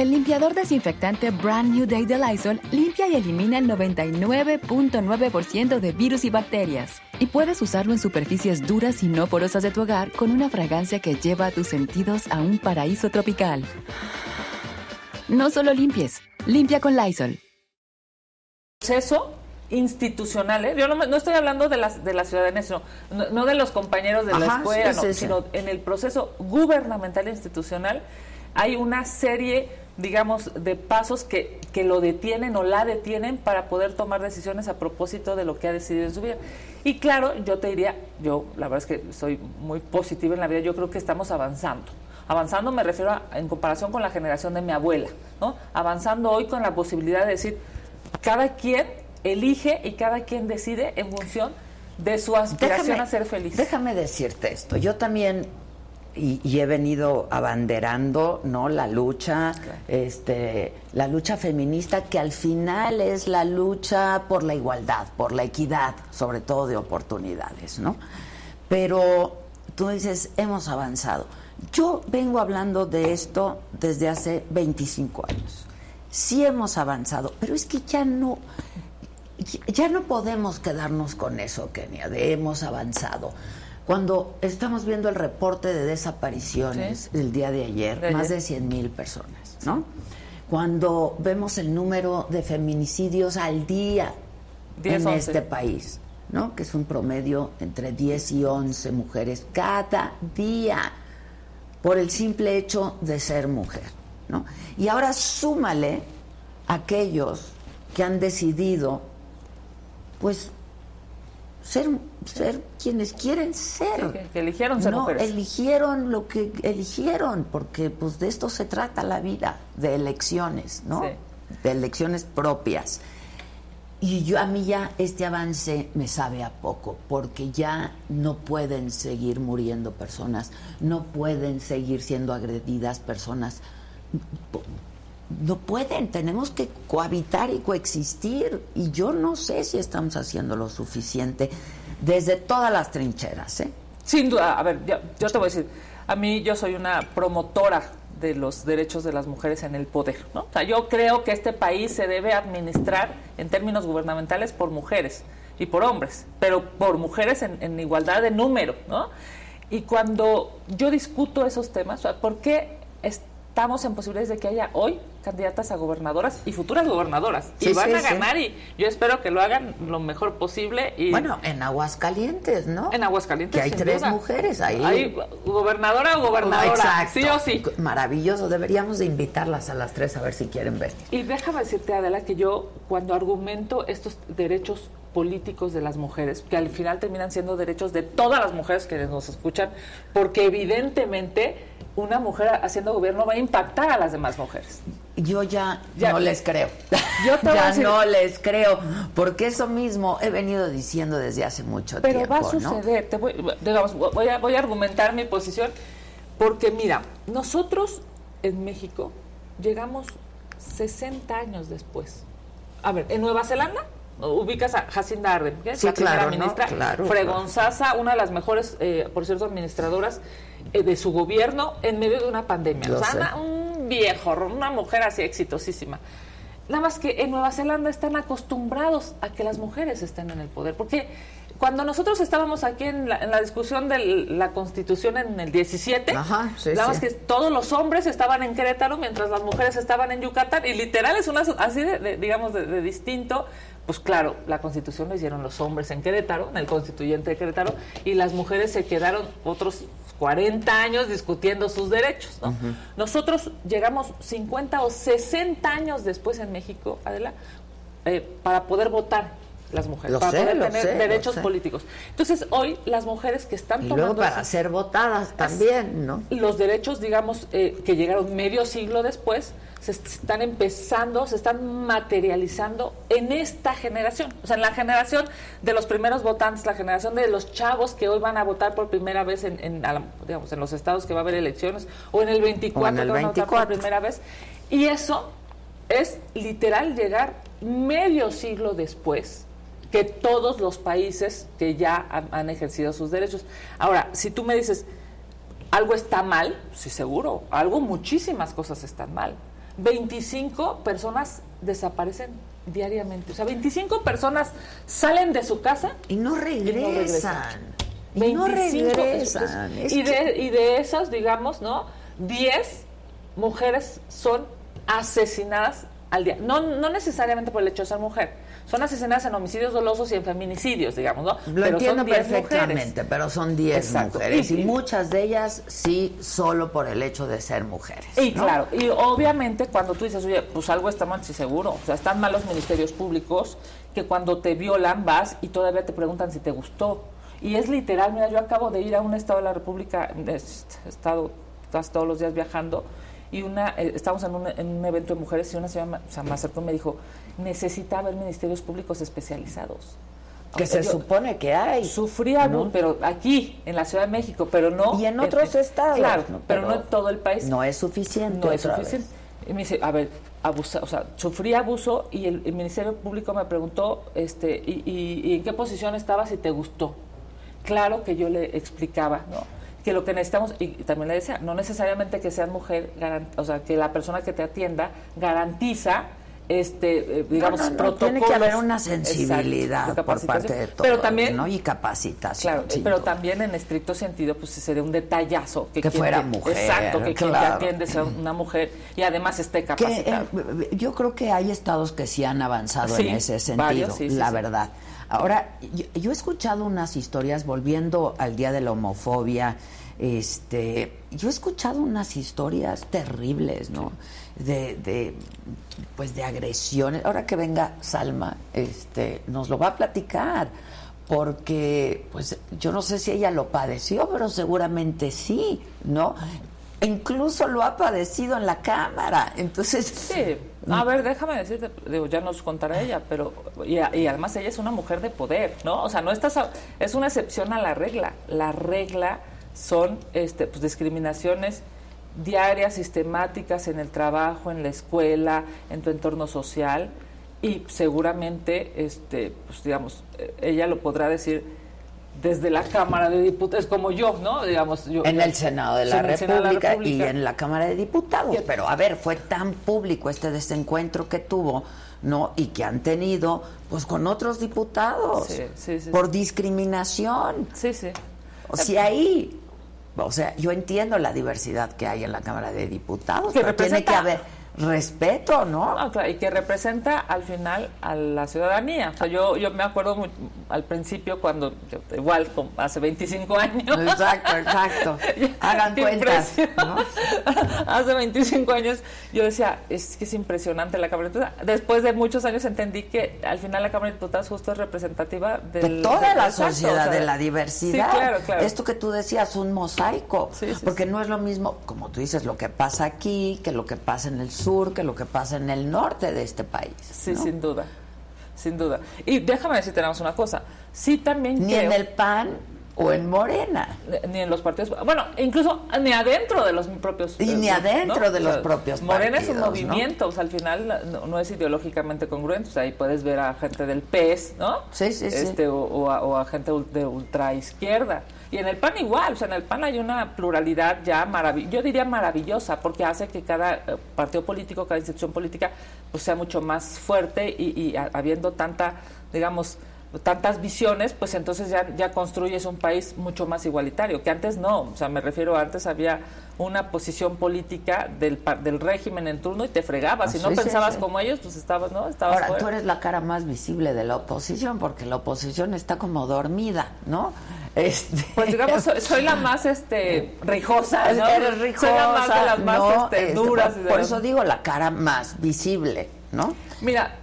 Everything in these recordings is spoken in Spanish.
El limpiador desinfectante Brand New Day de Lysol limpia y elimina el 99.9% de virus y bacterias. Y puedes usarlo en superficies duras y no porosas de tu hogar con una fragancia que lleva a tus sentidos a un paraíso tropical. No solo limpies, limpia con Lysol. Proceso institucional, ¿eh? yo no, no, estoy hablando de las de la ciudadanía, sino, no, no, de los compañeros de la escuela, es no, ese. sino en el proceso gubernamental e institucional hay una serie, digamos, de pasos que, que lo detienen o la detienen para poder tomar decisiones a propósito de lo que ha decidido en su vida. Y claro, yo te diría, yo la verdad es que soy muy positiva en la vida, yo creo que estamos avanzando. Avanzando me refiero a, en comparación con la generación de mi abuela, ¿no? Avanzando hoy con la posibilidad de decir, cada quien elige y cada quien decide en función de su aspiración Déjame- a ser feliz. Déjame decirte esto. Yo también y, y he venido abanderando, ¿no? La lucha, este, la lucha feminista que al final es la lucha por la igualdad, por la equidad, sobre todo de oportunidades, ¿no? Pero tú dices, hemos avanzado. Yo vengo hablando de esto desde hace 25 años. Sí hemos avanzado, pero es que ya no, ya no podemos quedarnos con eso, Kenia, de hemos avanzado. Cuando estamos viendo el reporte de desapariciones Sí. el día de ayer, De ayer. más de 100 mil personas, ¿no? Cuando vemos el número de feminicidios al día 10, en 11. este país, ¿no? Que es un promedio entre 10 y 11 mujeres cada día por el simple hecho de ser mujer, ¿no? Y ahora súmale aquellos que han decidido, pues, ser, ser quienes quieren ser. Sí, que- que eligieron ser no, mujeres. eligieron lo que eligieron, porque pues de esto se trata la vida, de elecciones, ¿no? Sí. De elecciones propias. Y yo a mí ya este avance me sabe a poco, porque ya no pueden seguir muriendo personas, no pueden seguir siendo agredidas personas. No pueden, tenemos que cohabitar y coexistir. Y yo no sé si estamos haciendo lo suficiente desde todas las trincheras, ¿eh? Sin duda, a ver, yo, te voy a decir, a mí yo soy una promotora de los derechos de las mujeres en el poder, ¿no? O sea, yo creo que este país se debe administrar en términos gubernamentales por mujeres y por hombres, pero por mujeres en, igualdad de número, ¿no? Y cuando yo discuto esos temas, ¿por qué estamos en posibilidades de que haya hoy candidatas a gobernadoras y futuras gobernadoras? Sí, y van sí, a sí. ganar y yo espero que lo hagan lo mejor posible. Y Bueno, en Aguascalientes, ¿no? en Aguascalientes. Que hay sin tres duda. mujeres ahí. Hay gobernadora o gobernadora. Exacto. Sí o sí. Maravilloso. Deberíamos de invitarlas a las tres a ver si quieren ver. Y déjame decirte, Adela, que yo cuando argumento estos derechos políticos de las mujeres, que al final terminan siendo derechos de todas las mujeres que nos escuchan, porque evidentemente una mujer haciendo gobierno va a impactar a las demás mujeres. Yo ya, Ya, no le- les creo. Yo ya decir- no les creo. Porque eso mismo he venido diciendo desde hace mucho Pero tiempo. va a ¿no? suceder, te voy, digamos, voy a, voy a argumentar mi posición, porque mira, nosotros en México llegamos 60 años después. A ver, en Nueva Zelanda ubicas a Jacinda Ardern, que es Sí, la primera claro, ¿no? ministra, Claro, fregonzaza, una de las mejores, eh, por cierto, administradoras de su gobierno en medio de una pandemia. Lo o sea, una- un viejo, una mujer así exitosísima. Nada más que en Nueva Zelanda están acostumbrados a que las mujeres estén en el poder. Porque cuando nosotros estábamos aquí en la, en la discusión de la Constitución en el 17, Ajá, sí, nada más sí. que todos los hombres estaban en Querétaro mientras las mujeres estaban en Yucatán. Y literal es una así de, de, digamos, de, de distinto. Pues claro, la Constitución la hicieron los hombres en Querétaro, en el constituyente de Querétaro, y las mujeres se quedaron otros 40 años discutiendo sus derechos. ¿no? Nosotros llegamos 50 o 60 años después en México, Adela, eh, para poder votar las mujeres, para poder tener derechos políticos. Entonces, hoy las mujeres que están y Luego para ser votadas también, ¿no? Los derechos, digamos, eh, que llegaron medio siglo después, se están empezando, se están materializando en esta generación. O sea, en la generación de los primeros votantes, la generación de los chavos que hoy van a votar por primera vez en, digamos, en los estados que va a haber elecciones, o en el 24 que van a votar por primera vez. Y eso es literal llegar medio siglo después que todos los países que ya han, ejercido sus derechos. Ahora, si tú me dices, algo está mal, sí seguro, algo, muchísimas cosas están mal. 25 personas desaparecen diariamente. O sea, 25 personas salen de su casa y no regresan. Y no regresan. Y, de, y de esas, digamos, ¿no? 10 mujeres son asesinadas al día. No, no necesariamente por el hecho de ser mujer son asesinadas en homicidios dolosos y en feminicidios, digamos, ¿no? Lo entiendo perfectamente, pero son 10 mujeres y, muchas de ellas sí solo por el hecho de ser mujeres. Y claro, y obviamente cuando tú dices, oye, pues algo está mal, sí seguro, o sea, están mal los ministerios públicos que cuando te violan vas y todavía te preguntan si te gustó. Y es literal, mira, yo acabo de ir a un estado de la República, he estado casi todos los días viajando, y una, eh, estábamos en un, en un, evento de mujeres y una señora o sea, me acercó y me dijo, necesita haber ministerios públicos especializados. Que se supone que hay. Sufría, pero aquí, en la Ciudad de México, pero no. Y en otros estados. Claro, pero, no en todo el país. No es suficiente. No es suficiente. Y me dice, a ver, abusa, o sea, sufrí abuso y el, Ministerio Público me preguntó, este, y, y, en qué posición estaba si te gustó. Claro que yo le explicaba, ¿no? Que lo que necesitamos, y también le decía, no necesariamente que seas mujer, o sea, que la persona que te atienda garantiza este, eh, digamos, Tiene que haber una sensibilidad por parte de todos, pero también, ¿no? Y capacitación. Claro, pero también en estricto sentido, pues sería un detallazo. Que, fuera mujer. Exacto, que quien te atiende sea una mujer y además esté capacitada. Eh, yo creo que hay estados que sí han avanzado en ese sentido, la verdad. Ahora, yo, he escuchado unas historias, volviendo al Día de la Homofobia, este, yo he escuchado unas historias terribles, ¿no? De, de, pues de agresiones. Ahora que venga Salma, este, nos lo va a platicar, porque pues yo no sé si ella lo padeció, pero seguramente sí, ¿no? incluso lo ha padecido en la cámara. Entonces, sí. A ver, déjame decirte, ya nos contará ella, pero y, además ella es una mujer de poder, ¿no? O sea, no estás es una excepción a la regla. La regla son este pues discriminaciones diarias, sistemáticas en el trabajo, en la escuela, en tu entorno social y seguramente, este, pues digamos, ella lo podrá decir desde la Cámara de Diputados, como yo, ¿no? Digamos, yo, en el Senado de la, República, y en la Cámara de Diputados. Pero a ver, fue tan público este desencuentro que tuvo, ¿no? Y que han tenido, pues con otros diputados, por discriminación. Sí, sí. O sea, ahí o sea, yo entiendo la diversidad que hay en la Cámara de Diputados, pero tiene que haber respeto, ¿no? y que representa al final a la ciudadanía. O sea, yo, yo me acuerdo muy, al principio cuando, igual hace 25 años. Exacto, exacto. Hagan cuentas. hace 25 años yo decía, es que es impresionante la Cámara de Diputados. Después de muchos años entendí que al final la Cámara de Diputados justo es representativa de toda la sociedad, de la diversidad. claro, claro. Esto que tú decías, un mosaico. porque no es lo mismo, como tú dices, lo que pasa aquí que lo que pasa en el sur que lo que pasa en el norte de este país. Sí, sin duda, sin duda. Y déjame decir, tenemos una cosa, sí también Ni en el PAN o en Morena. Ni en los partidos, bueno, incluso ni adentro de los propios. Y ni adentro de los propios Morena es un movimiento, o sea, al final no, es ideológicamente congruente, o sea, ahí puedes ver a gente del PES, ¿no? Sí, sí, este, O, a, o a gente de ultra izquierda. Y en el PAN igual, o sea, en el PAN hay una pluralidad ya maravillosa, yo diría maravillosa, porque hace que cada eh, partido político, cada institución política, pues sea mucho más fuerte y, habiendo tanta, digamos, tantas visiones, pues entonces ya, ya construyes un país mucho más igualitario, que antes no, o sea, me refiero, antes había una posición política del, del régimen en turno y te fregabas, si no pensabas como ellos, pues estabas, ¿no? Estabas Ahora, tú eres la cara más visible de la oposición, porque la oposición está como dormida, ¿no? Este... Pues digamos, soy, la más este rijosa, ¿no? Eres rijosa, soy la más de las más este, este, duras. por, eso digo la cara más visible, ¿no? Mira,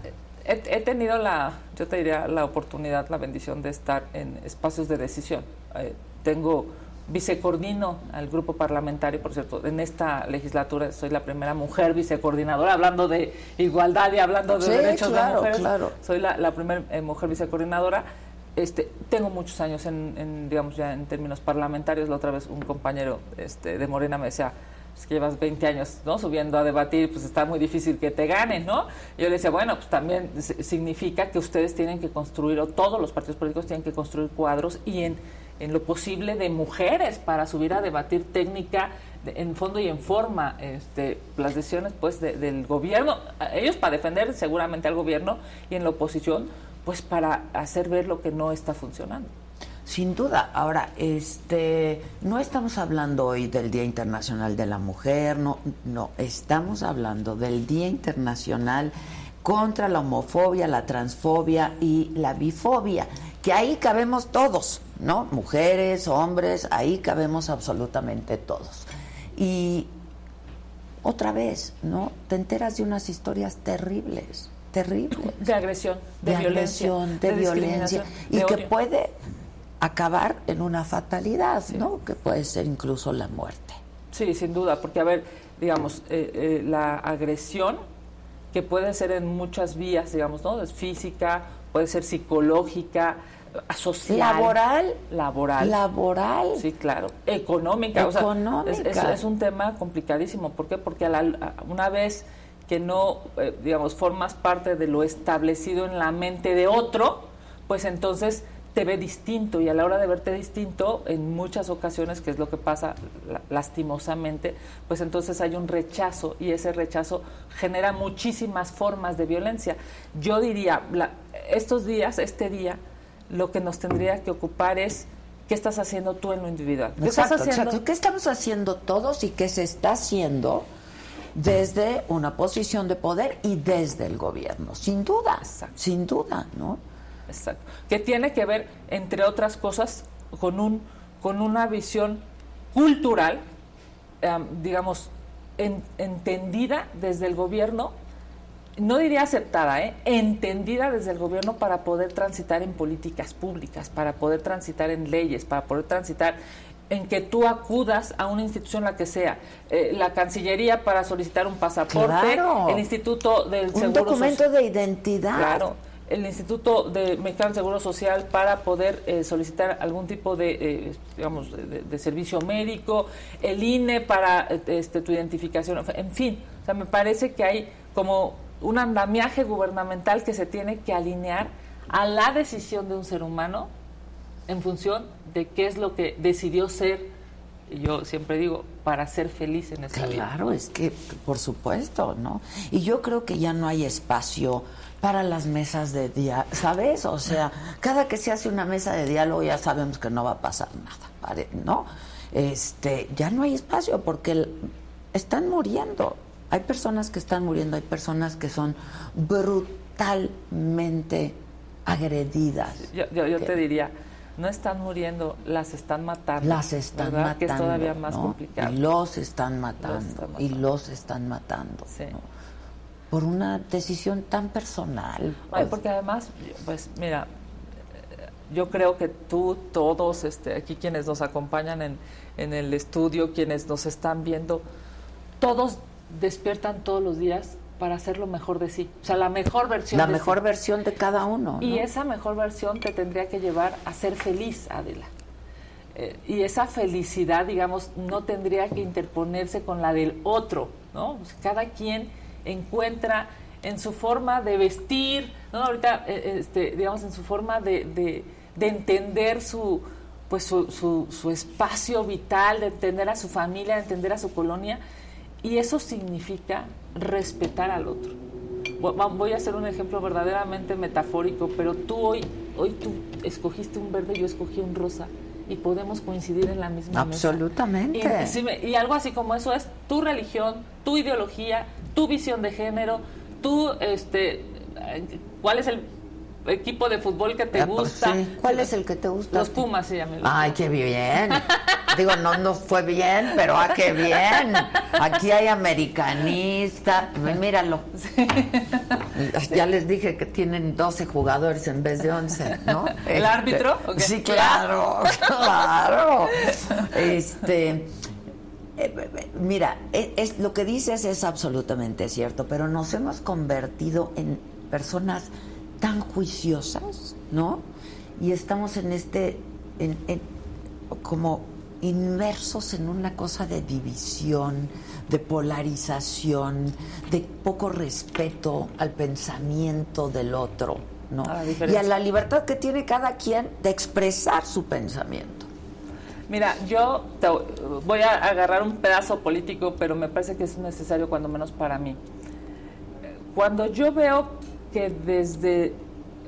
he, tenido la, yo te diría, la oportunidad, la bendición de estar en espacios de decisión. Eh, tengo vicecoordino al grupo parlamentario, por cierto, en esta legislatura soy la primera mujer vicecoordinadora, hablando de igualdad y hablando de derechos de mujeres. Claro. Soy la, la primera eh, mujer vicecoordinadora. Este, tengo muchos años en, digamos, ya en términos parlamentarios. La otra vez un compañero este, de Morena me decía, es que llevas 20 años ¿no? subiendo a debatir, pues está muy difícil que te ganen, ¿no? yo le decía, bueno, pues también significa que ustedes tienen que construir, o todos los partidos políticos tienen que construir cuadros y en, en lo posible de mujeres para subir a debatir técnica en fondo y en forma este, las decisiones pues del gobierno, ellos para defender seguramente al gobierno y en la oposición pues para hacer ver lo que no está funcionando. Sin duda. Ahora, este, no estamos hablando hoy del Día Internacional de la Mujer, no, no, estamos hablando del Día Internacional contra la homofobia, la transfobia y la bifobia, que ahí cabemos todos, ¿no? Mujeres, hombres, ahí cabemos absolutamente todos. Y otra vez, ¿no? Te enteras de unas historias terribles, terribles. De agresión, de, violencia. Agresión, de, violencia. Y que puede acabar en una fatalidad, ¿no? Que puede ser incluso la muerte. Sí, sin duda, porque a ver, digamos, eh, eh, la agresión que puede ser en muchas vías, digamos, ¿no? Es física, puede ser psicológica, social, laboral, laboral, laboral, sí, claro, económica, económica. es, un tema complicadísimo. ¿Por qué? Porque una vez que no, eh, digamos, formas parte de lo establecido en la mente de otro, pues entonces te ve distinto y a la hora de verte distinto, en muchas ocasiones, que es lo que pasa lastimosamente, pues entonces hay un rechazo y ese rechazo genera muchísimas formas de violencia. Yo diría, estos días, este día, lo que nos tendría que ocupar es qué estás haciendo tú en lo individual. ¿Qué estás haciendo? ¿Qué estamos haciendo todos y qué se está haciendo? desde una posición de poder y desde el gobierno, sin duda, sin duda, ¿no? Exacto. Que tiene que ver, entre otras cosas, con, un, con una visión cultural, digamos, entendida desde el gobierno, no diría aceptada, ¿eh? entendida desde el gobierno para poder transitar en políticas públicas, para poder transitar en leyes, para poder transitar en que tú acudas a una institución la que sea, eh, la Cancillería para solicitar un pasaporte, el Instituto del un documento de identidad, claro, el Instituto de Mexicano Seguro Social para poder eh, solicitar algún tipo de, eh, digamos, de, servicio médico, el INE para este, tu identificación, en fin, o sea, me parece que hay como un andamiaje gubernamental que se tiene que alinear a la decisión de un ser humano en función de qué es lo que decidió ser, yo siempre digo, para ser feliz en esta vida. Claro, es que, por supuesto, ¿no? Y yo creo que ya no hay espacio para las mesas de diálogo, ¿sabes? O sea, cada que se hace una mesa de diálogo ya sabemos que no va a pasar nada, ¿no? Este, ya no hay espacio porque están muriendo. Hay personas que están muriendo, hay personas que son brutalmente agredidas. Yo, te diría, no están muriendo, las están matando. Las están matando. Que es todavía más complicado. Y los están matando, Y los están matando. Sí por una decisión tan personal. Pues. porque además, pues mira, yo creo que tú, todos, este, aquí quienes nos acompañan en, en el estudio, quienes nos están viendo, todos despiertan todos los días para hacer lo mejor de sí, o sea, la mejor versión. La mejor versión de cada uno. Y esa mejor versión te tendría que llevar a ser feliz, Adela. Eh, y esa felicidad, digamos, no tendría que interponerse con la del otro, ¿no? cada quien encuentra en su forma de vestir, ¿no? ahorita, eh, este, digamos, en su forma de, entender su, pues su, su, espacio vital, de entender a su familia, de entender a su colonia, y eso significa respetar al otro. voy a hacer un ejemplo verdaderamente metafórico, pero tú hoy, hoy tú escogiste un verde, yo escogí un rosa y podemos coincidir en la misma Absolutamente. Y, algo así como eso es tu religión, tu ideología, tu visión de género, tu, este, ¿cuál es el equipo de fútbol que te ah, pues gusta. ¿Cuál es el que te gusta? Los Pumas se llaman. Ay, qué bien. Digo, no nos fue bien, pero ah, qué bien. Aquí hay americanista. Míralo. Ya les dije que tienen 12 jugadores en vez de 11, ¿no? ¿El árbitro? Este, sí, claro, claro. Este. Eh, mira, e, es, lo que dices es absolutamente cierto, pero nos hemos convertido en personas tan juiciosas, ¿no? Y estamos en este, en, como inmersos en una cosa de división, de polarización, de poco respeto al pensamiento del otro, ¿no? y a la libertad que tiene cada quien de expresar su pensamiento. Mira, yo voy a agarrar un pedazo político, pero me parece que es necesario cuando menos para mí. Cuando yo veo que desde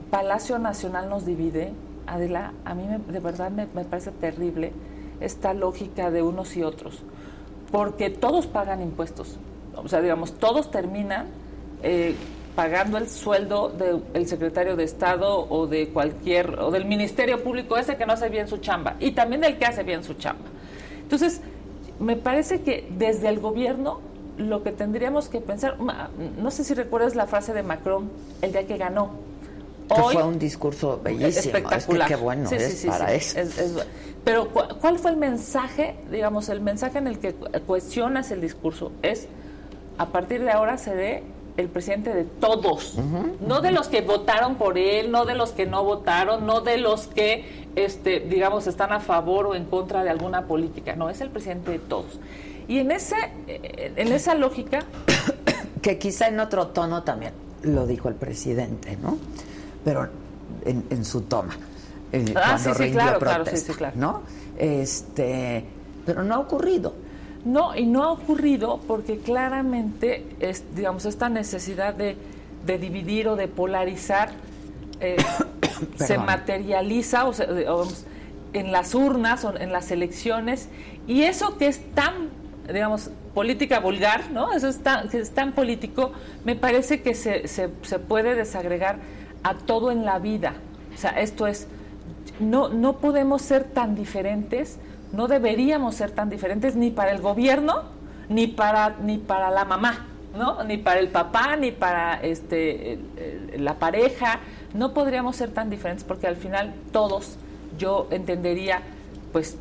Palacio Nacional nos divide, Adela, a mí de verdad me, parece terrible esta lógica de unos y otros, porque todos pagan impuestos, o sea, digamos, todos terminan eh, pagando el sueldo del secretario de Estado o de cualquier, o del Ministerio Público, ese que no hace bien su chamba, y también del que hace bien su chamba. Entonces, me parece que desde el gobierno lo que tendríamos que pensar, no sé si recuerdas la frase de Macron el día que ganó. Hoy, fue un discurso bellísimo, espectacular. qué bueno es para eso. pero ¿cuál fue el mensaje? Digamos, el mensaje en el que cuestionas el discurso es, a partir de ahora se dé el presidente de todos, no de los que votaron por él, no de los que no votaron, no de los que, este, digamos, están a favor o en contra de alguna política, no, es el presidente de todos. Y en, ese, en esa lógica... que quizá en otro tono también lo dijo el presidente, ¿no? Pero en, su toma. Eh, ah, sí, sí, claro, claro, sí, sí, claro. ¿no? Este, pero no ha ocurrido. No, y no ha ocurrido porque claramente, es, digamos, esta necesidad de, de dividir o de polarizar eh, se materializa o, en las urnas o en las elecciones y eso que es tan digamos, política vulgar, ¿no? Eso es tan, es tan político, me parece que se, se, se, puede desagregar a todo en la vida. O sea, esto es, no, no podemos ser tan diferentes, no deberíamos ser tan diferentes ni para el gobierno, ni para, ni para la mamá, ¿no? Ni para el papá, ni para este, la pareja. No podríamos ser tan diferentes porque al final todos, yo entendería, pues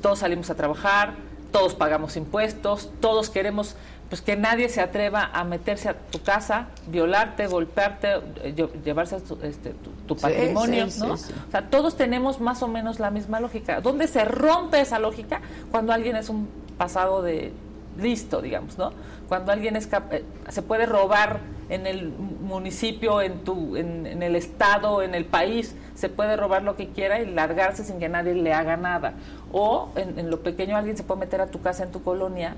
todos salimos a trabajar, todos pagamos impuestos, todos queremos pues que nadie se atreva a meterse a tu casa, violarte, golpearte, eh, llevarse este, tu, patrimonio, ¿no? O sea, todos tenemos más o menos la misma lógica. ¿Dónde se rompe esa lógica? Cuando alguien es un pasado de listo, digamos, ¿no? Cuando alguien es eh, se puede robar en el municipio, en, tu, en, el estado, en el país, se puede robar lo que quiera y largarse sin que nadie le haga nada. O en, lo pequeño alguien se puede meter a tu casa, en tu colonia,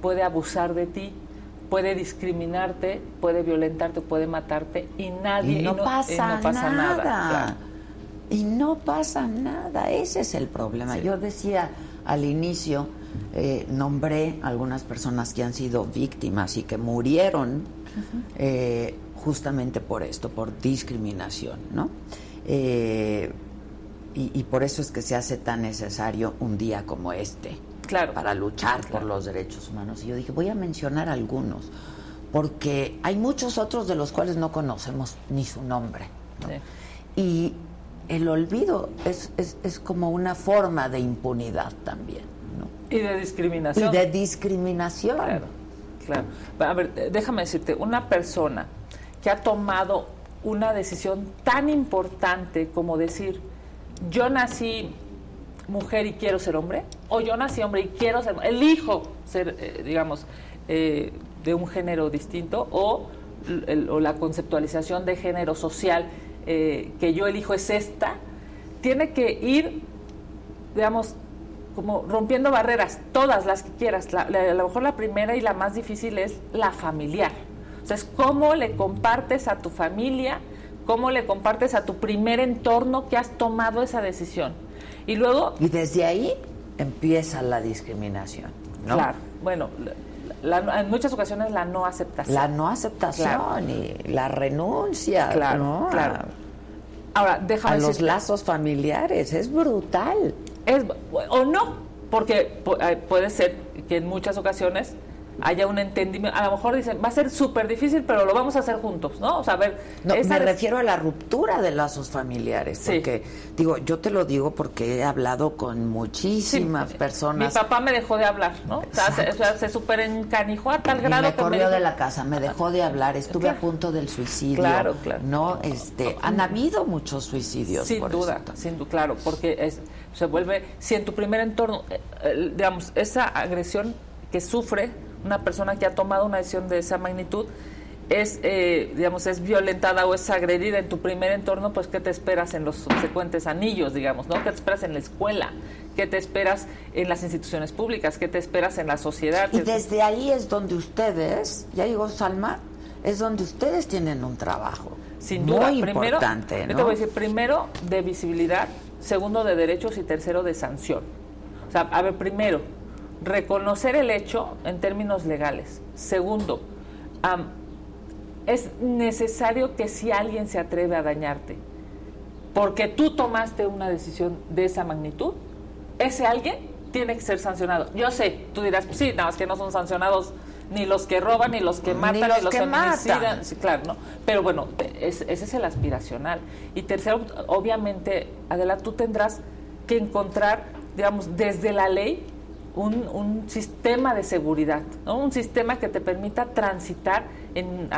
puede abusar de ti, puede discriminarte, puede violentarte, puede matarte y nadie y no, pasa, nada. Y no pasa nada, ese es el problema. Yo decía al inicio, eh, nombré algunas personas que han sido víctimas y que murieron eh, justamente por esto, por discriminación, ¿no? Eh, y, por eso es que se hace tan necesario un día como este, claro. para luchar por los derechos humanos. Y yo dije, voy a mencionar algunos, porque hay muchos otros de los cuales no conocemos ni su nombre. Y el olvido es, es, es, como una forma de impunidad también. ¿no? Y de discriminación. Y de discriminación. Claro. Claro. A ver, déjame decirte, una persona que ha tomado una decisión tan importante como decir, yo nací mujer y quiero ser hombre, o yo nací hombre y quiero ser, elijo ser, eh, digamos, eh, de un género distinto, o, la conceptualización de género social eh, que yo elijo es esta, tiene que ir, digamos, como rompiendo barreras, todas las que quieras. La, a lo mejor la primera y la más difícil es la familiar. O Entonces, ¿cómo le compartes a tu familia, cómo le compartes a tu primer entorno que has tomado esa decisión? Y luego... Y desde ahí empieza la discriminación, ¿no? Claro, bueno, en muchas ocasiones la no aceptación. La no aceptación y la renuncia, claro, Claro. Ahora, déjame a los lazos familiares, es brutal. Es, o no, porque eh, puede ser que en muchas ocasiones haya un entendimiento. A lo mejor dicen, va a ser súper difícil, pero lo vamos a hacer juntos, ¿no? O sea, a ver. No, me refiero a la ruptura de lazos familiares. Porque, digo, yo te lo digo porque he hablado con muchísimas personas. Mi papá me dejó de hablar, ¿no? O sea, se, súper encanijó a tal grado me que corrió de la casa, me dejó de hablar, estuve a punto del suicidio. Claro, claro. No, este, han habido muchos suicidios. Sin duda, sin duda, claro, porque es, se vuelve, si en tu primer entorno, eh, eh, digamos, esa agresión que sufre una persona que ha tomado una decisión de esa magnitud es, eh, digamos, es violentada o es agredida en tu primer entorno, pues ¿qué te esperas en los subsecuentes anillos, digamos, ¿no? ¿Qué te esperas en la escuela? ¿Qué te esperas en las instituciones públicas? ¿Qué te esperas en la sociedad? Y desde ahí es donde ustedes, ya llegó Salma, es donde ustedes tienen un trabajo. Sin duda, muy importante, ¿no? Yo te voy a decir, primero de visibilidad, segundo de derechos y tercero de sanción. O sea, a ver, primero, reconocer el hecho en términos legales. Segundo, es necesario que si alguien se atreve a dañarte, porque tú tomaste una decisión de esa magnitud, ese alguien tiene que ser sancionado. Yo sé, tú dirás, sí, nada más que no son sancionados ni los que roban, ni los que matan, ni los, que matan. Sí, claro, ¿no? Pero bueno, ese es el aspiracional. Y tercero, obviamente, Adela, tú tendrás que encontrar, digamos, desde la ley un, sistema de seguridad, ¿no? un sistema que te permita transitar en,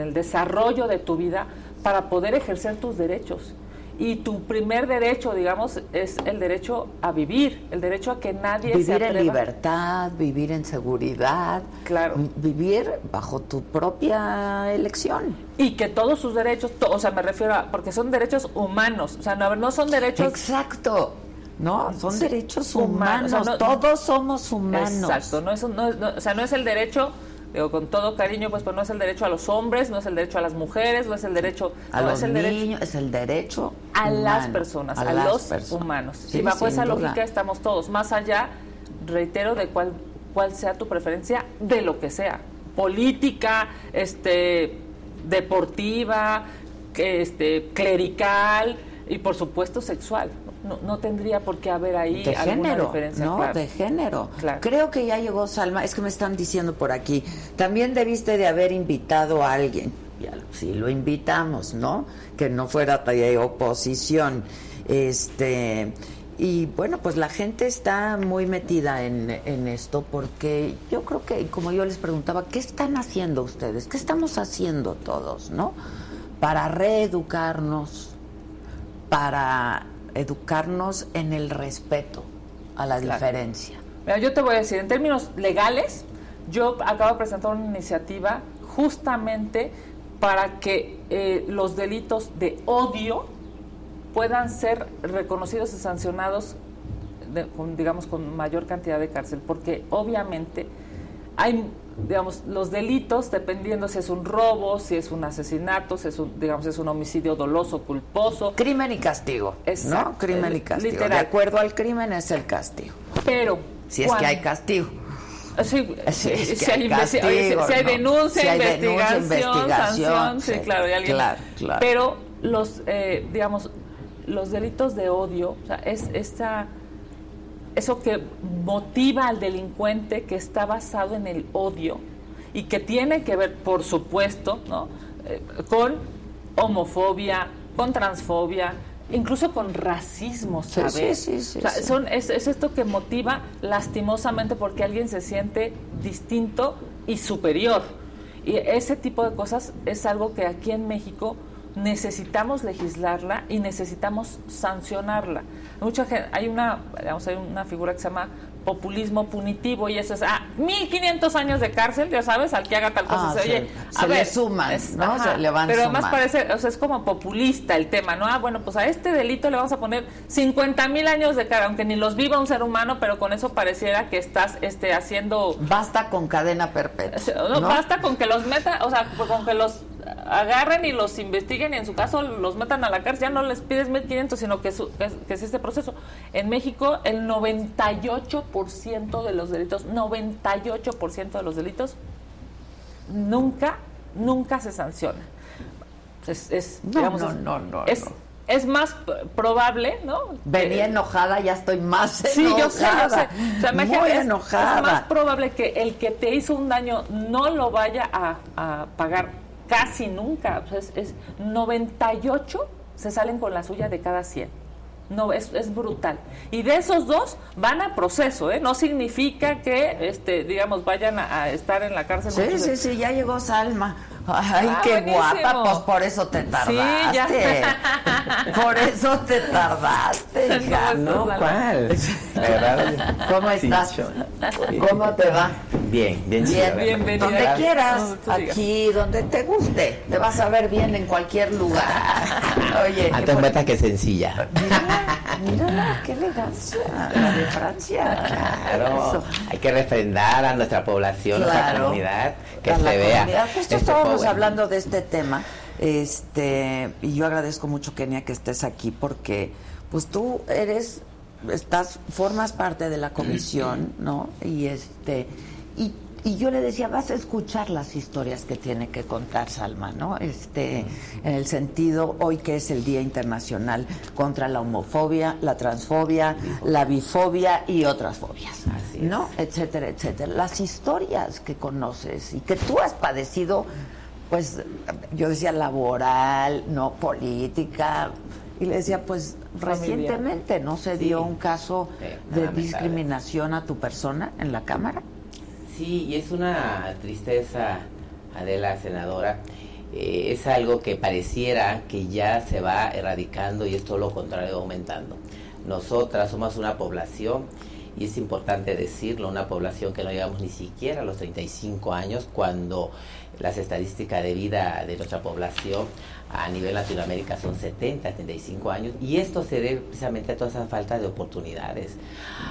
el desarrollo de tu vida para poder ejercer tus derechos. Y tu primer derecho, digamos, es el derecho a vivir, el derecho a que nadie vivir se Vivir en libertad, vivir en seguridad, claro. vivir bajo tu propia elección. Y que todos sus derechos, o sea, me refiero a, porque son derechos humanos, o sea, no, no son derechos... Exacto no, son derechos humanos, todos somos humanos. Exacto, no es, no, o sea, no es el derecho, digo con todo cariño, pues, pues no es el derecho a los hombres, no es el derecho a las mujeres, no es el derecho a los es el niños, derecho, es el derecho a las personas, a, los humanos. y bajo esa lógica estamos todos, más allá, reitero, de cuál, cuál sea tu preferencia, de lo que sea, política, este, deportiva, este, clerical y por supuesto sexual no, no tendría por qué haber ahí de alguna género, diferencia. No, de género. Creo que ya llegó Salma, es que me están diciendo por aquí, también debiste de haber invitado a alguien. Ya, sí, lo invitamos, ¿no? Que no fuera de oposición. Este y bueno, pues la gente está muy metida en, en, esto porque yo creo que, como yo les preguntaba, ¿qué están haciendo ustedes? ¿Qué estamos haciendo todos, no? Para reeducarnos, para educarnos en el respeto a la diferencia. Mira, yo te voy a decir, en términos legales, yo acabo de presentar una iniciativa justamente para que eh, los delitos de odio puedan ser reconocidos y sancionados, digamos, con mayor cantidad de cárcel, porque obviamente hay digamos, los delitos, dependiendo si es un robo, si es un asesinato, si es un, digamos, es un homicidio doloso, culposo. Crimen y castigo. ¿No? Crimen y castigo. De acuerdo al crimen es el castigo. Pero. Si es que hay castigo. Sí, si, hay, denuncia, investigación, sanción, sí, claro, alguien, claro, claro. Pero los, eh, digamos, los delitos de odio, o sea, es esta eso que motiva al delincuente que está basado en el odio y que tiene que ver, por supuesto, ¿no? Eh, con homofobia, con transfobia, incluso con racismo, ¿sabes? Sí, sí, sí, son, es, es, esto que motiva lastimosamente porque alguien se siente distinto y superior. Y ese tipo de cosas es algo que aquí en México necesitamos legislarla y necesitamos sancionarla. Mucha gente, hay una, digamos, hay una figura que se llama populismo punitivo y eso es, ah, 1500 años de cárcel, ya sabes, al que haga tal cosa. Ah, se, se- oye, se le suman, ¿no? Se le van Pero además parece, o sea, es como populista el tema, ¿no? Ah, bueno, pues a este delito le vamos a poner 50 mil años de cara, aunque ni los viva un ser humano, pero con eso pareciera que estás este, haciendo... Basta con cadena perpetua. No, ¿no? basta con que los meta, o sea, con que los agarren y los investiguen y en su caso los metan a la cárcel, ya no les pides 1500, sino que, su- que, es- que es este proceso. En México el 98% de los delitos, 98% de los delitos nunca, nunca se sanciona. Es, es, No, digamos, no, es- no, no, es, no. es más probable, ¿no? Venía enojada, ya estoy más Sí, enojada. yo sé, yo sé. O sea, Muy es- enojada. Es más probable que el que te hizo un daño no lo vaya a, a pagar casi nunca. Sea, es, es 98 se salen con la suya de cada 100. No, es, es brutal. Y de esos dos van a proceso, ¿eh? No significa que, este, digamos, vayan a, a estar en la cárcel. Sí, sí, sí, ya llegó Salma. Ay, Ah, qué buenísimo. guapa, pues por eso te tardaste. ya. Por eso te tardaste, hija. ¿Cómo No, verdad, ¿Cómo estás? ¿Cómo te va? Bien, bien, Bien, bienvenida. donde quieras, No, aquí, donde te guste, te vas a ver bien en cualquier lugar. Oye, Antes muerta que sencilla. mírala, mírala, qué elegancia, la de Francia. Claro, Eso. hay que refrendar a nuestra población, nuestra Claro. comunidad, que A la se vea. comunidad. Este hablando de este tema, este, y yo agradezco mucho Kenia que estés aquí porque, pues tú eres, estás, formas parte de la comisión, ¿no? Y este, y, y yo le decía, vas a escuchar las historias que tiene que contar Salma, ¿no? Este, en el sentido, hoy que es el Día Internacional contra la homofobia, la transfobia, la bifobia y otras fobias. ¿no? etcétera, etcétera. Las historias que conoces y que tú has padecido, pues yo decía laboral, no política, y le decía, pues recientemente no se Sí. dio un caso Sí, de discriminación a tu persona en la Cámara. Sí, y es una tristeza, Adela, senadora. Eh, es algo que pareciera que ya se va erradicando y es todo lo contrario, aumentando. Nosotras somos una población, y es importante decirlo, una población que no llegamos ni siquiera a los 35 años, cuando las estadísticas de vida de nuestra población a nivel Latinoamérica son 70, 75 años, y esto se debe precisamente a toda esa falta de oportunidades,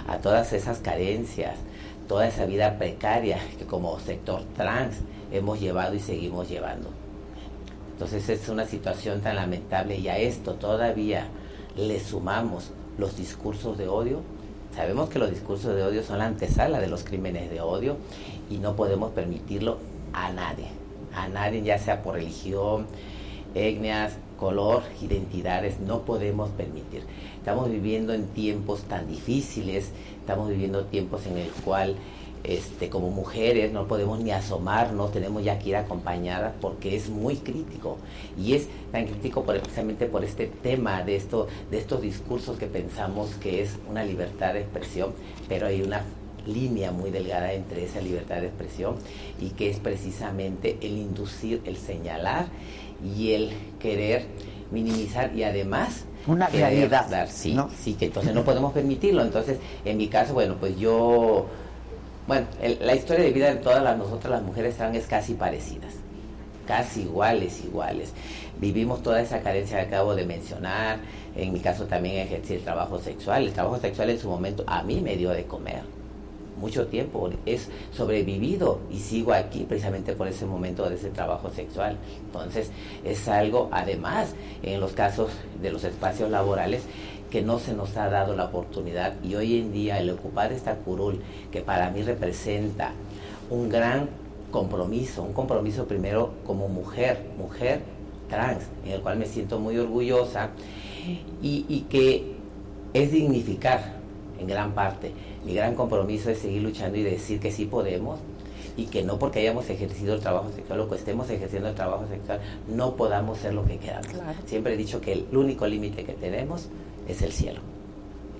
a todas esas carencias, toda esa vida precaria que como sector trans hemos llevado y seguimos llevando. Entonces es una situación tan lamentable y a esto todavía le sumamos los discursos de odio. Sabemos que los discursos de odio son la antesala de los crímenes de odio y no podemos permitirlo a nadie, a nadie ya sea por religión, etnias, color, identidades, no podemos permitir. Estamos viviendo en tiempos tan difíciles, estamos viviendo tiempos en el cual este, como mujeres no podemos ni asomarnos, tenemos ya que ir acompañadas porque es muy crítico. Y es tan crítico por- precisamente por este tema de, esto, de estos discursos que pensamos que es una libertad de expresión, pero hay una línea muy delgada entre esa libertad de expresión y que es precisamente el inducir, el señalar y el querer minimizar y además Una realidad, dar, sí, ¿no? sí, que entonces no podemos permitirlo. Entonces, en mi caso, bueno, pues yo, bueno, el- la historia de vida de todas las, nosotras las mujeres trans es casi parecidas, casi iguales, iguales. Vivimos toda esa carencia que acabo de mencionar. En mi caso también ejercí el trabajo sexual. El trabajo sexual en su momento a mí me dio de comer mucho tiempo, es sobrevivido y sigo aquí precisamente por ese momento de ese trabajo sexual. Entonces es algo, además, en los casos de los espacios laborales, que no se nos ha dado la oportunidad y hoy en día el ocupar esta curul, que para mí representa un gran compromiso, un compromiso primero como mujer, mujer trans, en el cual me siento muy orgullosa y, y que es dignificar en gran parte. Mi gran compromiso es seguir luchando y decir que sí podemos y que no porque hayamos ejercido el trabajo sexual o que estemos ejerciendo el trabajo sexual no podamos ser lo que queramos. Claro. Siempre he dicho que el único límite que tenemos es el cielo.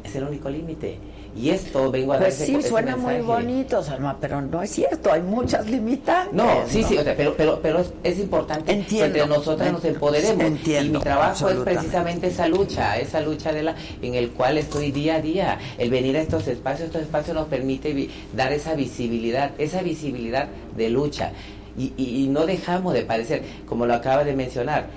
Es el único límite. Y esto vengo a dar Pues sí, suena muy bonito, Salma, pero no es cierto, hay muchas limitantes. No, sí, sí, pero, pero, pero es, importante que entre nosotras nos empoderemos. Entiendo, y mi trabajo es precisamente esa lucha, esa lucha de la en el cual estoy día a día. El venir a estos espacios, estos espacios nos permite dar esa visibilidad, esa visibilidad de lucha. Y, y, no dejamos de parecer, como lo acaba de mencionar,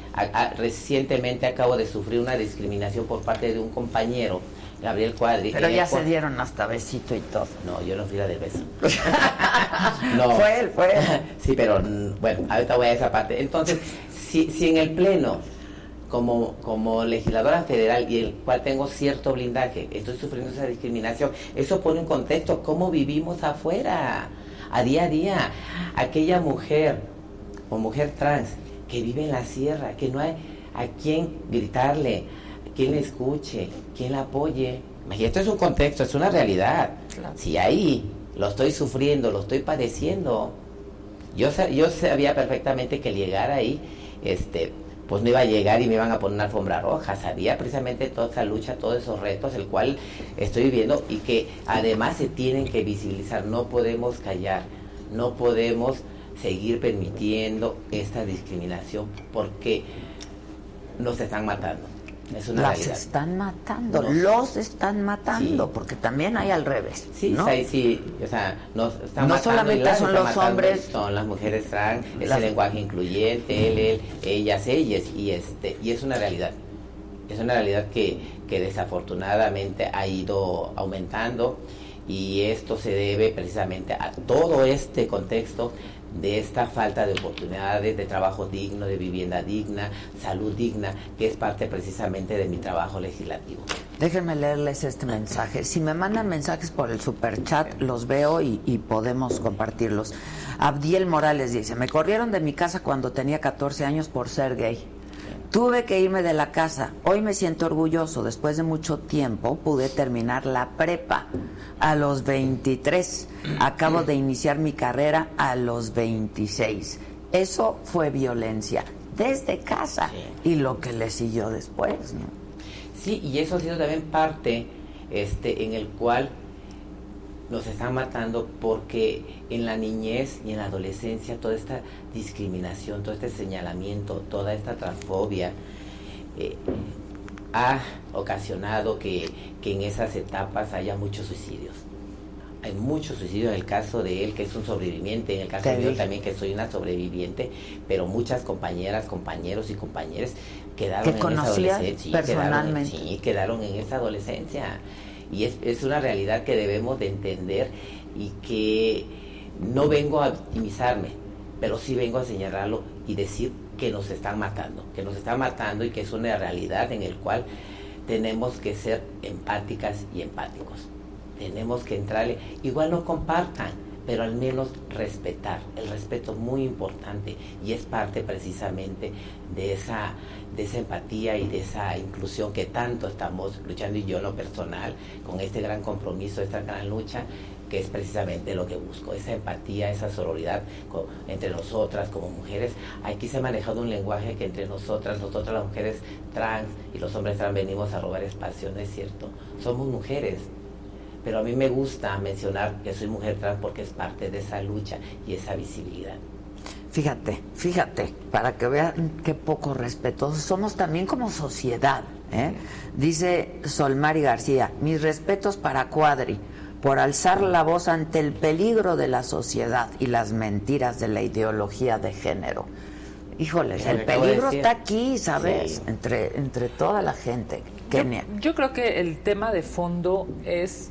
recientemente acabo de sufrir una discriminación por parte de un compañero Gabriel Cuadri. Pero ya se dieron hasta besito y todo. No, yo no fui la del beso. no. Fue él, fue él. sí, pero mm, bueno, ahorita voy a esa parte. Entonces, si, si en el Pleno, como, como legisladora federal y el cual tengo cierto blindaje, estoy sufriendo esa discriminación, eso pone un contexto cómo vivimos afuera, a día a día. Aquella mujer o mujer trans que vive en la sierra, que no hay a quien gritarle, quien le escuche, quien la apoye. Esto es un contexto, es una realidad. Si ahí lo estoy sufriendo, lo estoy padeciendo, yo, yo sabía perfectamente que llegar ahí, este, pues no iba a llegar y me iban a poner una alfombra roja. Sabía precisamente toda esa lucha, todos esos retos, el cual estoy viviendo y que además se tienen que visibilizar. No podemos callar, no podemos seguir permitiendo esta discriminación porque nos están matando. Es una Las están matando, los están matando, porque también hay al revés. Sí, ¿no? sí, o sea, nos están no solamente son los hombres, son las mujeres trans, es el lenguaje incluyente, él, él, ellas, ellas, y este, y es una realidad. Es una realidad que, que desafortunadamente ha ido aumentando y esto se debe precisamente a todo este contexto de esta falta de oportunidades, de trabajo digno, de vivienda digna, salud digna, que es parte precisamente de mi trabajo legislativo. Déjenme leerles este mensaje. Si me mandan mensajes por el super chat, los veo y, y, podemos compartirlos. Abdiel Morales dice, me corrieron de mi casa cuando tenía 14 años por ser gay. Tuve que irme de la casa. Hoy me siento orgulloso. Después de mucho tiempo pude terminar la prepa a los 23. Acabo de iniciar mi carrera a los 26. Eso fue violencia desde casa y lo que le siguió después. ¿no? Sí, y eso ha sido también parte este, en el cual nos están matando porque en la niñez y en la adolescencia toda esta discriminación, todo este señalamiento, toda esta transfobia eh, ha ocasionado que, en esas etapas haya muchos suicidios. Hay muchos suicidios en el caso de él, que es un sobreviviente, en el caso de yo también, que soy una sobreviviente, pero muchas compañeras, compañeros y compañeras quedaron en esa adolescencia. Personalmente. sí, quedaron en esa adolescencia y es, es una realidad que debemos de entender y que no vengo a victimizarme, pero sí vengo a señalarlo y decir que nos están matando, que nos están matando y que es una realidad en el cual tenemos que ser empáticas y empáticos. Tenemos que entrarle, igual no compartan, pero al menos respetar. El respeto es muy importante y es parte precisamente de esa, de esa empatía y de esa inclusión que tanto estamos luchando y yo en lo personal, con este gran compromiso, esta gran lucha, que es precisamente lo que busco, esa empatía, esa sororidad entre nosotras como mujeres. Aquí se ha manejado un lenguaje que entre nosotras, nosotras las mujeres trans y los hombres trans venimos a robar espacio, ¿no es cierto? Somos mujeres, pero a mí me gusta mencionar que soy mujer trans porque es parte de esa lucha y esa visibilidad. Fíjate, fíjate, para que vean qué poco respetuosos somos también como sociedad. ¿eh? Dice Solmari García, mis respetos para Cuadri por alzar la voz ante el peligro de la sociedad y las mentiras de la ideología de género. Híjoles, el peligro está aquí, ¿sabes? Entre, entre toda la gente. Kenia. yo creo que el tema de fondo es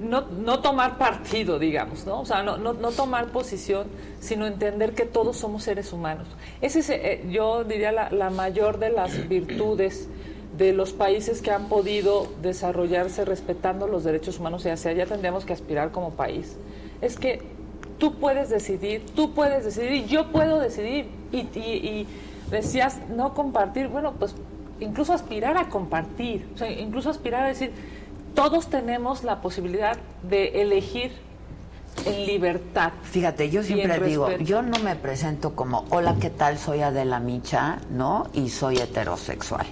no, no tomar partido, digamos, ¿no? O sea, no, no, tomar posición, sino entender que todos somos seres humanos. Ese es, eh, yo diría, la, la, mayor de las virtudes de los países que han podido desarrollarse respetando los derechos humanos y hacia allá tendríamos que aspirar como país. Es que tú puedes decidir, tú puedes decidir, yo puedo decidir. Y, y, y decías, no compartir, bueno, pues incluso aspirar a compartir, o sea, incluso aspirar a decir, todos tenemos la posibilidad de elegir en libertad. Fíjate, yo siempre digo, yo no me presento como, hola, ¿qué tal? Soy Adela Micha, ¿no? Y soy heterosexual.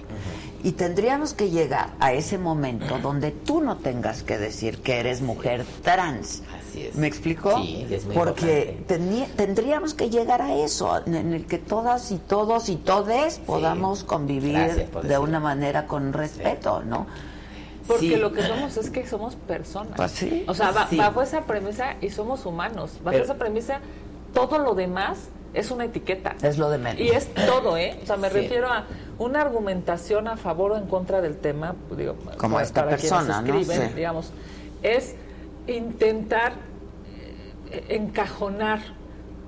Y tendríamos que llegar a ese momento donde tú no tengas que decir que eres mujer trans. Así es. ¿Me explicó? Sí, es muy Porque tendríamos que llegar a eso, en el que todas y todos y todes podamos convivir de una manera con respeto, ¿no? Porque lo que somos es que somos personas. Pues sí. O sea, bajo esa premisa, y somos humanos, bajo esa premisa, todo lo demás es una etiqueta. Es lo de menos. Y es todo, ¿eh? O sea, me refiero a una argumentación a favor o en contra del tema, digo, como esta persona, escriben, digamos, es intentar eh, encajonar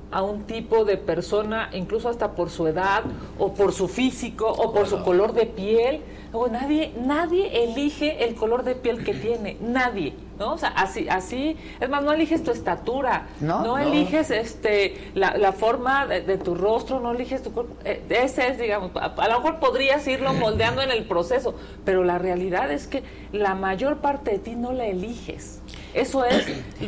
a un tipo de persona, incluso hasta por su edad, o por su físico, o por su color de piel. Nadie, nadie elige el color de piel que tiene, nadie. ¿no? O sea, así, así, es más, no eliges tu estatura, no, eliges este la, forma de, tu rostro, no eliges tu cuerpo. Eh, ese es, digamos, a, lo mejor podrías irlo moldeando en el proceso, pero la realidad es que la mayor parte de ti no la eliges. Eso es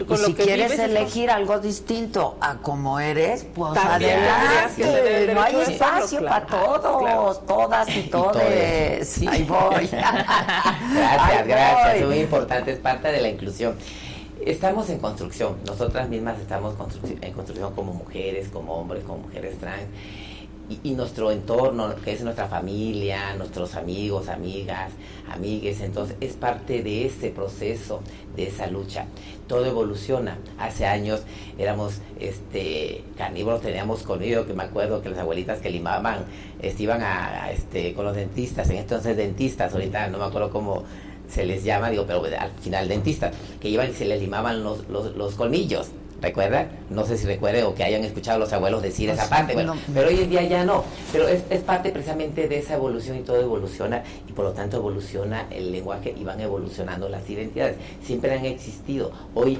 con y si quieres elegir algo distinto a como eres, pues adelante. No hay espacio para todos, todas y todos. Ahí voy. gracias, gracias. Es muy importante, es parte de la inclusión. Estamos en construcción, nosotras mismas estamos en construcción como mujeres, como hombres, como mujeres trans y, nuestro entorno, que es nuestra familia, nuestros amigos, amigas, amigues, entonces es parte de ese proceso, de esa lucha. Todo evoluciona. Hace años éramos este carnívoros, teníamos colmillo, que me acuerdo que las abuelitas que limaban, este, iban a, este, con los dentistas, en entonces dentistas, ahorita no me acuerdo cómo se les llama, digo, pero al final dentistas, que iban y se les limaban los, los, los colmillos ¿Recuerda? No sé si recuerde o que hayan escuchado a los abuelos decir esa parte. Bueno, pero hoy en día ya no. Pero es, parte precisamente de esa evolución y todo evoluciona y por lo tanto evoluciona el lenguaje y van evolucionando las identidades. Siempre han existido. Hoy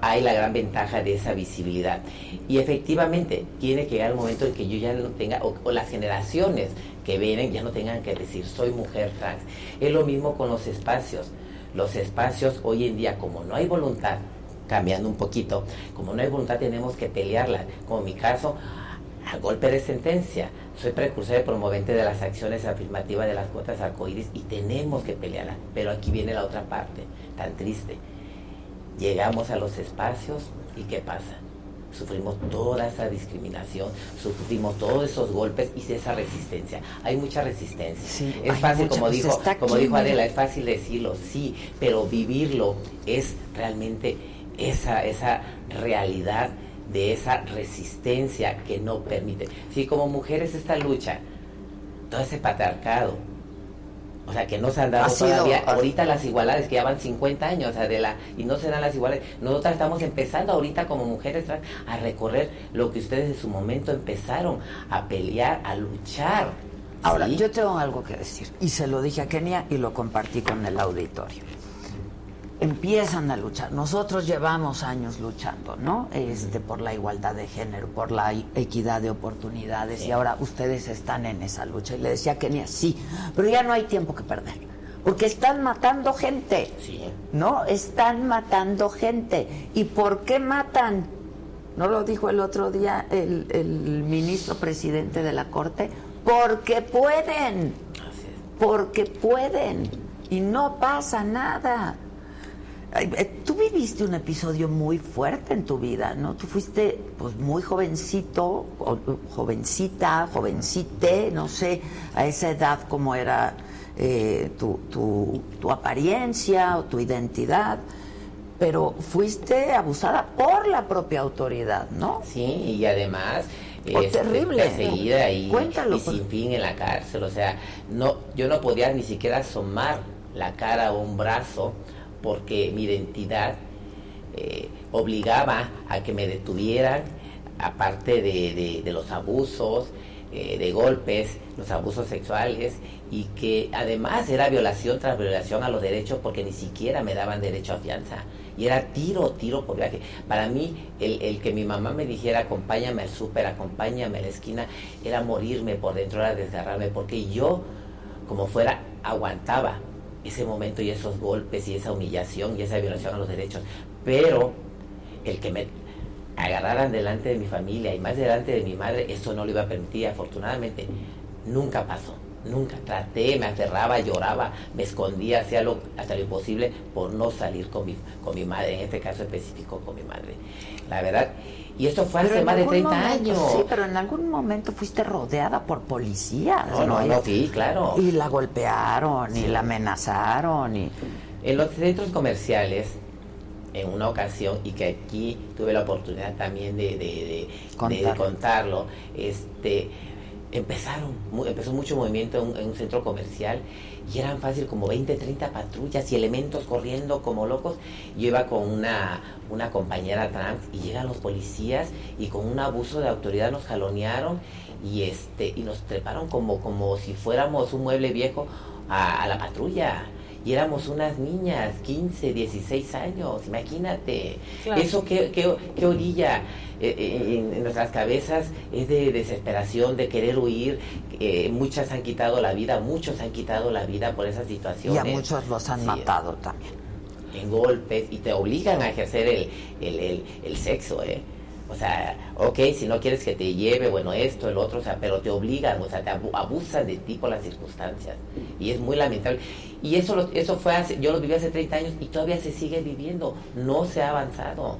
hay la gran ventaja de esa visibilidad. Y efectivamente, tiene que llegar el momento en que yo ya no tenga, o, las generaciones que vienen ya no tengan que decir soy mujer trans. Es lo mismo con los espacios. Los espacios hoy en día, como no hay voluntad cambiando un poquito. Como no hay voluntad, tenemos que pelearla. Como en mi caso, a golpe de sentencia. Soy precursor y promovente de las acciones afirmativas de las cuotas arcoíris y tenemos que pelearla. Pero aquí viene la otra parte, tan triste. Llegamos a los espacios y ¿qué pasa? Sufrimos toda esa discriminación, sufrimos todos esos golpes y esa resistencia. Hay mucha resistencia. es fácil, como dijo, como dijo Adela, es fácil decirlo, sí, pero vivirlo es realmente esa, esa realidad de esa resistencia que no permite. Si como mujeres esta lucha, todo ese patriarcado, o sea, que no se han dado todavía, ahorita las igualdades que llevan 50 años, Adela, y no se dan las igualdades. Nosotras estamos empezando ahorita como mujeres a recorrer lo que ustedes en su momento empezaron a pelear, a luchar. Ahora, yo tengo algo que decir, y se lo dije a Kenia y lo compartí con el auditorio empiezan a luchar. Nosotros llevamos años luchando, ¿no? Este, por la igualdad de género, por la equidad de oportunidades, y ahora ustedes están en esa lucha. Y le decía a Kenia, sí, pero ya no hay tiempo que perder. Porque están matando gente, ¿no? Están matando gente. ¿Y por qué matan? ¿No lo dijo el otro día el, el ministro presidente de la Corte? Porque pueden. Porque pueden. Y no pasa nada. Eh, tú viviste un episodio muy fuerte en tu vida, ¿no? Tú fuiste pues muy jovencito, jovencita, jovencite, no sé, a esa edad cómo era eh, tu, tu, apariencia o tu identidad, pero fuiste abusada por la propia autoridad, ¿no? Sí, y además... Oh, este, terrible. Perseguida y, y sin fin en la cárcel, o sea, no, yo no podía ni siquiera asomar la cara o un brazo porque mi identidad eh, obligaba a que me detuvieran, aparte de, los abusos, eh, de golpes, los abusos sexuales, y que además era violación tras violación a los derechos porque ni siquiera me daban derecho a fianza. Y era tiro, tiro por viaje. Para mí, el, que mi mamá me dijera, acompáñame al súper, acompáñame a la esquina, era morirme por dentro, era desgarrarme, porque yo, como fuera, aguantaba ese momento y esos golpes y esa humillación y esa violación a los derechos. Pero el que me agarraran delante de mi familia y más delante de mi madre, eso no lo iba a permitir. Afortunadamente, nunca pasó. Nunca traté, me aferraba, lloraba, me escondía, hacía lo, hasta lo imposible por no salir con mi, con mi madre, en este caso específico con mi madre. La verdad, y esto fue hace más de 30 años. Sí, pero en algún momento fuiste rodeada por policías. No, no, no, sí, claro. Y la golpearon, y la amenazaron. y En los centros comerciales, en una ocasión, y que aquí tuve la oportunidad también de, de, de contarlo, este empezaron, empezó mucho movimiento en, un centro comercial y eran fácil como 20, 30 patrullas y elementos corriendo como locos. Yo iba con una, una compañera trans y llegan los policías y con un abuso de autoridad nos jalonearon y este y nos treparon como, como si fuéramos un mueble viejo a, la patrulla. Y éramos unas niñas, 15, 16 años, imagínate. Eso qué, qué, qué orilla. Eh, eh, en, nuestras cabezas es de desesperación, de querer huir. Eh, muchas han quitado la vida, muchos han quitado la vida por esas situaciones. Y a muchos los han matado también. En golpes y te obligan a ejercer el, el, el, el sexo, ¿eh? O sea, ok, si no quieres que te lleve, bueno, esto, el otro, o sea, pero te obligan, o sea, te abusan de ti por las circunstancias. Y es muy lamentable. Y eso, eso fue hace, yo lo viví hace 30 años y todavía se sigue viviendo. No se ha avanzado.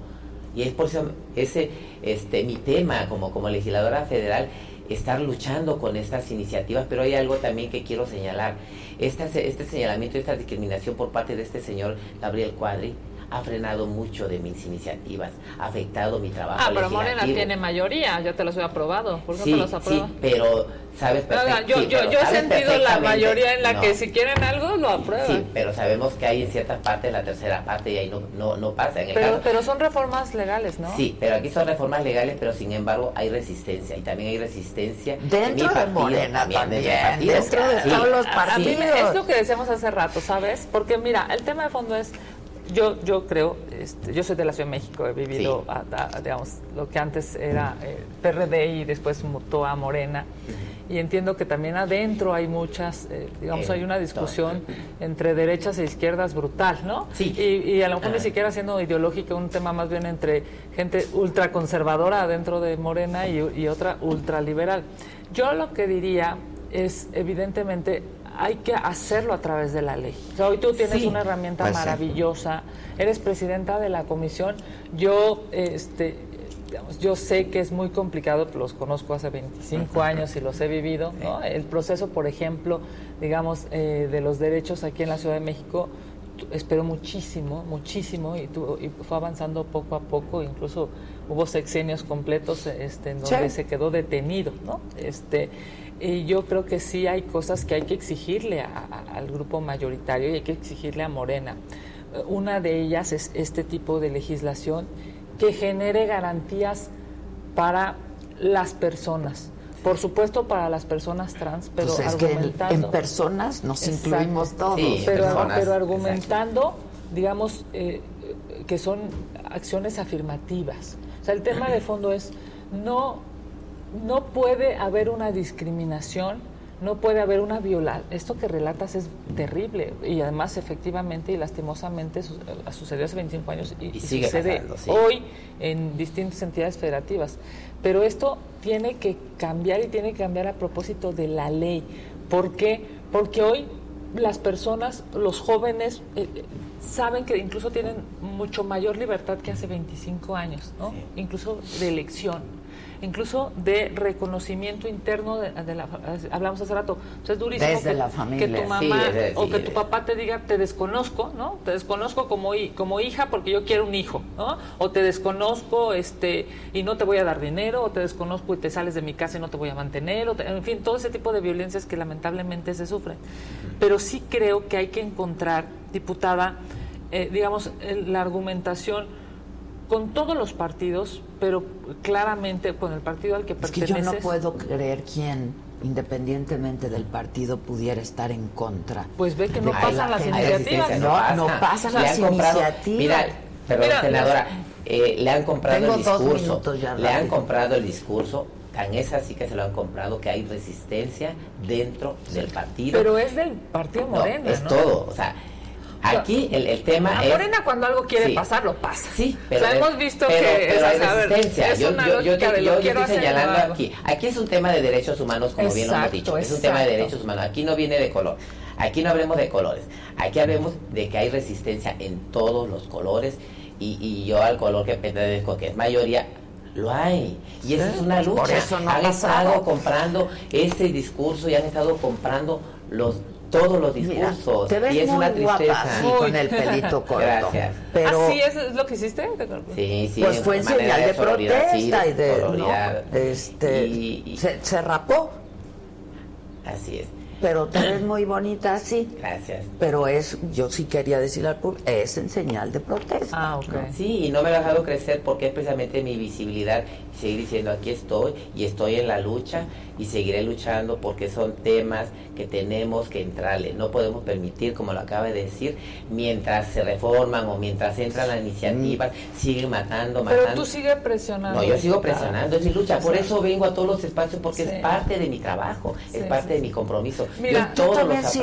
Y es por eso ese, este, mi tema como, como legisladora federal, estar luchando con estas iniciativas, pero hay algo también que quiero señalar. Este, este señalamiento, esta discriminación por parte de este señor Gabriel Cuadri, ha frenado mucho de mis iniciativas, ha afectado mi trabajo. Ah, pero Morena tiene mayoría, ya te los he aprobado. ¿Por qué sí, te los aprueba? Sí, pero sabes yo, yo, yo he sentido la mayoría en la que si quieren algo lo aprueban. Sí, pero sabemos que hay en ciertas partes la tercera parte y ahí no, no, no pasa. En el pero, pero son reformas legales, ¿no? Sí, pero aquí son reformas legales, pero sin embargo hay resistencia y también hay resistencia dentro de Morena también, dentro de todos los partidos. es lo que decíamos hace rato, ¿sabes? Porque mira, el tema de fondo es yo, yo creo, este, yo soy de la Ciudad de México, he vivido, digamos, lo que antes era eh, PRD y después mutó a Morena. Y entiendo que también adentro hay muchas, eh, digamos, hay una discusión entre derechas e izquierdas brutal, ¿no? Sí. Y, a lo mejor ni siquiera siendo ideológico, un tema más bien entre gente ultraconservadora dentro de Morena y, y otra ultraliberal. Yo lo que diría es, evidentemente, hay que hacerlo a través de la ley. hoy tú tienes una herramienta pues maravillosa, eres presidenta de la comisión. Yo, este, yo sé que es muy complicado, los conozco hace 25 años y los he vivido. El proceso, por ejemplo, digamos, eh, de los derechos aquí en la Ciudad de México, esperó muchísimo, muchísimo y, y, fue avanzando poco a poco, incluso hubo sexenios completos este, en donde se quedó detenido, ¿no? Este, y yo creo que sí hay cosas que hay que exigirle al grupo mayoritario y hay que exigirle a Morena. Una de ellas es este tipo de legislación que genere garantías para las personas. Por supuesto para las personas trans, pero pues en, personas nos incluimos todos. pero, argumentando, digamos, eh, que son acciones afirmativas. O sea, el tema de fondo es no no puede haber una discriminación, no puede haber una violación. Esto que relatas es terrible y además efectivamente y lastimosamente eh, sucedió hace 25 años y, sucede hoy en distintas entidades federativas. Pero esto tiene que cambiar y tiene que cambiar a propósito de la ley. ¿Por qué? Porque hoy las personas, los jóvenes, eh, eh, saben que incluso tienen mucho mayor libertad que hace 25 años, ¿no? Incluso de elección incluso de reconocimiento interno de, la hablamos hace rato es durísimo que, tu mamá o que tu papá te diga te desconozco no te desconozco como como hija porque yo quiero un hijo no o te desconozco este y no te voy a dar dinero o te desconozco y te sales de mi casa y no te voy a mantener en fin todo ese tipo de violencias que lamentablemente se sufren. Pero sí creo que hay que encontrar diputada eh, digamos la argumentación con todos los partidos, pero claramente con el partido al que perteneces. Es que yo no puedo creer quién independientemente del partido pudiera estar en contra. pues ve que no pasan las iniciativas. No, no, pasan las iniciativas. Mira, perdón, senadora, eh, le han comprado el discurso. le han comprado el discurso tan es así que se lo han comprado que hay resistencia dentro del partido. Pero es del partido Morena, es todo, o sea, Aquí el, el tema A es... Morena cuando algo quiere Sí. pasar, lo pasa. Sí, O pero, sea, hemos visto pero- que pero hay es, resistencia. es yo, te- yo- estoy señalando aquí. Aquí es un tema de derechos humanos, como bien lo hemos dicho. Es un tema de derechos humanos. Aquí no viene de color. Aquí no hablemos de colores. Aquí hablemos de que hay resistencia en todos los colores. Y, y yo al color que pertenezco, que es mayoría, lo hay. Y esa es una lucha. Por eso no ha han pasado. estado comprando este discurso y han estado comprando los todos los Mira, discursos. te ves y es muy una guapa tristeza. así, con el pelito corto. Gracias. Pero, ¿Así es lo que hiciste? Sí, sí. pues fue en señal de sí, protesta y de. ¿no? Este, Y- y- se, se rapó, Así es. pero te ves muy bonita así. Gracias. Pero es, yo sí quería decir al público, es en señal de protesta. Ah, ok. Sí, y no me ha dejado crecer porque es precisamente mi visibilidad. Seguir diciendo aquí estoy y estoy en la lucha y seguiré luchando porque son temas que tenemos que entrarle. No podemos permitir, como lo acaba de decir, mientras se reforman o mientras entran las iniciativas, siguen matando, matando. Pero tú sigues presionando. No, yo sigo presionando, es mi lucha. Por eso vengo a todos los espacios, porque Sí. es parte de mi trabajo, es Sí, parte sí, de mi compromiso. Mira, yo todos también los eso,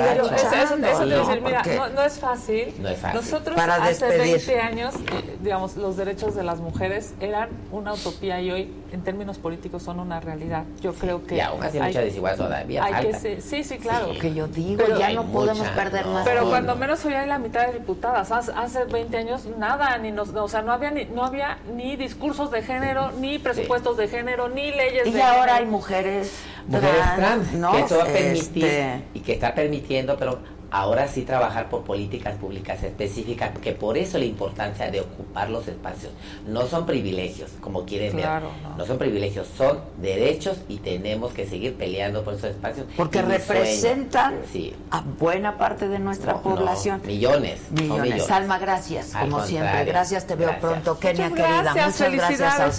¿no? decir, mira, Porque- no, no es fácil. No es fácil. Nosotros Para hace despedir. 20 años, eh, digamos, los derechos de las mujeres eran una utopía y hoy, en términos políticos, son una realidad. Yo creo que Y aún así hay mucha desigualdad todavía. hay que falta. ser- sí, sí, claro. que yo digo, Pero ya no podemos mucha, perder no. más. Pero tiempo. cuando menos hoy hay la mitad de diputadas. Hace, hace 20 años nada, ni nos, o sea, no había ni, no había ni discursos de género, ni presupuestos de género, ni leyes Y de ahora hay mujeres mujeres trans, trans, ¿no? que eso va a permitir Este, y que está permitiendo, pero ahora sí trabajar por políticas públicas específicas, que por eso la importancia de ocupar los espacios. No son privilegios, como quieren Claro, ver. no. No. son privilegios, son derechos y tenemos que seguir peleando por esos espacios. porque representan sí. a buena parte de nuestra No, población. no, millones, Millones. millones. Alma, gracias, Al como siempre. Gracias, te veo gracias. pronto. Kenia, Muchas querida, gracias, muchas gracias a felicidades,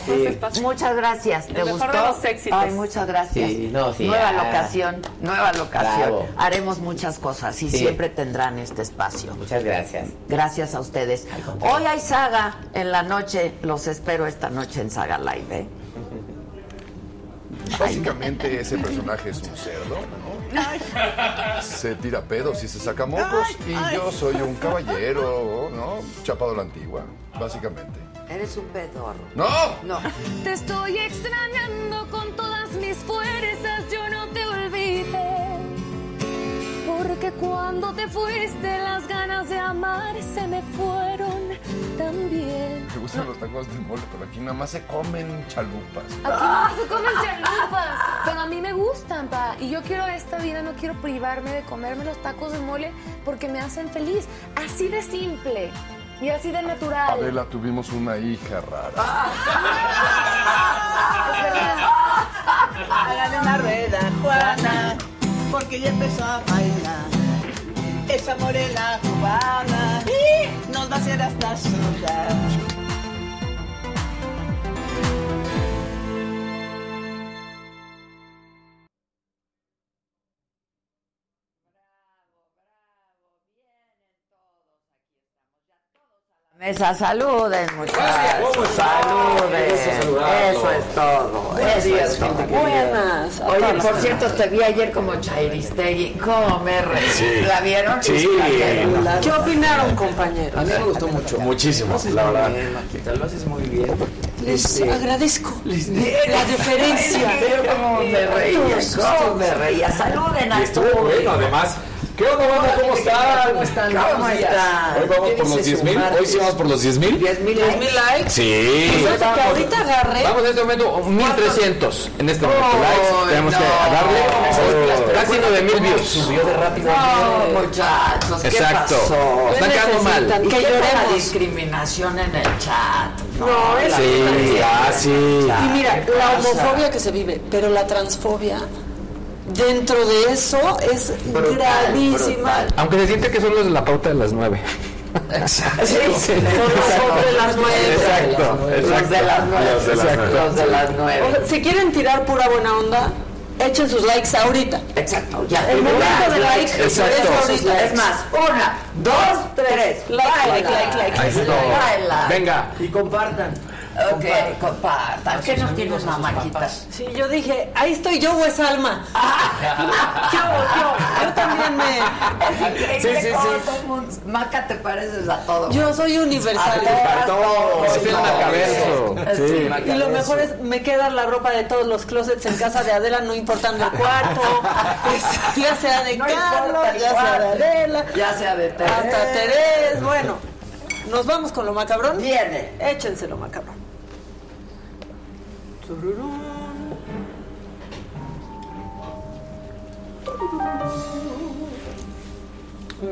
ustedes. este. Muchas gracias. ¿Te El mejor gustó? de los éxitos. Ay, muchas gracias. Sí, no, sí, nueva ah. locación, nueva locación. Bravo. Haremos muchas cosas y Sí. siempre tendrán este espacio. Muchas gracias. Gracias a ustedes. Hoy hay saga en la noche. Los espero esta noche en Saga Live. ¿eh? Básicamente ese personaje es un cerdo, ¿no? Se tira pedos y se saca mocos y yo soy un caballero, ¿no? Chapado a la antigua, básicamente. Eres un pedorro. ¡No! No. Te estoy extrañando con todas mis fuerzas, yo no te olvidé. Porque cuando te fuiste las ganas de amar se me fueron también. Me gustan los tacos de mole, pero aquí nada más se comen chalupas. Aquí no se comen chalupas, pero a mí me gustan, pa. Y yo quiero esta vida, no quiero privarme de comerme los tacos de mole porque me hacen feliz. Así de simple y así de natural. Adela, tuvimos una hija rara. Es verdad. Hágale una rueda, Juana, porque ya empezó a bailar. Esa morena cubana nos va a hacer hasta sudar. Mesa, saluden, muchachos. Saluden. Eso es todo. Eso es todo. Buenas. Oye, por cierto, te vi ayer como Chairistegui. ¿Cómo me reí? ¿La vieron? Sí. La ¿Qué opinaron, compañeros? A mí me gustó mucho, muchísimo, la verdad. Maquita, lo haces muy bien. Les Este, agradezco la deferencia. Cómo me reía, cómo me reía. Saluden Y a estuvo bueno, además. ¿Qué onda, banda? ¿Cómo están? ¿Cómo están? ¿Cómo están? Hoy vamos ¿Qué por los dice 10 su mil. Hoy sí vamos por los 10 mil. 10 mil 10 mil likes. Sí. Fíjate que ahorita agarré. Vamos en este momento 1300 en este momento likes. Tenemos que no. darle casi 9000 views. Subió de rápido. No, muchachos, ¿qué Exacto. pasó? Están quedando mal. Que qué tal la lloremos. discriminación en el chat? No, es Sí, ah, sí. Y mira, la homofobia que se vive, pero la transfobia, dentro de eso es gravísima. Aunque se siente que solo es la pauta de las 9. Sí, sobre las nueve. Exacto, Los de las nueve. Los de las nueve. Los de las nueve. si quieren tirar pura buena onda, echen sus likes ahorita. Exacto, ya. El momento Ya, de like Exacto. es ahorita. Es más, una, dos, tres. Like, like, like, like. Baila. Venga. Y compartan. Ok, compartan. ¿Qué nos tienes, mamáquita? Sí, yo dije, ahí estoy yo o es Alma. yo, yo, yo también me... Sí, sí, sí. Maca, te pareces a todos. Yo soy universal. Para todos. Es el macabezo. Sí. Y lo mejor es, me queda la ropa de todos los closets en casa de Adela, no importando el cuarto. Ya sea de Carlos, ya sea de. Adela. Ya sea de Terés. Hasta Terés. Bueno, ¿nos vamos con lo macabrón? Viene. Échense lo macabrón.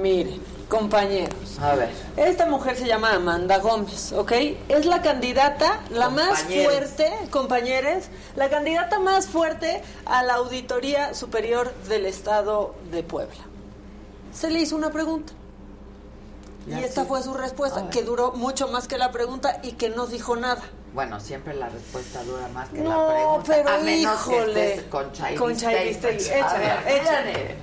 Miren, compañeros. A ver. Esta mujer se llama Amanda Gómez, ¿ok? Es la candidata, la más fuerte, compañeros, la candidata más fuerte a la Auditoría Superior del Estado de Puebla. Se le hizo una pregunta. Ya y esta sí. fue su respuesta, que duró mucho más que la pregunta y que no dijo nada. Bueno, siempre la respuesta dura más que la No, pregunta. pero a menos híjole. que estés con Chai Chai échale. échale.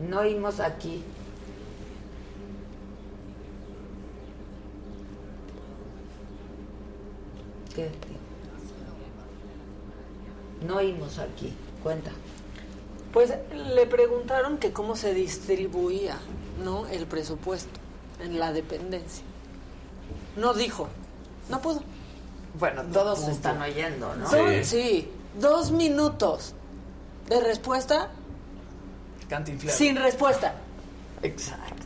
No oímos aquí. ¿Qué? No oímos aquí. Cuenta. Pues le preguntaron que cómo se distribuía, ¿no? El presupuesto en la dependencia. No dijo, no pudo. Bueno, todos se están oyendo, ¿no? Son- sí, dos minutos de respuesta Cantinfleado. sin respuesta. Exacto.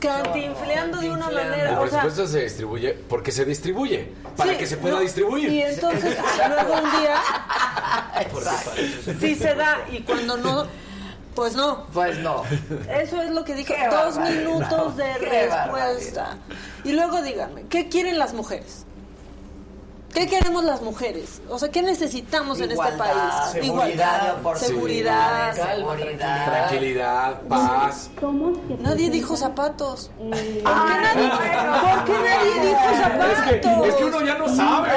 Cantinfleando de una manera, El o sea, se distribuye porque se distribuye. Para sí, que se pueda no, distribuir. Y entonces luego un día sí se da y cuando no, pues no. Pues no. Eso es lo que dijo, Qué dos barbaridad. minutos de Qué respuesta. Y luego díganme, ¿qué quieren las mujeres? ¿Qué queremos las mujeres? O sea, ¿qué necesitamos en este Igualdad, país? seguridad oportunidades, seguridad, seguridad. Tranquilidad, paz. Nadie dijo zapatos. ¿Por qué nadie, bueno. ¿por qué nadie dijo zapatos? Es que uno ya no sabe.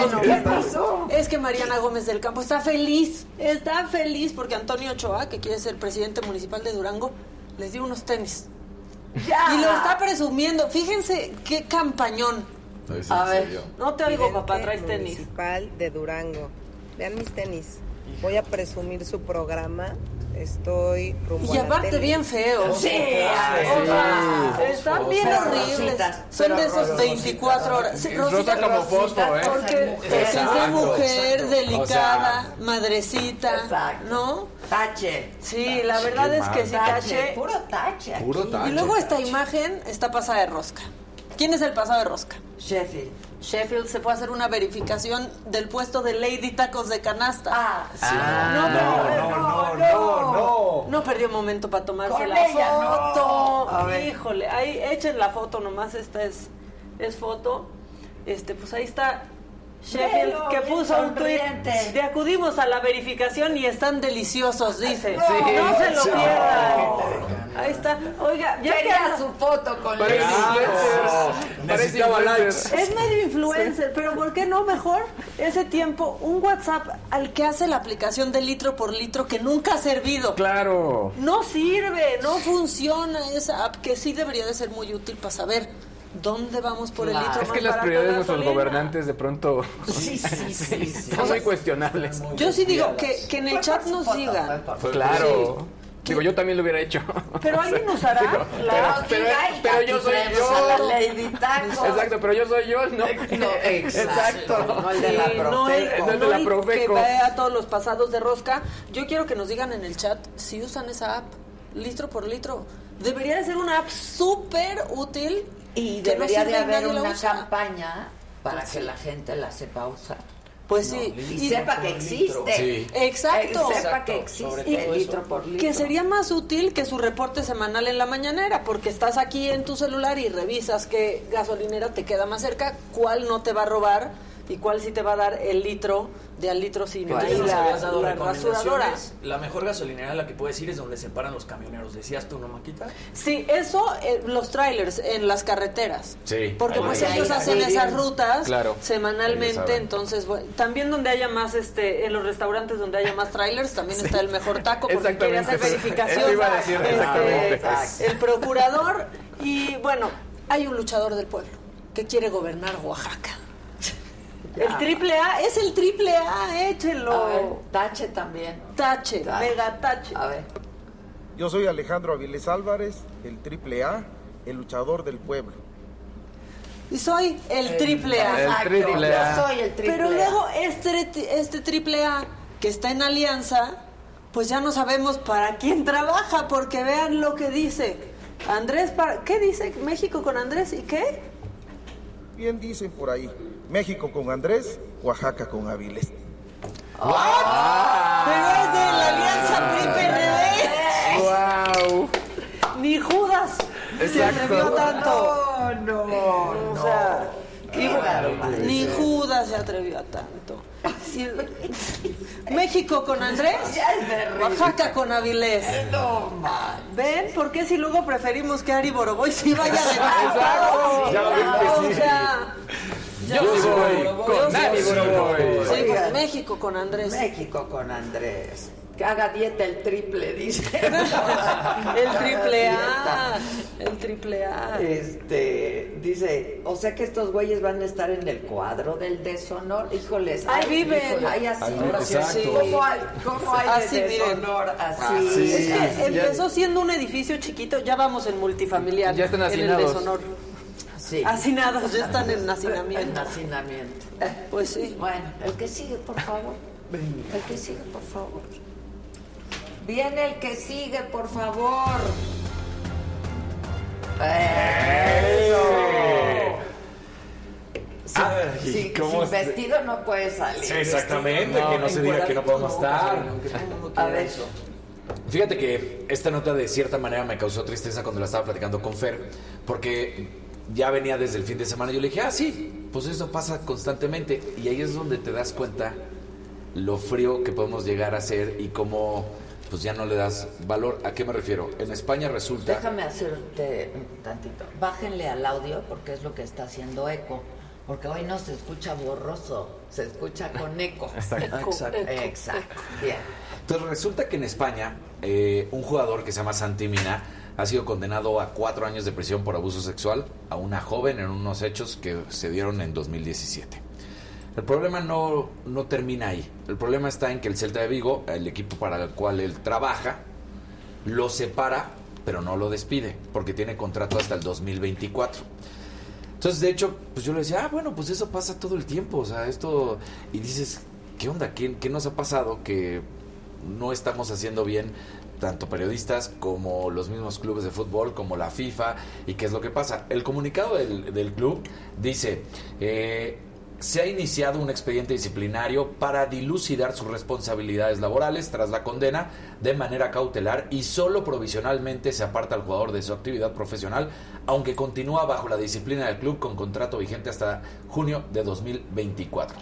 Bueno, ¿qué pasó? Es que Mariana Gómez del Campo está feliz, está feliz porque Antonio Ochoa, que quiere ser presidente municipal de Durango, les dio unos tenis. Ya. Y lo está presumiendo. Fíjense qué campañón. A ver. No te oigo, papá, traes tenis. municipal de Durango. Vean mis tenis. Voy a presumir su programa. Estoy rumbo Y a la aparte tele. bien feos. Sí, sea, están bien Pero horribles. rositas, Son pero de esos rositas. 24 horas. Sí, Rosa rositas, como rositas, fosfo, ¿eh? Porque porque es Exacto, mujer exacto. delicada, O sea, madrecita, Exacto. ¿no? Tache. Sí, la verdad es que sí, tache. Puro tache. aquí. Puro tache. Y luego esta imagen está pasada de rosca. ¿Quién es el pasado de rosca? Sheffield. Sheffield se fue a hacer una verificación del puesto de Lady Tacos de Canasta. Ah, sí. no, no, no, no, no. No perdió momento para tomarse Con la ella, no. foto. Ver. Híjole, ahí echen la foto nomás, esta es, es foto. Este, pues ahí está Sheffield Velo, que puso un tweet sonriente. de acudimos a la verificación y están deliciosos, dice. Sí. no se lo pierdan. Ahí está. Oiga, ya su foto con Parece Lady. influencer. Necesitaba likes. Es medio influencer, pero ¿por qué no mejor ese tiempo un WhatsApp al que hace la aplicación de litro por litro que nunca ha servido? Claro. No sirve, no funciona esa app que sí debería de ser muy útil para saber dónde vamos por el Claro. litro Es más que las prioridades de de nuestros gobernantes de pronto Sí, sí, sí. están muy cuestionables. Yo sí digo que, que en el Fue chat nos digan. Pues claro. Digo, yo también lo hubiera hecho. Pero alguien usará la Pero, app. pero- yo soy yo. Lady Taco. Exacto, pero yo soy yo, ¿no? No, exacto. No el de la Sí, no el, Profeco. No el de la que vea todos los pasados de rosca. Yo quiero que nos digan en el chat si usan esa app, litro por litro. Debería de ser una app súper útil. Y que no debería de y haber una usa. campaña para que la gente la sepa usar. Pues sí. Y sepa que existe. Sí. Exacto. Sepa que existe todo litro por litro. Que sería más útil que su reporte semanal en la mañanera, porque estás aquí en tu celular y revisas qué gasolinera te queda más cerca, cuál no te va a robar y cuál sí te va a dar el litro de al litro sin ahí nos la, habías dado la recomendaciones. La mejor gasolinera a la que puedes ir es donde se paran los camioneros. ¿Decías tú, no, Maquita? Sí, eso, eh, los trailers en las carreteras. Sí. Porque pues ellos ahí hacen esas rutas Claro. Semanalmente, entonces bueno, también donde haya más, este, en los restaurantes donde haya más trailers, también está el mejor taco porque quiere hacer verificación. Eso iba a decir, Este, exactamente. el procurador y bueno, hay un luchador del pueblo que quiere gobernar Oaxaca. El triple A, es el triple A, échelo. A ver, tache también. Tache, Tache. mega tache. A ver. Yo soy Alejandro Avilés Álvarez, el triple A, el luchador del pueblo. Y soy el triple A. El triple A. Yo soy el triple Pero A. luego este, este triple A que está en alianza, pues ya no sabemos para quién trabaja, porque vean lo que dice. Andrés, para, ¿qué dice México con Andrés y qué? Bien dicen por ahí, México con Andrés, Oaxaca con Avilés. Pero es de la alianza PRI-PRD. ¡Wow! Ni Judas se atrevió tanto. No, no, O sea, ni Judas se atrevió a tanto. México con Andrés, Oaxaca con Avilés. No, man. ¿Ven? ¿Por qué si luego preferimos que Ari Boroboy sí vaya de Exacto. Ya O sea, Yo sí voy con Ari Boroboy. Sí, Oigan. con México con Andrés. México con Andrés. Que haga dieta el triple, dice. El triple A. El triple A. Este, dice, o sea que estos güeyes van a estar en el cuadro del deshonor. Híjoles. Ahí viven. híjole, Ay, así. Ahí, exacto. ¿Cómo hay, cómo hay de Así viven. deshonor? Así. Así. Es que empezó siendo un edificio chiquito, ya vamos en multifamiliar. Ya están En el hacinados. deshonor. Sí. Hacinados, ya están en En hacinamiento. hacinamiento. Pues sí. Bueno, el que sigue, por favor. El que sigue, por favor. Viene el que sigue, por favor. Eso. Sin, Ay, ¿cómo sin es? vestido no puede salir. Sí, exactamente, que no se diga que no podemos estar. A ver, Fíjate que esta nota de cierta manera me causó tristeza cuando la estaba platicando con Fer, porque ya venía desde el fin de semana. Yo le dije, ah, sí, pues eso pasa constantemente. Y ahí es donde te das cuenta lo frío que podemos llegar a ser y cómo pues ya no le das valor. ¿A qué me refiero? En España resulta... déjame hacerte un tantito. Bájenle al audio porque es lo que está haciendo eco. Porque hoy no se escucha borroso, se escucha con eco. Exacto. Exacto. Eco, Exacto. Bien. Entonces resulta que en España eh, un jugador que se llama Santi Mina ha sido condenado a cuatro años de prisión por abuso sexual a una joven en unos hechos que se dieron en 2017. El problema no, no termina ahí. El problema está en que el Celta de Vigo, el equipo para el cual él trabaja, lo separa, pero no lo despide, porque tiene contrato hasta el 2024. Entonces, de hecho, pues yo le decía, ah, bueno, pues eso pasa todo el tiempo, o sea, esto... Y dices, ¿qué onda? ¿Qué, qué nos ha pasado que no estamos haciendo bien tanto periodistas como los mismos clubes de fútbol, como la FIFA, y qué es lo que pasa. El comunicado del, club dice, eh, se ha iniciado un expediente disciplinario para dilucidar sus responsabilidades laborales tras la condena de manera cautelar y solo provisionalmente se aparta al jugador de su actividad profesional, aunque continúa bajo la disciplina del club con contrato vigente hasta junio de 2024.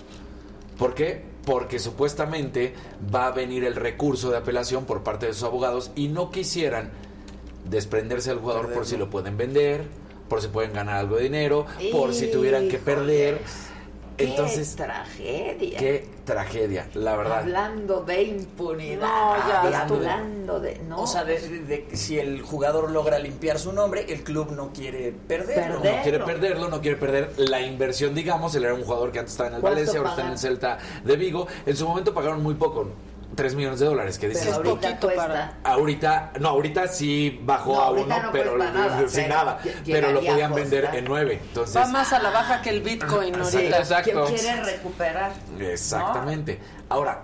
¿Por qué? Porque supuestamente va a venir el recurso de apelación por parte de sus abogados y no quisieran desprenderse del jugador por si lo pueden vender, por si pueden ganar algo de dinero, por si tuvieran que perder. Entonces, qué tragedia. qué tragedia, la verdad. Hablando de impunidad. No, ya hablando de. No. O sea, de, de si el jugador logra limpiar su nombre, el club no quiere perderlo. No quiere perderlo, no quiere perder la inversión, digamos. Él era un jugador que antes estaba en el ¿Cuánto Valencia, ahora está en el Celta de Vigo. En su momento pagaron muy poco, 3 millones de dólares, que dices, Pero ahorita cuesta. Ahorita, no, ahorita sí bajó No, a uno, no pero nada, sin pero nada. Pero lo podían vender en 9. Entonces, Va más a la baja que el Bitcoin Exacto, ahorita. exacto. ¿Quién quiere recuperar? Exactamente. Ahora,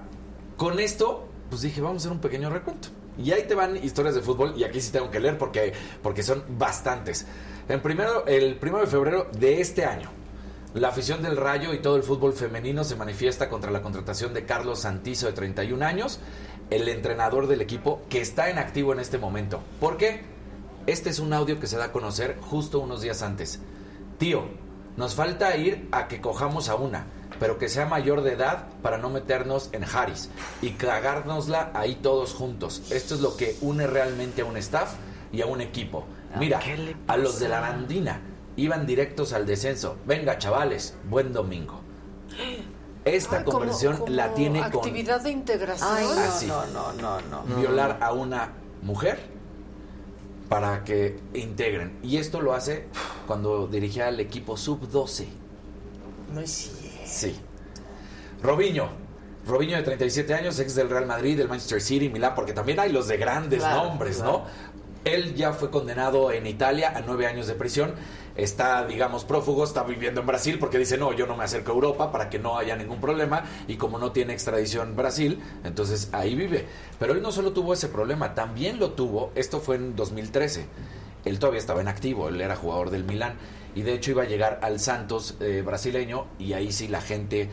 con esto, pues dije, vamos a hacer un pequeño recuento. Y ahí te van historias de fútbol, y aquí sí tengo que leer porque, porque son bastantes. En primero, el primero de febrero de este año, la afición del Rayo y todo el fútbol femenino se manifiesta contra la contratación de Carlos Santizo de 31 años, el entrenador del equipo que está en activo en este momento. ¿Por qué? Este es un audio que se da a conocer justo unos días antes. Tío, nos falta ir a que cojamos a una, pero que sea mayor de edad para no meternos en Haris y cagárnosla ahí todos juntos. Esto es lo que une realmente a un staff y a un equipo. Mira, a los de la Arandina iban directos al descenso. Venga, chavales, buen domingo. Esta Ay, como- conversión como la tiene con Actividad de integración. Ay, no, Así. no, no, no, no. violar a una mujer para que integren. Y esto lo hace cuando dirigía al equipo sub-12. No es cierto. Sí. Robinho. Robinho de 37 años, ex del Real Madrid, del Manchester City, Milán, porque también hay los de grandes Claro, nombres, claro. ¿no? Él ya fue condenado en Italia a nueve años de prisión. Está, digamos, prófugo, está viviendo en Brasil porque dice, no, yo no me acerco a Europa para que no haya ningún problema. Y como no tiene extradición Brasil, entonces ahí vive. Pero él no solo tuvo ese problema, también lo tuvo, esto fue en 2013. Él todavía estaba en activo, él era jugador del Milán. Y de hecho iba a llegar al Santos eh, brasileño y ahí sí la gente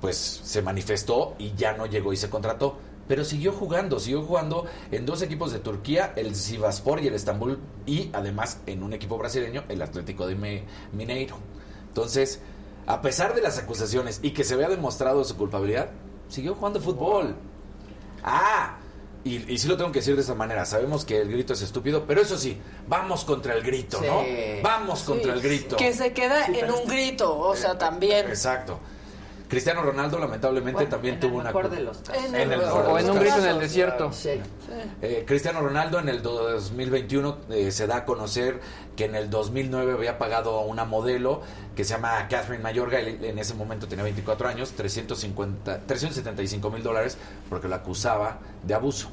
pues se manifestó y ya no llegó y se contrató. Pero siguió jugando, siguió jugando en dos equipos de Turquía, el Sivasspor y el Estambul, y además en un equipo brasileño, el Atlético de Mineiro. Entonces, a pesar de las acusaciones y que se vea demostrado su culpabilidad, siguió jugando fútbol. Ah, y, y sí lo tengo que decir de esa manera. Sabemos que el grito es estúpido, pero eso sí, vamos contra el grito, ¿no? Sí. Vamos contra el grito. Que se queda en un grito, o sea, también. Exacto. Cristiano Ronaldo lamentablemente también tuvo una de los. En En el de O los en un grito en el desierto. Sí. Eh, Cristiano Ronaldo en el 2021 eh, se da a conocer que en el 2009 había pagado a una modelo que se llama Catherine Mayorga, él en ese momento tenía 24 años, 350, 375 mil dólares porque la acusaba de abuso.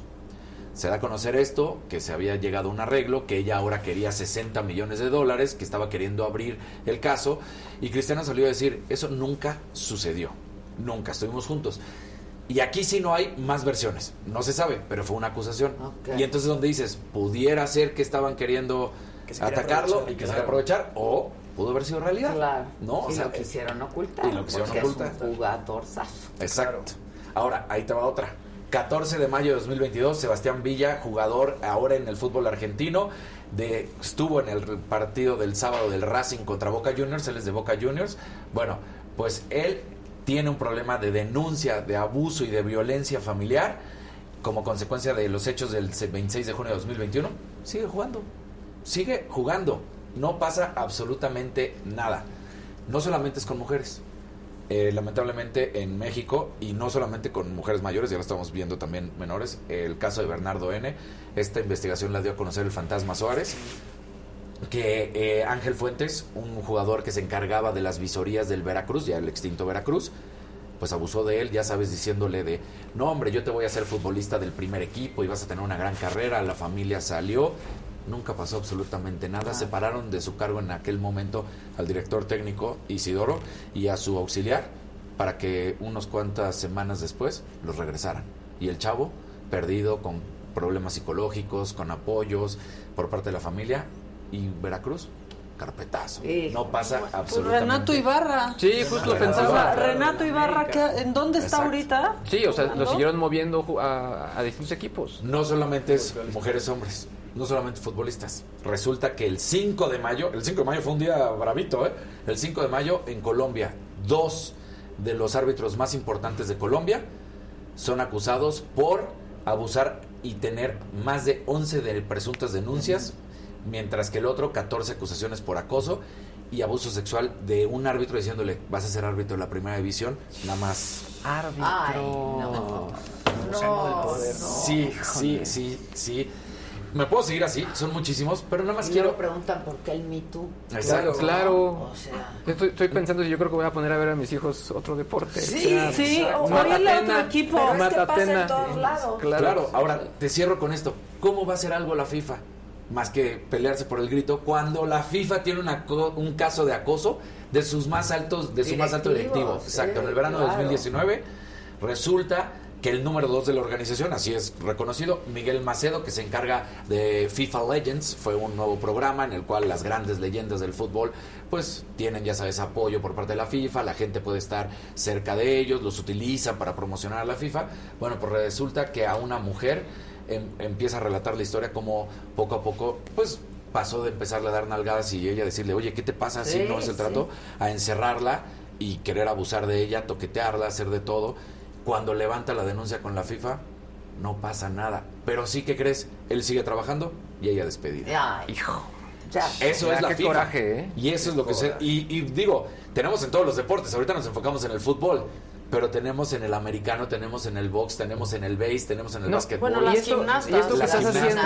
Se da a conocer esto, que se había llegado a un arreglo, que ella ahora quería 60 millones de dólares, que estaba queriendo abrir el caso, y Cristiano salió a decir, eso nunca sucedió, nunca estuvimos juntos. Y aquí sí no hay más versiones, no se sabe, pero fue una acusación. Y entonces donde dices, pudiera ser que estaban queriendo Que se atacarlo y que se claro. quería aprovechar, o pudo haber sido realidad. Claro. ¿no? O y sea, lo quisieron ocultar. y lo quisieron ocultar. Es un jugadorzazo. Exacto. Ahora, ahí te va otra. 14 de mayo de 2022, Sebastián Villa, jugador ahora en el fútbol argentino, estuvo en el partido del sábado del Racing contra Boca Juniors, él es de Boca Juniors. Bueno, pues él tiene un problema de denuncia de abuso y de violencia familiar como consecuencia de los hechos del 26 de junio de 2021. Sigue jugando, sigue jugando, no pasa absolutamente nada. No solamente es con mujeres, eh, lamentablemente en México y no solamente con mujeres mayores, ya lo estamos viendo también menores, el caso de Bernardo N. Esta investigación la dio a conocer el fantasma Suárez, que eh, Ángel Fuentes, un jugador que se encargaba de las visorías del Veracruz, ya el extinto Veracruz, pues abusó de él, ya sabes, diciéndole de, no hombre, yo te voy a hacer futbolista del primer equipo y vas a tener una gran carrera, la familia salió, nunca pasó absolutamente nada, separaron de su cargo en aquel momento al director técnico Isidoro y a su auxiliar para que unos cuantas semanas después los regresaran. Y el chavo, perdido con problemas psicológicos, con apoyos por parte de la familia, y Veracruz, carpetazo. No pasa Pues absolutamente Renato Ibarra. Sí, justo lo O pensaba. sea, Renato Ibarra, ¿qué- ¿en dónde está Exacto. ahorita? Sí, o sea, lo siguieron moviendo a, a distintos equipos. No solamente es mujeres hombres, no solamente futbolistas. Resulta que el 5 de mayo, el 5 de mayo fue un día bravito, ¿eh? El 5 de mayo en Colombia, dos de los árbitros más importantes de Colombia son acusados por abusar y tener más de 11 de presuntas denuncias, mientras que el otro 14 acusaciones por acoso y abuso sexual de un árbitro diciéndole, vas a ser árbitro de la primera división, nada más. Árbitro. Ay, no. No, Sí, sí, sí, sí. Me puedo seguir así, son muchísimos, pero nada más Y quiero. luego preguntan por qué el Me Too. Exacto. Claro. O sea, Estoy, estoy pensando si yo creo que voy a poner a ver a mis hijos otro deporte. Sí, O sea, sí, o Matatena, otro equipo. Pero es que pasa Matatena. en todos lados. Claro. Claro, ahora te cierro con esto. ¿Cómo va a hacer algo la FIFA? Más que pelearse por el grito, cuando la FIFA tiene una co- un caso de acoso de sus más altos, de su más alto directivo. Directivos, Exacto, sí, en el verano de claro. 2019 resulta que el número dos de la organización, así es reconocido, Miguel Macedo, que se encarga de FIFA Legends, fue un nuevo programa en el cual las grandes leyendas del fútbol, pues tienen, ya sabes, apoyo por parte de la FIFA, la gente puede estar cerca de ellos, los utilizan para promocionar a la FIFA. Bueno, pues resulta que a una mujer em- empieza a relatar la historia como poco a poco, pues pasó de empezarle a dar nalgadas y ella decirle, oye, ¿qué te pasa? Sí, no es el sí. trato, a encerrarla y querer abusar de ella, toquetearla, hacer de todo. Cuando levanta la denuncia con la FIFA, no pasa nada. Pero sí que crees, él sigue trabajando y ella despedida. Ay, Hijo. ya. Eso Ya, es la qué FIFA. coraje, ¿eh? Y eso es lo que se... Y, y digo, tenemos en todos los deportes, ahorita nos enfocamos en el fútbol, pero tenemos en el americano, tenemos en el box, tenemos en el base, tenemos en el No, básquetbol. y esto, y esto que Las estás haciendo,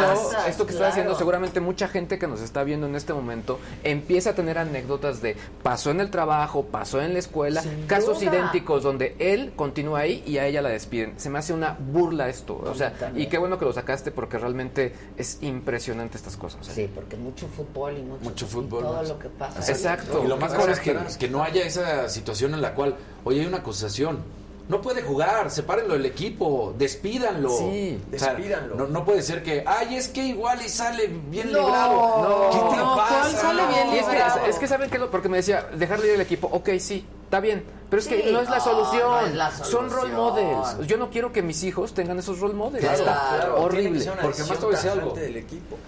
esto que estás haciendo, seguramente mucha gente que nos está viendo en este momento empieza a tener anécdotas de pasó en el trabajo, pasó en la escuela, Sin casos duda. idénticos donde él continúa ahí y a ella la despiden. Se me hace una burla esto, o sea, y qué bueno que lo sacaste porque realmente es impresionante estas cosas. ¿eh? Sí, porque mucho fútbol y mucho, Mucho y fútbol. todo lo que pasa. Exacto. Y lo más grave es que no haya esa situación en la cual, oye, hay una acusación. No puede jugar, sepárenlo del equipo, despídanlo. Sí, O sea, despídanlo. No, no puede ser que, ay, es que igual y sale bien No, librado. no, ¿Qué te no, pasa? ¿cuál sale bien Y es librado? que, es que saben que lo, porque me decía, dejarle ir el equipo, ok, sí, está bien, pero es Sí, que no es la no, solución, no es la son role models. Yo no quiero que mis hijos tengan esos role models. Claro, Está claro. horrible. Porque más te voy a decir algo.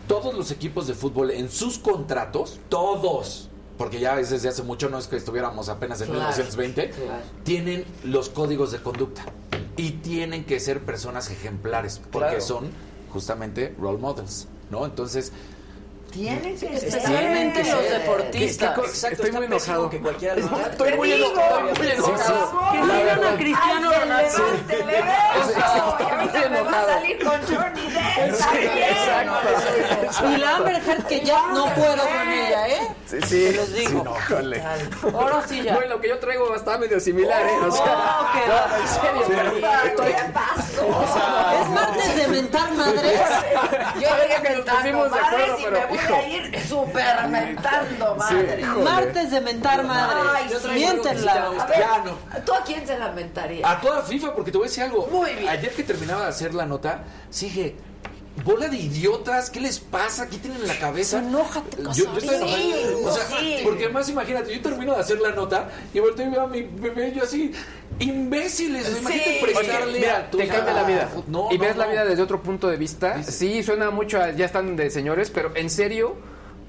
Todos los equipos de fútbol en sus contratos, todos, porque ya es desde hace mucho, no es que estuviéramos apenas en Claro, 1920, claro. tienen los códigos de conducta y tienen que ser personas ejemplares porque Claro. son justamente role models, ¿no? Entonces, Tienen que Especialmente los deportistas. ¿Qué- qué- Exacto, Estoy muy enojado. que cualquiera. Estoy muy Te enojado, muy por enojado. Que sigan a Cristiano Ronaldo. Estoy ahorita muy me va a salir con Johnny Depp Sí, también. exacto. Y la Amber Heard que ya no puedo con ella, ¿eh? Sí, sí. Te los digo. Ahora sí ya. Bueno, lo que yo traigo está medio similar, ¿eh? O sea, en serio, estoy-. Es martes de mentar madres. Yo voy que pusimos de madres acuerdo, y pero, me voy hijo. a ir super mentando madres. híjole. Martes de mentar madres. Ay, Yo Miéntenla. A ver, Ya no. ¿tú a quién se lamentaría? a toda FIFA, porque te voy a decir algo. Muy bien. Ayer que terminaba de hacer la nota, sigue. Bola de idiotas, ¿qué les pasa? ¿Qué tienen en la cabeza? Enójate, Yo, yo estoy Sí. O sea, sí. porque además imagínate, yo termino de hacer la nota y volteo y veo a mi bebé yo así, imbéciles, Sí. imagínate Oye, prestarle mira, a tu te cambia la vida. No, y no, ves la vida desde otro punto de vista. Sí, suena mucho a ya están de señores, pero en serio,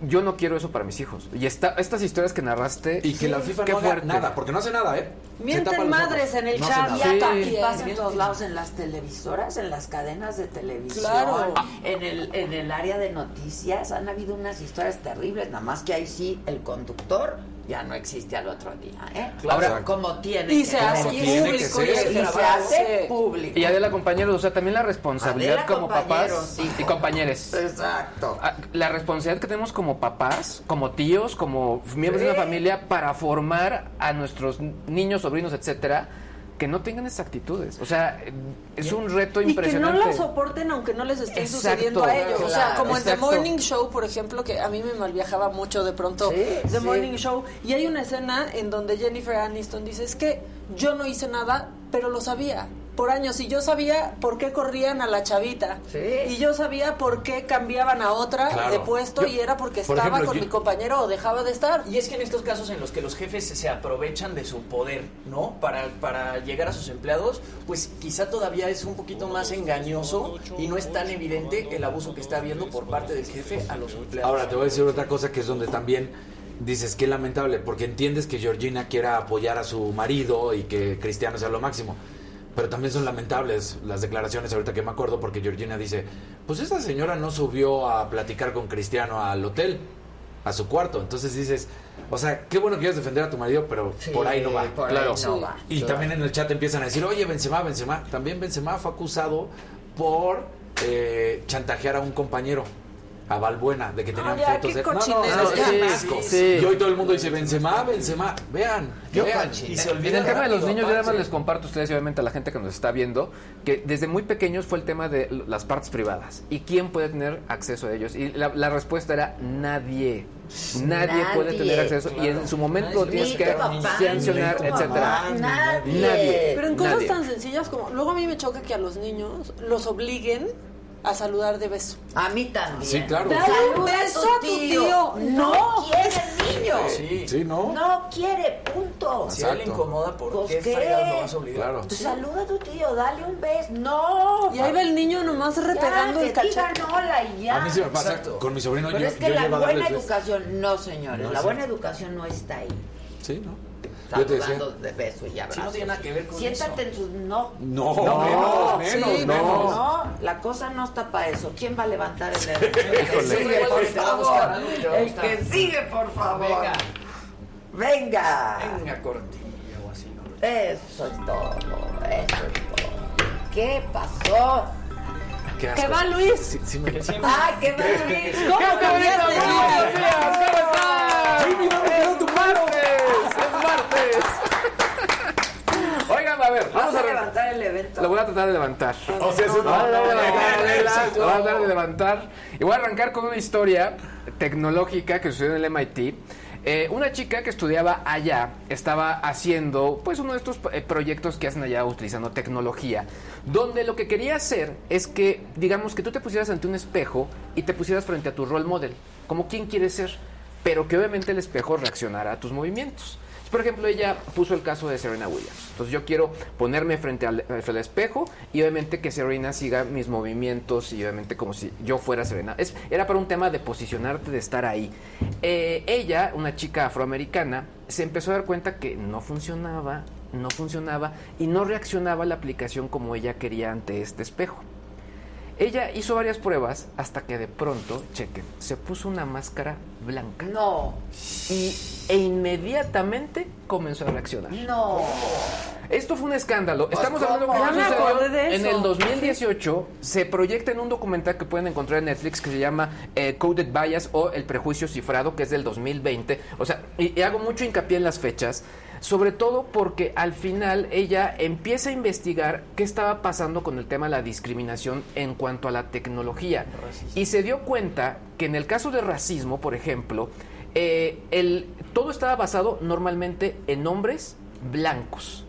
yo no quiero eso para mis hijos. Y esta, estas historias que narraste. Y que la FIFA qué no haga fuerte. nada, porque no hace nada, ¿eh? Mienten madres en el No chat. Y, Sí. pasa en todos lados, en las televisoras, en las cadenas de televisión, Claro. en, el, en el área de noticias. Han habido unas historias terribles, nada más que ahí sí el conductor ya no existe al otro día. ¿eh? Ahora- como tiene Y se hace público. y se hace público. Y Adela, compañeros, o sea, también la responsabilidad Adela, como papás hijo. y compañeros. Exacto. Ah, La responsabilidad que tenemos como papás, como tíos, como miembros de una familia para formar a nuestros niños, sobrinos, etcétera, que no tengan esas actitudes. O sea, es un reto Y que no impresionante. la soporten aunque no les esté Exacto. sucediendo a ellos. o sea, como en The exacto. Morning Show, por ejemplo, que a mí me malviajaba mucho de pronto Sí, The sí. Morning Show. Y hay una escena en donde Jennifer Aniston dice, es que yo no hice nada, pero lo sabía. Por años, y yo sabía por qué corrían a la chavita. Sí. Y yo sabía por qué cambiaban a otra Claro. de puesto Yo- y era porque por estaba ejemplo, con yo- mi compañero o dejaba de estar. Y es que en estos casos en los que los jefes se aprovechan de su poder, ¿no? Para, para llegar a sus empleados, pues quizá todavía es un poquito más engañoso y no es tan evidente el abuso que está habiendo por parte del jefe a los empleados. Ahora te voy a decir otra cosa que es donde también dices que lamentable, porque entiendes que Georgina quiera apoyar a su marido y que Cristiano sea lo máximo. Pero también son lamentables las declaraciones ahorita que me acuerdo porque Georgina dice, pues esta señora no subió a platicar con Cristiano al hotel, a su cuarto. Entonces dices, o sea, qué bueno que quieras defender a tu marido, pero Sí, por ahí no va. claro. no va. Y también en el chat empiezan a decir, oye, Benzema, Benzema. También Benzema fue acusado por eh, chantajear a un compañero. A Valbuena, de que tenían ya, fotos de. No, no, ya. un asco. Sí. Y hoy todo el mundo dice Benzema, Benzema. Vean, vean. Y se En olvida el tema de los niños, yo nada más les comparto a ustedes y obviamente a la gente que nos está viendo, que desde muy pequeños fue el tema de las partes privadas. ¿Y quién puede tener acceso a ellos? Y la, la respuesta era nadie. Nadie, Nadie, puede tener acceso. Y en su momento Nadie. tienes que papá, sancionar, etcétera. Nadie. Nadie. Pero en cosas Nadie. tan sencillas como... Luego a mí me choca que a los niños los obliguen a saludar de beso. A mí también. Sí, claro. Dale un beso a tu tío. No quiere el niño. Sí. Sí, ¿no? No quiere, punto. Si a él le incomoda, ¿por Pues, qué ¿qué? lo vas a obligar? Claro. Saluda a tu tío, dale un beso. No. Y ahí va el niño nomás repegando ya, el cachete. hola y ya. A mí sí me pasa Exacto. con mi sobrino. Pero yo, es que yo la buena educación, no señores, No, la sí. buena educación no está ahí. Sí, ¿no? Yo te decía. Saludando de beso y abrazo. Sí, no tiene nada que ver con Siéntate eso. en sus... No. No, No, menos, menos, sí, menos. No, la cosa no está para eso. ¿Quién va a levantar el dedo? El que sigue, por favor. El que sigue, por favor. Venga. Venga. Venga, cortilla o así, ¿no? Eso es todo, eso es todo. ¿Qué pasó? Qué ¿Qué va, Luis? Sí, sí me- ¡Ay, qué va, Luis! ¿Cómo ¡Qué cambiaste? ¡Buenos días! ¿Cómo estás? Jimmy, ¿dónde quedó tu martes! ¡Es martes! Oigan, a ver, Vamos a a levantar el evento. Lo voy a tratar de levantar. O sea, eso Lo voy a tratar de no, levantar, no, Adela, no, lo voy a tratar de levantar. Y voy a arrancar con una historia tecnológica que sucedió en el MIT. Eh, una chica que estudiaba allá estaba haciendo pues uno de estos eh, proyectos que hacen allá utilizando tecnología, donde lo que quería hacer es que digamos que tú te pusieras ante un espejo y te pusieras frente a tu role model, como quién quieres ser, pero que obviamente el espejo reaccionara a tus movimientos. Por ejemplo, ella puso el caso de Serena Williams. Entonces yo quiero ponerme frente al, espejo y obviamente que Serena siga mis movimientos y obviamente como si yo fuera Serena. Era para un tema de posicionarte, de estar ahí. Eh, ella, una chica afroamericana, se empezó a dar cuenta que no funcionaba, no funcionaba y no reaccionaba la aplicación como ella quería ante este espejo. Ella hizo varias pruebas hasta que de pronto, chequen, se puso una máscara blanca. No, Y, e inmediatamente comenzó a reaccionar. no. Esto fue un escándalo. Estamos ¿cómo? hablando que sucedió de en eso. el 2018. Se proyecta en un documental que pueden encontrar en Netflix que se llama eh, Coded Bias o El Prejuicio Cifrado, que es del 2020. O sea, y, y hago mucho hincapié en las fechas. Sobre todo porque al final ella empieza a investigar qué estaba pasando con el tema de la discriminación en cuanto a la tecnología. Y se dio cuenta que en el caso de racismo, por ejemplo, eh, el, todo estaba basado normalmente en hombres blancos.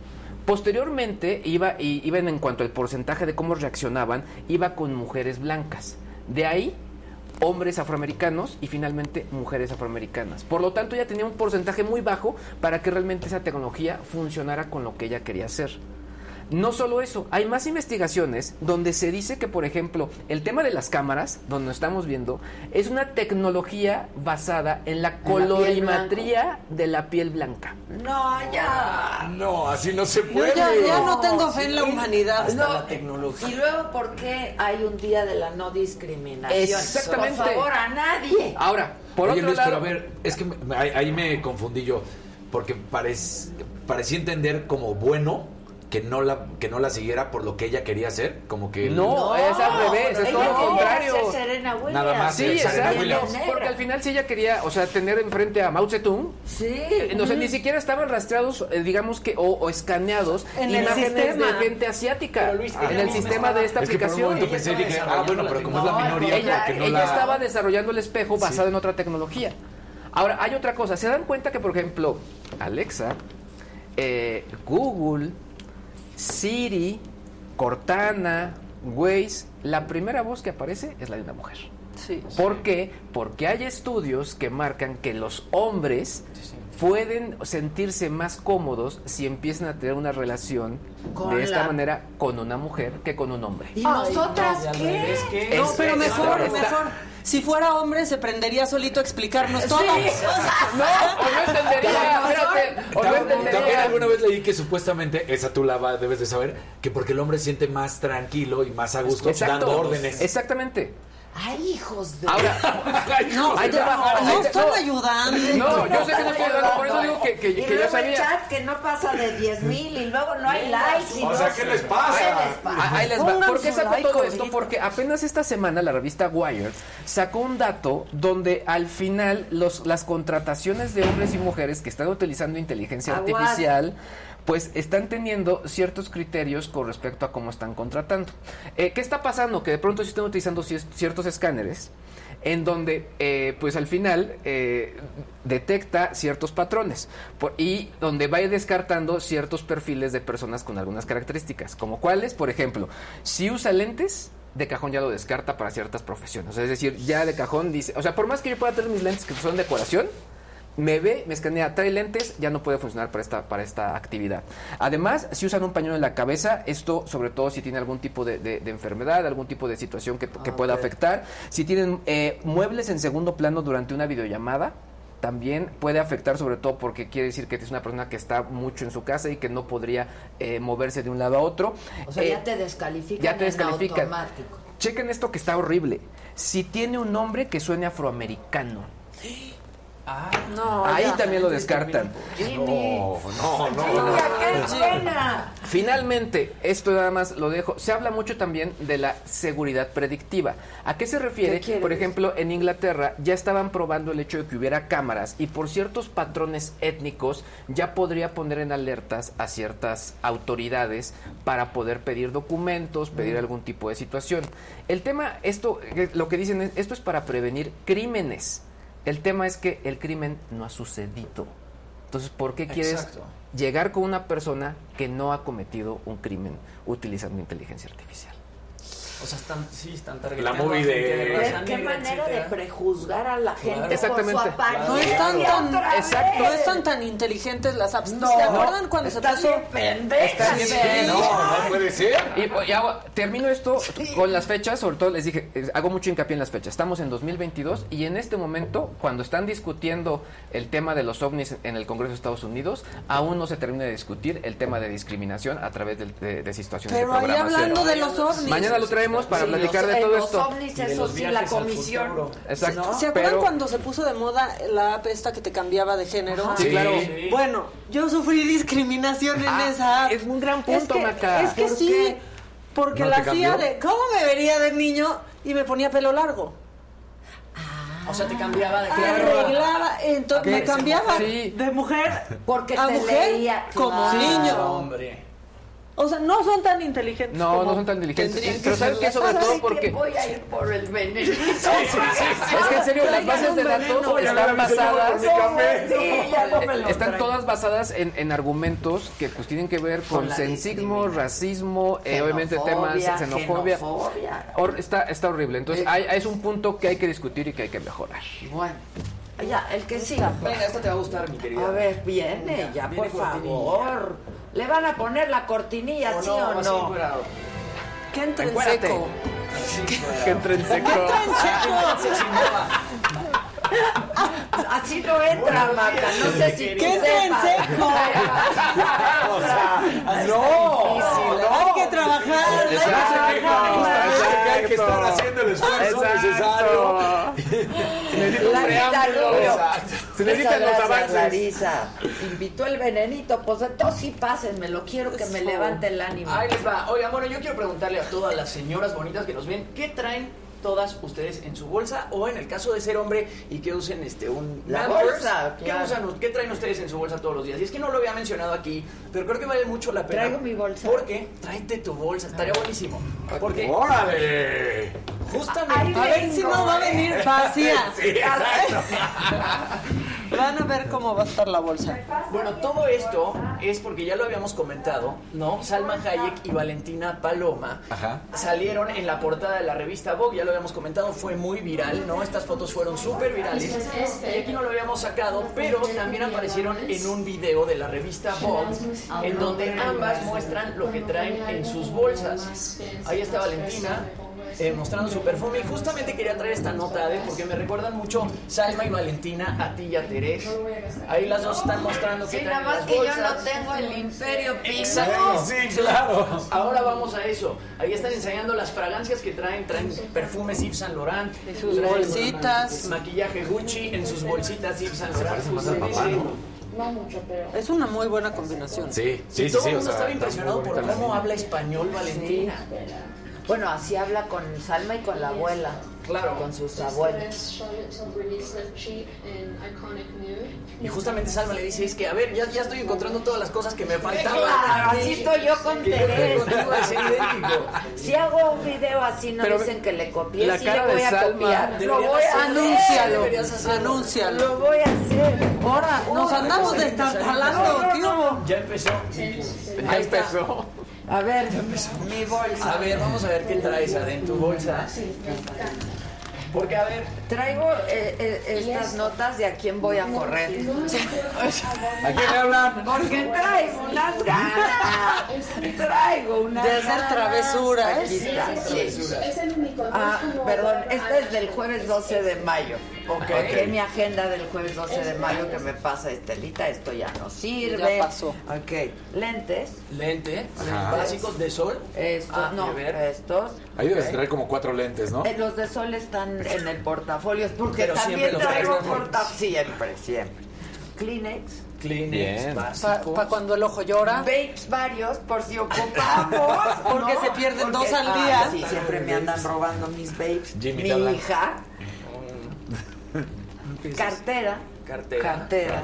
Posteriormente iba, y, iban en cuanto al porcentaje de cómo reaccionaban, iba con mujeres blancas. De ahí, hombres afroamericanos y finalmente mujeres afroamericanas. Por lo tanto, ella tenía un porcentaje muy bajo para que realmente esa tecnología funcionara con lo que ella quería hacer. No solo eso, hay más investigaciones donde se dice que, por ejemplo, el tema de las cámaras, donde nos estamos viendo, es una tecnología basada en la colorimetría de la piel blanca. No, ya. No, así no se puede. ya, ya no tengo fe en la humanidad. No, la tecnología. Y luego, ¿por qué hay un día de la no discriminación? Exactamente. Por favor, a nadie. Ahora, por Oye, otro Luis, lado, pero a ver, es que me- ahí, ahí me confundí yo. Porque parec- parecía entender como bueno que no la que no la siguiera por lo que ella quería hacer, como que No, es al revés, es todo lo contrario. ser Serena Williams. Nada más Sí, ser Serena exacto. Williams. Porque al final si ella quería, o sea, tener enfrente a Mao Zedong, Sí. eh, o sea, ni siquiera estaban rastreados, eh, digamos que, o, o escaneados En el imágenes sistema. de gente asiática en el sistema de esta Es que por un aplicación. momento pensé dije, ah, bueno, pero como es la minoría, ella ¿por qué no la...? estaba desarrollando el espejo basado en otra tecnología. Ahora, hay otra cosa. ¿Se dan cuenta que, por ejemplo, Alexa, eh, Google, Siri, Cortana, Waze, la primera voz que aparece es la de una mujer? Sí. ¿Por qué? Porque hay estudios que marcan que los hombres pueden sentirse más cómodos si empiezan a tener una relación Con de esta la- manera con una mujer que con un hombre. ¿Y nosotras qué? No, pero es- mejor, está- mejor. Si fuera hombre, se prendería solito a explicarnos todo. No, o no entendería, espérate, o no También entendería. alguna vez leí que supuestamente, esa tú la debes de saber, que porque el hombre se siente más tranquilo y más a gusto Exacto. dando órdenes. Exactamente. Ay, hijos de... Ahora, No, ahí te va, no, ahí no te- están no. ayudando. No, yo sé que no estoy hablando, por eso digo que, que, y que luego yo el sabía. chat que no pasa de 10 mil y luego no hay likes. y O no sea, ¿qué les pasa? ¿Qué les pasa? Ah, Ahí les va. ¿Por qué su sacó like todo esto? ahorita. Porque apenas esta semana la revista Wired sacó un dato donde al final los, las contrataciones de hombres y mujeres que están utilizando inteligencia artificial pues están teniendo ciertos criterios con respecto a cómo están contratando. Eh, ¿Qué está pasando? Que de pronto se están utilizando cier- ciertos escáneres en donde eh, pues al final eh, detecta ciertos patrones por- y donde va descartando ciertos perfiles de personas con algunas características, como cuáles, por ejemplo, si usa lentes, de cajón ya lo descarta para ciertas profesiones. Es decir, ya de cajón dice, o sea, por más que yo pueda tener mis lentes que son decoración, me ve, me escanea, trae lentes, ya no puede funcionar para esta, para esta actividad. Además, si usan un pañuelo en la cabeza, esto sobre todo si tiene algún tipo de, de- de enfermedad, algún tipo de situación que, que pueda afectar. Si tienen eh, muebles en segundo plano durante una videollamada, también puede afectar sobre todo porque quiere decir que es una persona que está mucho en su casa y que no podría eh, moverse de un lado a otro. O sea, Eh, ya te descalifican ya te en descalifican. automático. Chequen esto que está horrible. Si tiene un nombre que suene afroamericano. No, Ahí ya. también lo descartan. No, no, no. Finalmente, esto nada más lo dejo. Se habla mucho también de la seguridad predictiva. ¿A qué se refiere? Por ejemplo, en Inglaterra ya estaban probando el hecho de que hubiera cámaras y por ciertos patrones étnicos ya podría poner en alertas a ciertas autoridades para poder pedir documentos, pedir algún tipo de situación. El tema, esto, eh, lo que dicen es, esto es para prevenir crímenes. El tema es que el crimen no ha sucedido. Entonces, ¿por qué quieres Exacto. llegar con una persona que no ha cometido un crimen utilizando inteligencia artificial? O sea, están, sí, están La movie de- de raza qué negra, manera de prejuzgar a la gente por Exactamente. su apariencia. No están tan, exacto, no están tan inteligentes las apps. No, ¿Se acuerdan cuando se pendejas, Están bien. No, no puede ser. Y, y hago- termino esto con las fechas, sobre todo les dije, hago mucho hincapié en las fechas. Estamos en 2022 y en este momento, cuando están discutiendo el tema de los ovnis en el Congreso de Estados Unidos, aún no se termina de discutir el tema de discriminación a través del- de, de situaciones Pero de ahí hablando de los ovnis. Mañana lo traemos para Sí, platicar los- de todo los esto. ovnis, de eso los sí, la comisión. Exacto. ¿No? ¿Se acuerdan Pero- cuando se puso de moda la app esta que te cambiaba de género? Sí, claro. Sí. Bueno, yo sufrí discriminación en Ah, esa app. es un gran punto, es que, Maca. Es que ¿Por sí, qué? porque ¿No la hacía de cómo me vería de niño y me ponía pelo largo. O sea, te cambiaba de Arreglaba, entonces me cambiaba. Sí. de mujer Porque a te mujer leía. como claro. niño. Hombre. O sea, no son tan inteligentes. No, como no son tan inteligentes. Pero que ¿sabes las Sobre todo que porque... voy a ir por el veneno. Es que en serio, las bases de datos están basadas... Sí, ya no me lo Están traigo. todas basadas en, en argumentos que pues tienen que ver con, Con racismo, eh, obviamente temas Xenofobia, xenofobia. está, está horrible. Entonces hay- es un punto que hay que discutir y que hay que mejorar. Bueno, ya, el que siga. Venga, esta te va a gustar, mi querida. A ver, viene, ya, Viene por favor. ¿Le van a poner la cortinilla, ¿O sí no? o no? ¿Qué entre en seco? Que entre en seco. Así no entra, Maca. No sé si tú ¿Qué entre en seco? O sea, no, Hay que trabajar. hay que trabajar. Hay que estar haciendo el esfuerzo Exacto. necesario. Necesita un preámbulo. Se necesitan los avances. Larisa. Invitó el venenito, pues entonces sí pásenmelo. Quiero que me levante el ánimo. Ahí les va. Oigan, bueno, yo quiero preguntarle a todas las señoras bonitas que nos ven, ¿qué traen todas ustedes en su bolsa? O en el caso de ser hombre y que usen este un La man bolsa, ¿qué, claro. usan, ¿Qué traen ustedes en su bolsa todos los días? Y es que no lo había mencionado aquí, pero creo que vale mucho la pena. Traigo mi bolsa. Porque tráete tu bolsa, estaría buenísimo. Porque ¡Órale! justamente... A ver si no va a venir vacía. Sí, exacto. Van a ver cómo va a estar la bolsa. Bueno, todo esto es porque ya lo habíamos comentado, ¿no? Salma Hayek y Valentina Paloma Ajá. salieron en la portada de la revista Vogue, ya lo habíamos comentado, fue muy viral, ¿no? Estas fotos fueron súper virales. Y aquí no lo habíamos sacado, pero también aparecieron en un video de la revista Vogue, en donde ambas muestran lo que traen en sus bolsas. Ahí está Valentina. Eh, mostrando su perfume y justamente quería traer esta nota ¿eh? porque me recuerdan mucho Salma y Valentina a ti y a Terés ahí las dos están mostrando que Sí, traen nada más las que yo no tengo el imperio Exacto. Sí, claro. Ahora vamos a eso. Ahí están ensayando las fragancias que traen. Traen perfumes Yves Saint Laurent. Y sus traen bolsitas. Maquillaje Gucci en sus bolsitas Yves Saint Laurent. parece más al papá, ¿no? Es una muy buena combinación. Sí, sí, sí, todo sí. el o mundo sea, estaba impresionado por cómo habla español Valentina. Bueno, así habla con Salma y con la abuela. Claro. Con sus abuelos. Y justamente Salma le dice, es que, a ver, ya, ya estoy encontrando todas las cosas que me faltaban. Claro, así estoy yo con Que yo creo que Terés. contigo va a ser idéntico. Si hago un video así, no Pero dicen que le copié, la sí cara le voy de a Salma- copiar. Lo voy a. Anúncialo. Anúncialo. Lo voy a hacer. Ahora, nos andamos destartalando. ¿Qué hubo? Ya empezó. Ya empezó. A ver, mi bolsa. A ver, vamos a ver qué traes adentro tu bolsa. Porque, a ver, Traigo eh, eh, estas notas de a quién voy a correr. ¿A quién le hablan? Porque traigo unas ganas. Traigo unas De hacer ganas. travesuras. Aquí está, sí. Ah, perdón, esta es del jueves 12 de mayo. Ok. Es mi agenda del jueves 12 de mayo que me pasa Estelita. Esto ya no sirve. Ya pasó. Ok, lentes. lente, Ajá. básicos de sol. Estos, Ah, no, estos. Ahí debes traer como cuatro lentes, ¿no? Eh, los de sol están en el portafolio, porque Pero también siempre los traigo portafolio. Siempre, siempre. Kleenex. Kleenex Bien. Para cuando el ojo llora. Vapes varios, por si ocupamos. Porque ¿no? se pierden dos al día. sí, siempre me andan robando mis vapes. Jimmy Mi hija. Cartera. Cartera. Cartera.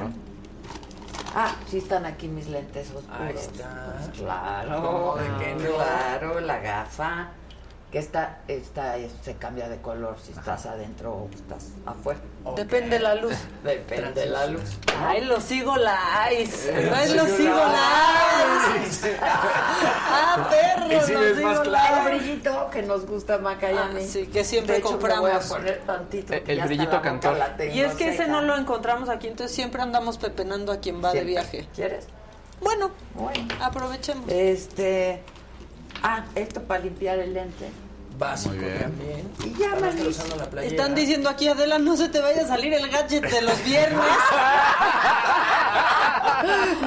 Ah, sí están aquí mis lentes oscuros. Ahí está. Pues claro, No, ¿de qué no? claro, la gafa. Que esta, esta es- se cambia de color si estás adentro o estás afuera. Depende la luz. Depende de la luz. Ay, los sigo likes. Eh, Ay, los sigo likes. Ah, perro, Y si ves sigo más El claro. brillito que nos gusta Macayani. Ah, sí, que siempre de hecho, compramos. Le voy a poner tantito. El- el brillito la cantor. la Y es que ese no lo encontramos aquí, entonces siempre andamos pepenando a quien va de viaje. ¿Quieres? Bueno, Bueno. aprovechemos. Este. Ah, esto para limpiar el lente. Básico Muy bien. también. Y ya, playera. Están diciendo aquí, Adela, no se te vaya a salir el gadget de los viernes.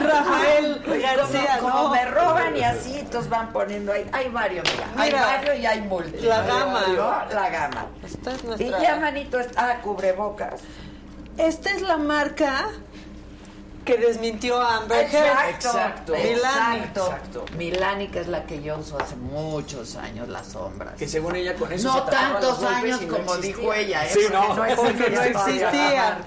Rafael García, como, como no. me roban y así, entonces van poniendo ahí. Hay varios, mira. Mira, hay varios y hay múltiples. la gama. ¿no? La gama. Esta es Y nuestra... ya, manito, está ah, cubrebocas. Esta es la marca que desmintió a Amber Heard. Exacto. Milani. Exacto. Exacto. Milani, que es la que yo uso hace muchos años, las sombras. Que según ella con eso no se tantos años y no como existía. dijo ella, ¿eh? Sí, no. existía Porque no existía.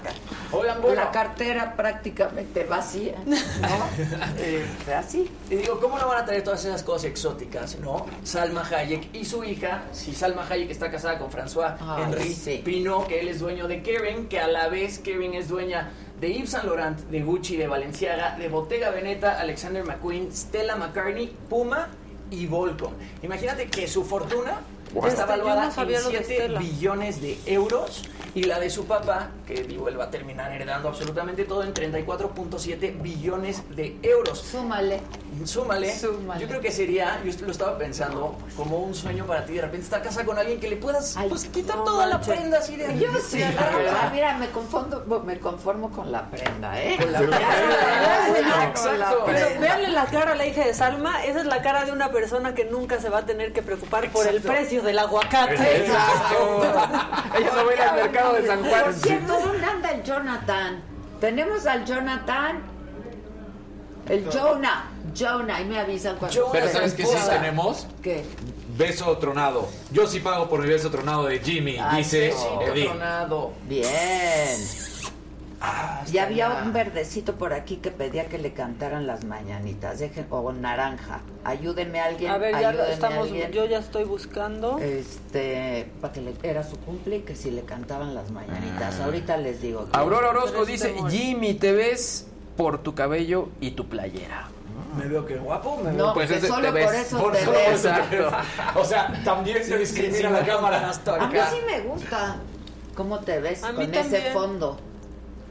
Oigan, bueno. La cartera prácticamente vacía, ¿no? Este, así. Y digo, ¿cómo no van a traer todas esas cosas exóticas, no? Salma Hayek y su hija, si Salma Hayek está casada con François Ay, Henri sí. Pinault, que él es dueño de Kering, que a la vez Kering es dueña de Yves Saint Laurent, de Gucci, de Balenciaga, de Bottega Veneta, Alexander McQueen, Stella McCartney, Puma y Volcom. Imagínate que su fortuna está Este, valuada no en lo de 7 Stella. billones de euros y la de su papá, que digo, él va a terminar heredando absolutamente todo en 34.7 billones de euros. Súmale. Súmale, Súmale. Yo creo que sería, yo lo estaba pensando, como un sueño para ti. De repente estar casada con alguien que le puedas Ay, pues, quitar no toda manches. la prenda así de. Yo sí, la verdad, mira, me confundo, me conformo con la prenda, ¿eh? Con la prenda. Exacto. Pero véanle la cara a la hija de Salma, esa es la cara de una persona que nunca se va a tener que preocupar por el Exacto. precio del aguacate. Ella no va a ir al mercado de San Juan. Por cierto, ¿dónde anda el Jonathan? Tenemos al Jonathan. El Jonah. Jonah, y me avisan cuando. Jonah. Pero ¿sabes qué sí tenemos? ¿Qué? Beso tronado. Yo sí pago por mi beso tronado de Jimmy, Ay, dice. Edith. Tronado. Bien. Ah, Y había un verdecito por aquí que pedía que le cantaran las mañanitas. Dejen, o naranja. Ayúdeme alguien. A ver, ya lo estamos, alguien. yo ya estoy buscando. Este, para que le, era su cumple y que si le cantaban las mañanitas. Ahorita les digo. Aurora Orozco dice, este amor. Jimmy, te ves por tu cabello y tu playera. Me veo que guapo, me veo No, Pues solo te ves. por eso Por te solo ves. eso te ves. O sea, también se discrimina la cámara. A mí sí me gusta cómo te ves con ese fondo.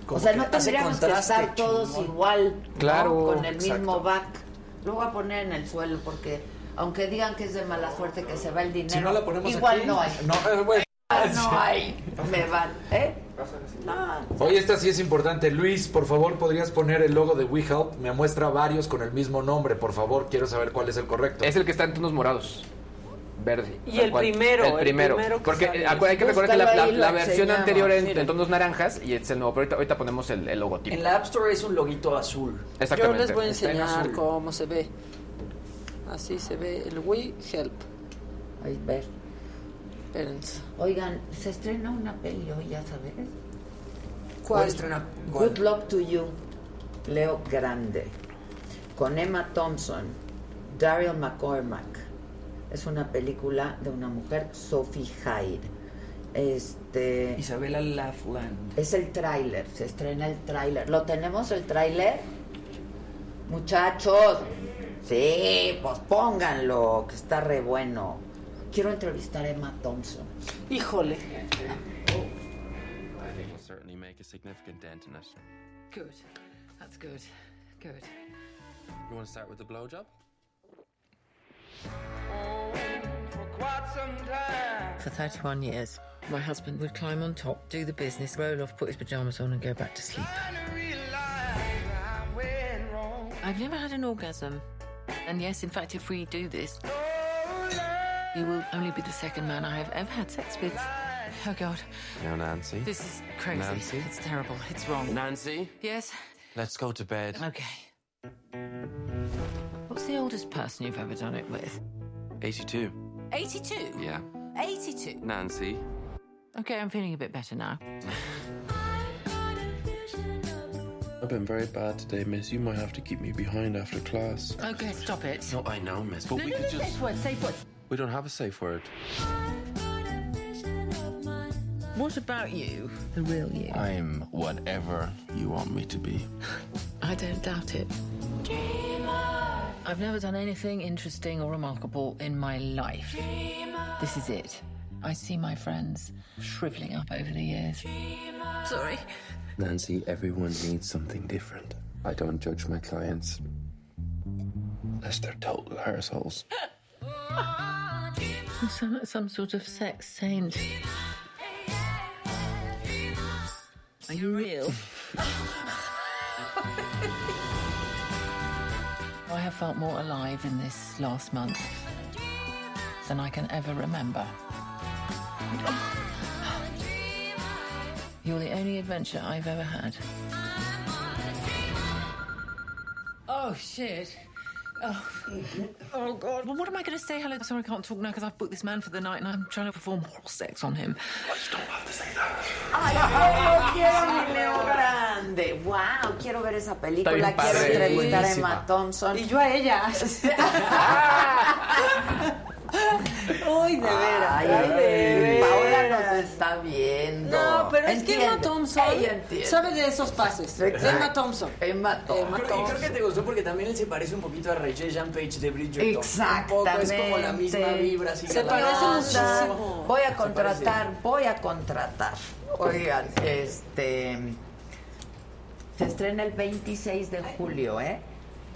Como o sea, no tendríamos que estar todos chingón. igual, ¿no? Claro, con el exacto. mismo back. Lo voy a poner en el suelo porque aunque digan que es de mala suerte que se va el dinero, Si no la ponemos igual aquí. no hay. No, eh, bueno. Igual no hay. Me van, ¿eh? Oye, esta sí es importante. Luis, por favor, ¿podrías poner el logo de WeHelp? Me muestra varios con el mismo nombre, por favor. Quiero saber cuál es el correcto. Es el que está en tonos morados. Verde. Y el cual. primero, El el primero. primero que Porque sale. eh, hay que recordar que la, la- la versión enseñamos. anterior era en, tonos naranjas y es el nuevo. Pero ahorita, ahorita ponemos el, el logotipo. En la App Store es un loguito azul. Yo Exactamente. les voy a en enseñar cómo se ve. Así se ve el We Help. ahí ver. Oigan, se estrena una peli hoy, ya sabes. ¿Cuál estrena? ¿Cuál? Good Luck to You, Leo Grande, con Emma Thompson, Daryl McCormack. Es una película de una mujer, Sophie Hyde. Este Isabela Laughlin. es el tráiler, se estrena el tráiler. ¿Lo tenemos el tráiler? Muchachos, sí, pues pónganlo, que está re bueno. Quiero entrevistar a Emma Thompson. Híjole. I think we'll certainly make a significant dent in it. Good. That's good. Good. You want to start with the blowjob? For 31 years, my husband would climb on top, do the business, roll off, put his pajamas on, and go back to sleep. I've never had an orgasm. And yes, in fact, if we do this, he will only be the second man I have ever had sex with. Oh, God. Now, Nancy. This is crazy. Nancy? It's terrible. It's wrong. Nancy, Yes? let's go to bed. Okay. What's the oldest person you've ever done it with? 82. 82? Yeah. 82? Nancy. Okay, I'm feeling a bit better now. I've been very bad today, miss. You might have to keep me behind after class. Okay, stop it. No, I know, miss, but no, we no, could no, just. safe word, safe word. We don't have a safe word. What about you? The real you? I'm whatever you want me to be. I don't doubt it. Dreamer. I've never done anything interesting or remarkable in my life. This is it. I see my friends shriveling up over the years. Sorry. Nancy, everyone needs something different. I don't judge my clients. Unless they're total arseholes. Like some sort of sex saint. Are you real? I have felt more alive in this last month than I can ever remember. You're the only adventure I've ever had. Oh, shit. Oh, oh God. Well, what am I going to say? Hello, sorry, I can't talk now because I've booked this man for the night and I'm trying to perform oral sex on him. I just don't want to say Ay, no, quiero mi Leo Grande. Wow, quiero ver esa película. Quiero entrevistar a Emma Thompson. Y yo a ella. Uy, de veras. Ay, ay, de veras. Paola nos está viendo. No, pero es que. Emma Thompson Ella sabe de esos pases. Exacto. Emma Thompson. Emma Thompson. Emma Creo, y Thompson. creo que te gustó porque también él se parece un poquito a Regé Jean Page de Bridgerton. Un poco, es como la misma Exactamente. vibra. Así Se parece muchísimo. Voy a contratar, voy a contratar. Oigan, este. Se estrena el 26 de julio, ¿eh?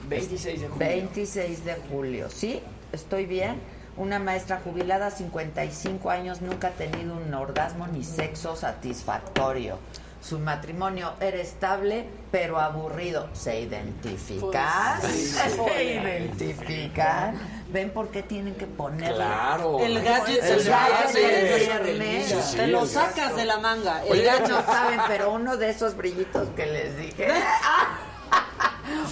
26 de julio. 26 de julio, ¿sí? ¿Estoy bien? Una maestra jubilada, 55 años, nunca ha tenido un orgasmo ni sexo satisfactorio. Su matrimonio era estable, pero aburrido. ¿Se identifica? Pues. ¿Se identifica? ¿Ven por qué tienen que ponerle? Claro. El gadget El se. Sí, sí, Te lo sacas de la manga. El Oye, gadget. no saben, pero uno de esos brillitos que les dije.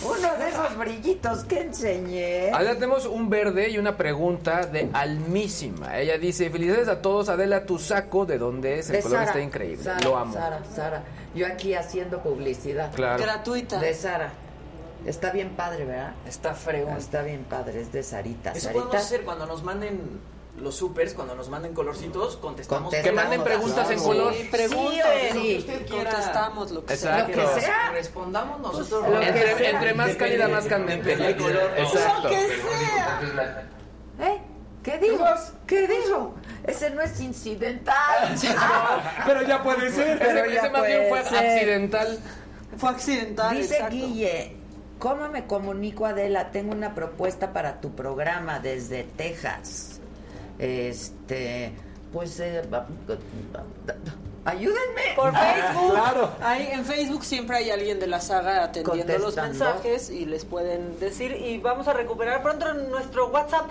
uno de esos brillitos que enseñé. Adela, tenemos un verde y una pregunta de Almísima. Ella dice, felicidades a todos, Adela, tu saco, ¿de dónde es? El De color Sara. está increíble, Sara, lo amo. Sara, Sara. Yo aquí haciendo publicidad. Claro. Gratuita. De Sara. Está bien padre, ¿verdad? Está fregón. Está bien padre, es de Sarita. Eso Sarita. podemos hacer cuando nos manden los supers, cuando nos manden colorcitos, contestamos. Contestamos. Que manden preguntas en color. Sí, preguntas, Sí, lo sí. que usted quiera. Contestamos lo que Exacto. sea. Lo que sea. Respondamos nosotros. Lo que Entre, sea. entre más cálida, más candente. Exacto. Lo que sea. ¿Eh? ¿Qué digo? ¿Qué digo? Ese no es incidental. Pero ya puede ser. Pero Ese, ya ese más bien fue ser. accidental. Fue accidental. Dice exacto. Guille, ¿cómo me comunico Adela? Tengo una propuesta para tu programa desde Texas. Este, pues, eh, ayúdenme. Por Facebook. Claro. Ahí en Facebook siempre hay alguien de la saga atendiendo los mensajes y les pueden decir. Y vamos a recuperar pronto nuestro WhatsApp.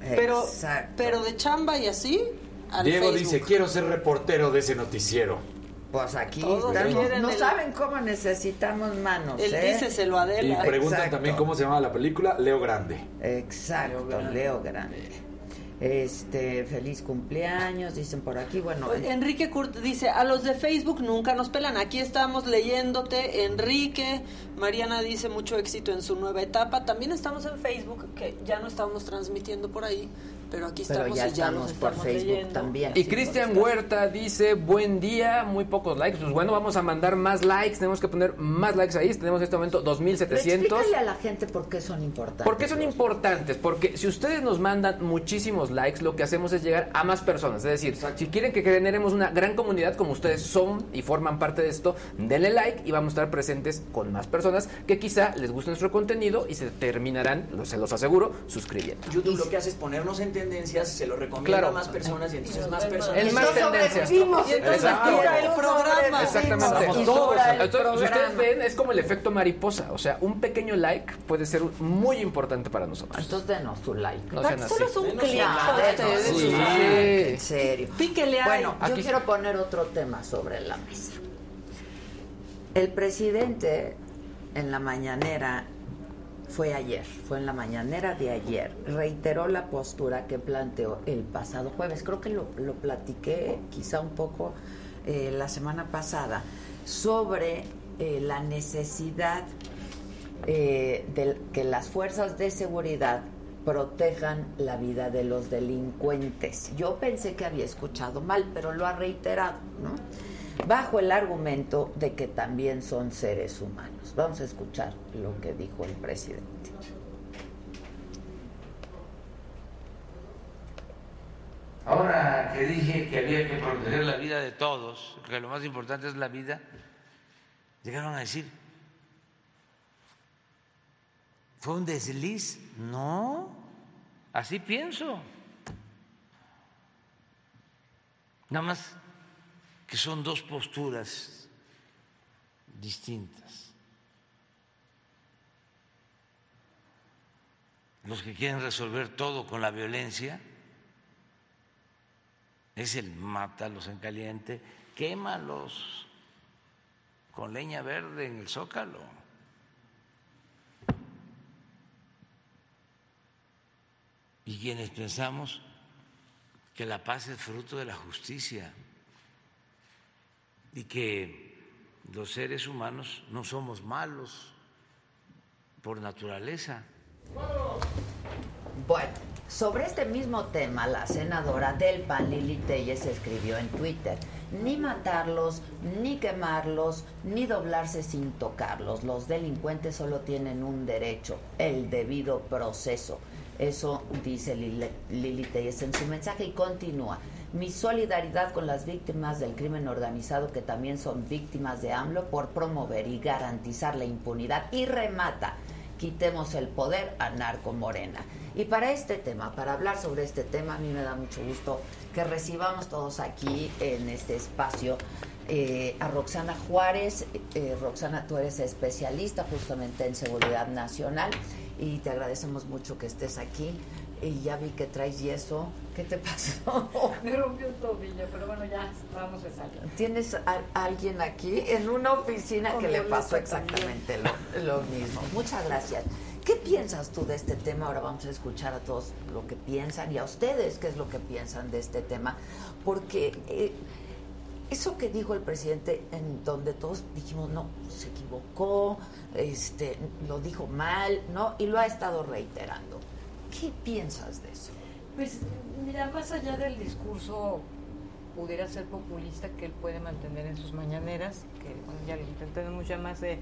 Pero, Exacto. pero de chamba y así. Al Diego Facebook. dice, quiero ser reportero de ese noticiero. Pues aquí estamos. No el- saben cómo necesitamos manos. Él ¿eh? dice, se lo Y Adela. preguntan Exacto. también cómo se llama la película, Leo Grande. Exacto, Leo Grande. Este, feliz cumpleaños, dicen por aquí. Bueno, Enrique Kurt dice, a los de Facebook nunca nos pelan, aquí estamos leyéndote, Enrique, Mariana dice mucho éxito en su nueva etapa, también estamos en Facebook, que ya no estamos transmitiendo por ahí, pero aquí pero estamos ya y ya estamos por Facebook leyendo. también. Y Cristian Huerta dice, buen día, muy pocos likes. Pues bueno, vamos a mandar más likes, tenemos que poner más likes ahí. Tenemos en este momento 2700. Explícale a la gente por qué son importantes. ¿Por qué son importantes? Porque si ustedes nos mandan muchísimos likes, lo que hacemos es llegar a más personas. Es decir, si quieren que generemos una gran comunidad como ustedes son y forman parte de esto, denle like y vamos a estar presentes con más personas que quizá les guste nuestro contenido y se terminarán, lo- se los aseguro, suscribiendo. YouTube lo que hace es ponernos en tendencias, se lo recomienda Claro. a más personas y entonces más El personas. más tendencia. Y entonces el programa. Exactamente. Todos. el Entonces, si ustedes ven, es como el efecto mariposa. O sea, un pequeño like puede ser muy importante para nosotros. Entonces denos su like. No sean así. Solo es un Denos clic. Sí. Sí. En serio. Píquele ahí. Bueno, yo Aquí- quiero poner otro tema sobre la mesa. El presidente en la mañanera fue ayer, fue en la mañanera de ayer, reiteró la postura que planteó el pasado jueves. Creo que lo, lo platiqué quizá un poco eh, la semana pasada sobre eh, la necesidad eh, de que las fuerzas de seguridad protejan la vida de los delincuentes. Yo pensé que había escuchado mal, pero lo ha reiterado, ¿no? Bajo el argumento de que también son seres humanos. Vamos a escuchar lo que dijo el presidente. Ahora que dije que había que proteger la vida de todos, que lo más importante es la vida, llegaron a decir, ¿fue un desliz? No, así pienso. Nada más que son dos posturas distintas. Los que quieren resolver todo con la violencia es el mátalos en caliente, quémalos con leña verde en el zócalo. Y quienes pensamos que la paz es fruto de la justicia y que los seres humanos no somos malos por naturaleza. Bueno, sobre este mismo tema, la senadora del PAN, Lili Telles, escribió en Twitter, ni matarlos, ni quemarlos, ni doblarse sin tocarlos. Los delincuentes solo tienen un derecho, el debido proceso. Eso dice Lili, Telles en su mensaje y continúa. Mi solidaridad con las víctimas del crimen organizado que también son víctimas de AMLO por promover y garantizar la impunidad y remata quitemos el poder a Narco Morena. Y para este tema, para hablar sobre este tema, a mí me da mucho gusto que recibamos todos aquí en este espacio eh, a Roxana Juárez. Eh, Roxana, tú eres especialista justamente en seguridad nacional y te agradecemos mucho que estés aquí. Y ya vi que traes yeso. ¿Qué te pasó? Me rompió un tobillo, pero bueno, ya vamos a salir. ¿Tienes a, alguien aquí en una oficina Con que le pasó exactamente lo, lo mismo? Muchas gracias. ¿Qué piensas tú de este tema? Ahora vamos a escuchar a todos lo que piensan y a ustedes qué es lo que piensan de este tema. Porque eh, eso que dijo el presidente, en donde todos dijimos, no, se equivocó, este, lo dijo mal, ¿no? Y lo ha estado reiterando. ¿Qué piensas de eso? Pues mira, más allá del discurso pudiera ser populista que él puede mantener en sus mañaneras, que bueno, ya tenemos ya más de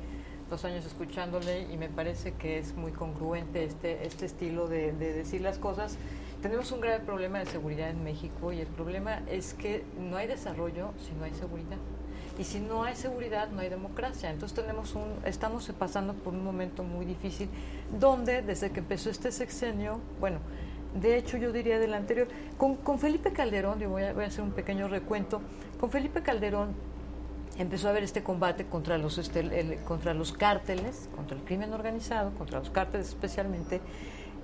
dos años escuchándole y me parece que es muy congruente este, este estilo de, de decir las cosas. Tenemos un grave problema de seguridad en México y el problema es que no hay desarrollo si no hay seguridad. Y si no hay seguridad, no hay democracia. Entonces tenemos un, estamos pasando por un momento muy difícil, donde desde que empezó este sexenio, bueno, de hecho yo diría del anterior, con, con Felipe Calderón, yo voy a, voy a hacer un pequeño recuento, con Felipe Calderón empezó a haber este combate contra los, este, contra los cárteles, contra el crimen organizado, contra los cárteles especialmente,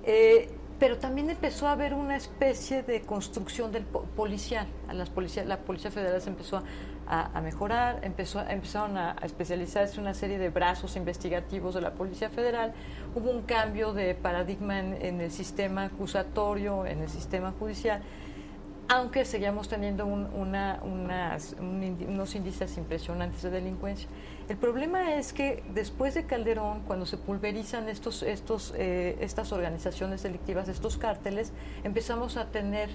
eh, pero también empezó a haber una especie de construcción del po- policial. Las policía, la Policía Federal se empezó a, a mejorar, empezó, empezaron a, a especializarse una serie de brazos investigativos de la Policía Federal. Hubo un cambio de paradigma en, el sistema acusatorio, en el sistema judicial aunque seguíamos teniendo unos índices impresionantes de delincuencia. El problema es que después de Calderón, cuando se pulverizan estos, estos, eh, estas organizaciones delictivas, estos cárteles, empezamos a tener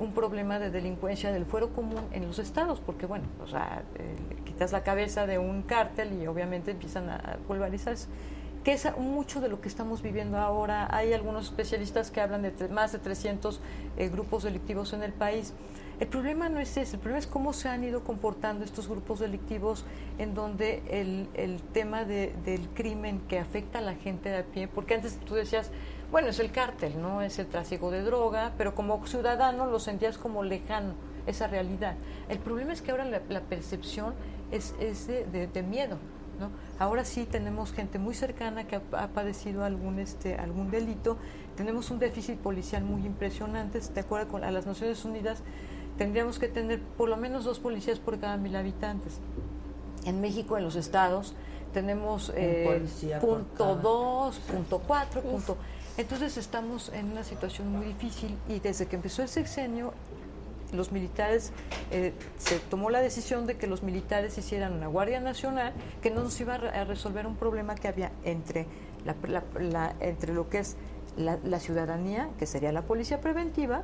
un problema de delincuencia del fuero común en los estados, porque bueno, o sea, eh, quitas la cabeza de un cártel y obviamente empiezan a pulverizarse que es mucho de lo que estamos viviendo ahora. Hay algunos especialistas que hablan de más de 300 eh, grupos delictivos en el país. El problema no es ese, el problema es cómo se han ido comportando estos grupos delictivos en donde el, el tema de- del crimen que afecta a la gente de a pie, porque antes tú decías, bueno, es el cártel, ¿no? Es el tráfico de droga, pero como ciudadano lo sentías como lejano, esa realidad. El problema es que ahora la, la percepción es, es de, de- de miedo, ¿no? Ahora sí tenemos gente muy cercana que ha, ha padecido algún, este, algún delito, tenemos un déficit policial muy impresionante, de acuerdo con a las Naciones Unidas, tendríamos que tener por lo menos dos policías por cada mil habitantes. En México, en los estados, tenemos eh, punto dos, punto cuatro, punto. Entonces estamos en una situación muy difícil y desde que empezó el sexenio, los militares, eh, se tomó la decisión de que los militares hicieran una Guardia Nacional que no nos iba a, re- a resolver un problema que había entre, la, la- la- entre lo que es la ciudadanía, que sería la policía preventiva,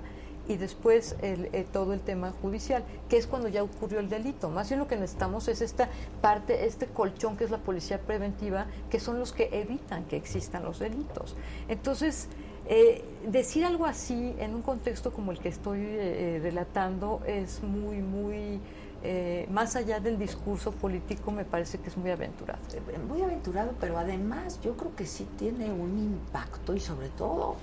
y después el, eh, todo el tema judicial, que es cuando ya ocurrió el delito. Más bien lo que necesitamos es esta parte, este colchón que es la policía preventiva, que son los que evitan que existan los delitos. Entonces, eh, decir algo así en un contexto como el que estoy eh, eh, relatando es muy, muy, más allá del discurso político, me parece que es muy aventurado. Muy aventurado, pero además yo creo que sí tiene un impacto y sobre todo,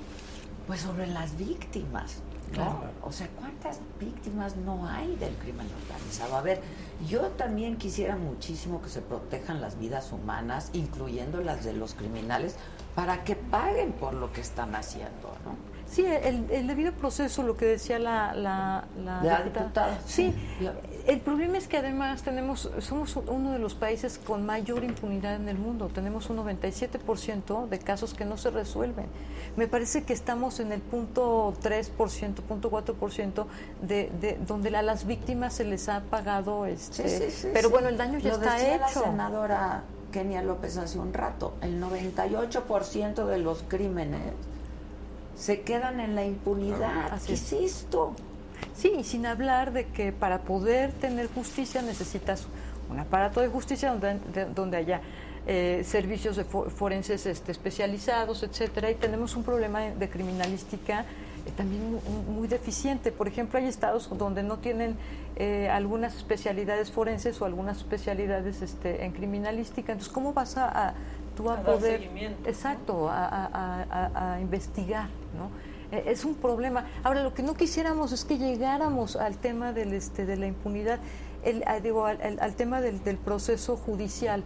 pues sobre las víctimas. ¿No? Claro. O sea, ¿cuántas víctimas no hay del crimen organizado? A ver, yo también quisiera muchísimo que se protejan las vidas humanas, incluyendo las de los criminales, para que paguen por lo que están haciendo, ¿no? Sí, el, el debido proceso, lo que decía la, la, la La diputada, Sí, sí. El problema es que además tenemos, somos uno de los países con mayor impunidad en el mundo. Tenemos un 97% de casos que no se resuelven. Me parece que estamos en el punto 3%, punto 4% de, de donde a las víctimas se les ha pagado este, Sí, sí, sí, pero bueno, el daño ya Lo está decía hecho. la senadora Kenia López hace un rato, el 98% de los crímenes se quedan en la impunidad. Así ¿Qué es. es esto? Sí, y sin hablar de que para poder tener justicia necesitas un aparato de justicia donde, de- donde haya eh, servicios de fo- forenses este, especializados, etcétera, y tenemos un problema de criminalística eh, también mu- muy, deficiente. Por ejemplo, hay estados donde no tienen eh, algunas especialidades forenses o algunas especialidades este, en criminalística. Entonces, ¿cómo vas a, a- tú a, A poder, seguimiento, exacto, a investigar, ¿no? Eh, Es un problema. Ahora, lo que no quisiéramos es que llegáramos al tema del, este, de la impunidad, el, digo, al, al- al tema del, del proceso judicial.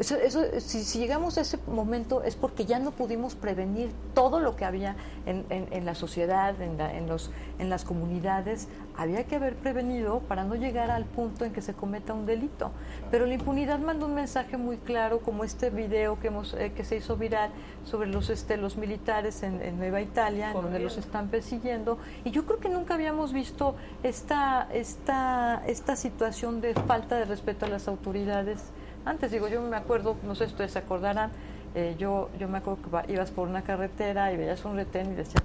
Eso, eso, si, si llegamos a ese momento es porque ya no pudimos prevenir todo lo que había en, en- en la sociedad, en, la- en los, en las comunidades. Había que haber prevenido para no llegar al punto en que se cometa un delito. Pero la impunidad manda un mensaje muy claro, como este video que, hemos, eh, que se hizo viral sobre los, este, los militares en, en Nueva Italia, en donde los están persiguiendo. Y yo creo que nunca habíamos visto esta, esta, esta situación de falta de respeto a las autoridades. Antes, digo, yo me acuerdo, no sé si ustedes se acordarán, eh, yo, yo me acuerdo que va- ibas por una carretera y veías un retén y decías,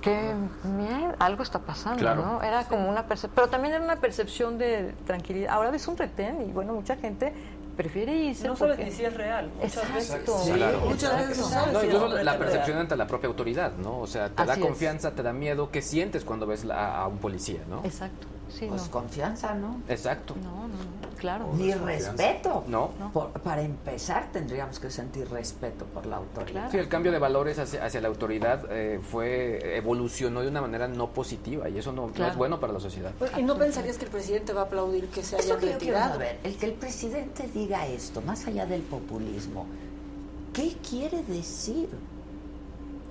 qué mierda, algo está pasando, Claro. ¿no? Era como una percepción, pero también era una percepción de tranquilidad. Ahora ves un retén y bueno, mucha gente prefiere irse No sabes porque- ni si es real. Muchas Exacto. veces. Sí, Claro. Muchas veces no sabes No, si incluso es la real. percepción ante la propia autoridad, ¿no? O sea, te da es. confianza, te da miedo. ¿Qué sientes cuando ves la- a un policía, no? Exacto. Sí, Pues no. confianza, ¿no? Exacto. No, no, claro. Ni respeto. No. Por- para empezar, tendríamos que sentir respeto por la autoridad. Sí, el cambio de valores hacia, hacia la autoridad eh, fue evolucionó de una manera no positiva y eso no, es bueno para la sociedad. Pues, ¿Y no pensarías que el presidente va a aplaudir que se Es lo hayan que yo quiero retirado? saber. El que el presidente diga esto, más allá del populismo, ¿qué quiere decir?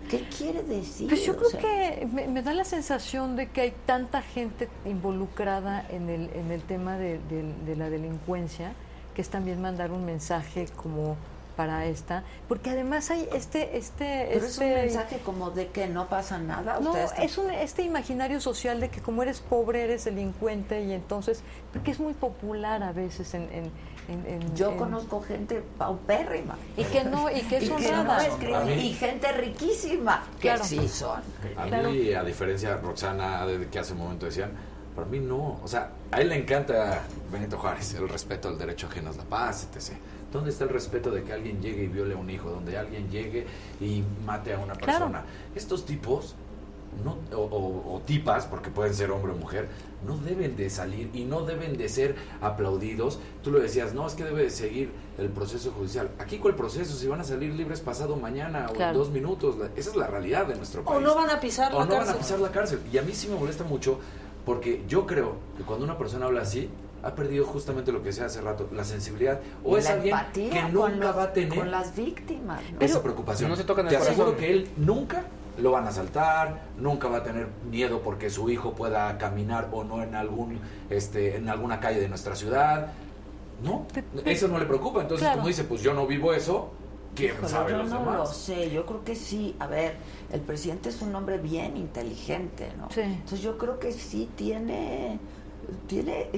¿Qué quiere decir? Pues yo O creo sea, que me, me da la sensación de que hay tanta gente involucrada en el, en el tema de, de- de la delincuencia que es también mandar un mensaje como para esta, porque además hay este este Pero es un este mensaje como de que no pasa nada. no, es un, este imaginario social de que como eres pobre eres delincuente y entonces, porque es muy popular a veces en... en- en- en- Yo en- conozco gente paupérrima. Y que no, y que es no honrada. es y gente riquísima, que Claro. sí son. A mí, a diferencia de Roxana, de que hace un momento decían, para mí no. O sea, a él le encanta Benito Juárez, el respeto al derecho ajeno es la paz, etc. ¿Dónde está el respeto de que alguien llegue y viole a un hijo? Donde alguien llegue y mate a una Claro. persona. Estos tipos no, o, o- o tipas, porque pueden ser hombre o mujer, no deben de salir y no deben de ser aplaudidos. Tú lo decías, no, es que debe de seguir el proceso judicial. Aquí, ¿cuál proceso? Si van a salir libres pasado mañana o en dos minutos. La- esa es la realidad de nuestro O país. no van a pisar o la no van a pisar la cárcel. Y a mí sí me molesta mucho porque yo creo que cuando una persona habla así, ha perdido justamente lo que decía hace rato, la sensibilidad. O Y es alguien que nunca los- va a tener con las víctimas. ¿no? esa preocupación. no se tocan el Te aseguro que él nunca lo van a asaltar, nunca va a tener miedo porque su hijo pueda caminar o no en algún este en alguna calle de nuestra ciudad. No, eso no le preocupa. Entonces, Claro. como dice, pues yo no vivo eso, ¿quién Híjole, sabe yo los no lo demás? sé, yo creo que sí. A ver, el presidente es un hombre bien inteligente, ¿no? Sí. Entonces yo creo que sí tiene, tiene,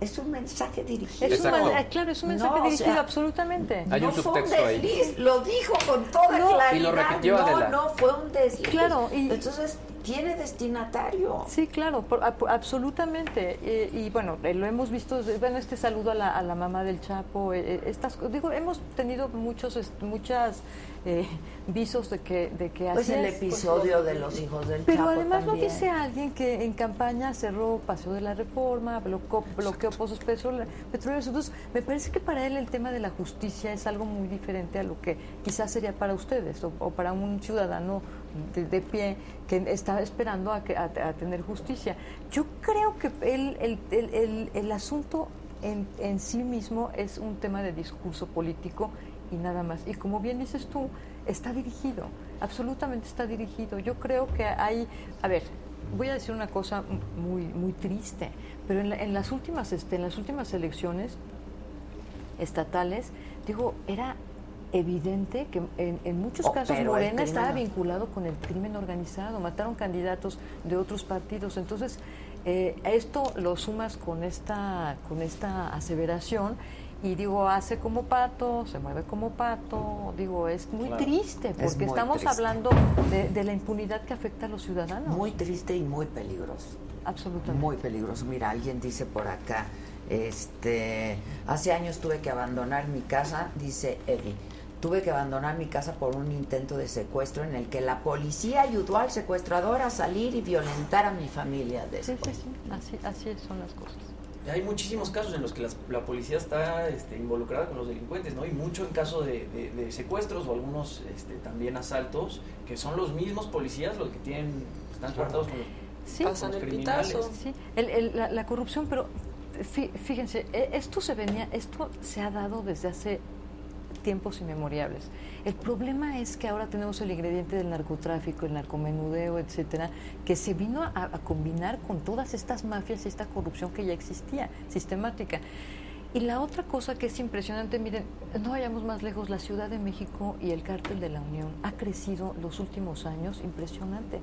es un mensaje dirigido. Es un claro, es un mensaje No, o dirigido, sea, absolutamente. Hay un no fue un subtexto ahí. desliz, lo dijo con toda No. claridad. Y lo repitió, no, Adela. no fue un desliz. Claro, y- entonces tiene destinatario. Sí, claro, por- ap- absolutamente. Eh, y bueno, eh, lo hemos visto, eh, bueno, este saludo a la, a la mamá del Chapo, eh, eh, estas, digo, hemos tenido muchos, muchas eh, visos de que, de que Pues así el es, episodio de los hijos del Pero Chapo además también. lo dice alguien que en campaña cerró Paseo de la Reforma, bloqueó, bloqueó pozos petrole- petroleros. Entonces, me parece que para él el tema de la justicia es algo muy diferente a lo que quizás sería para ustedes o, o para un ciudadano de, pie que está esperando a, que, a, tener justicia. Yo creo que el, el, el, el- asunto en, en sí mismo es un tema de discurso político y nada más. Y como bien dices tú, está dirigido, absolutamente está dirigido. Yo creo que hay, a ver, voy a decir una cosa muy muy triste, pero en, la- en las últimas este, en las últimas elecciones estatales, digo, era evidente que en, en muchos Oh, casos Morena estaba vinculado con el crimen organizado, mataron candidatos de otros partidos, entonces eh, esto lo sumas con esta con esta aseveración y digo hace como pato, se mueve como pato, digo es muy Claro. triste Es porque muy estamos triste. hablando de, de la impunidad que afecta a los ciudadanos. Muy triste y muy peligroso. Absolutamente. Muy peligroso. Mira, alguien dice por acá, este, hace años tuve que abandonar mi casa, dice Eddie. Tuve que abandonar mi casa por un intento de secuestro en el que la policía ayudó al secuestrador a salir y violentar a mi familia Sí, después. sí, sí, así, así son las cosas. Hay muchísimos casos en los que las- la policía está este, involucrada con los delincuentes, ¿no? Y mucho en caso de, de- de secuestros o algunos este, también asaltos, que son los mismos policías los que tienen, están cortados con los, Sí, con los criminales. Sí, el- el- la, la corrupción, pero fí- fíjense, e- esto se venía, esto se ha dado desde hace tiempos inmemoriales. El problema es que ahora tenemos el ingrediente del narcotráfico, el narcomenudeo, etcétera, que se vino a, a combinar con todas estas mafias y esta corrupción que ya existía, sistemática. Y la otra cosa que es impresionante, miren, no vayamos más lejos, la Ciudad de México y el cártel de la Unión ha crecido los últimos años impresionante.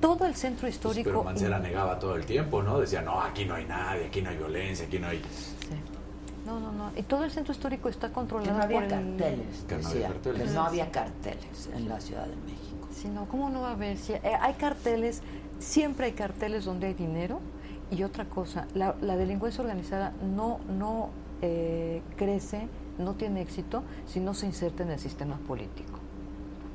Todo el centro histórico... Pues, Pero Mancera negaba todo el tiempo, ¿no? Decía, no, aquí no hay nadie, aquí no hay violencia, aquí no hay... No, no, no. Y todo el centro histórico está controlado Que no había por el- carteles, Que no había carteles. que no había carteles en la Ciudad de México. Sí, no, ¿cómo no va a haber? Eh, hay carteles, siempre hay carteles donde hay dinero. Y otra cosa, la, la delincuencia organizada no, no eh, crece, no tiene éxito si no se inserta en el sistema político.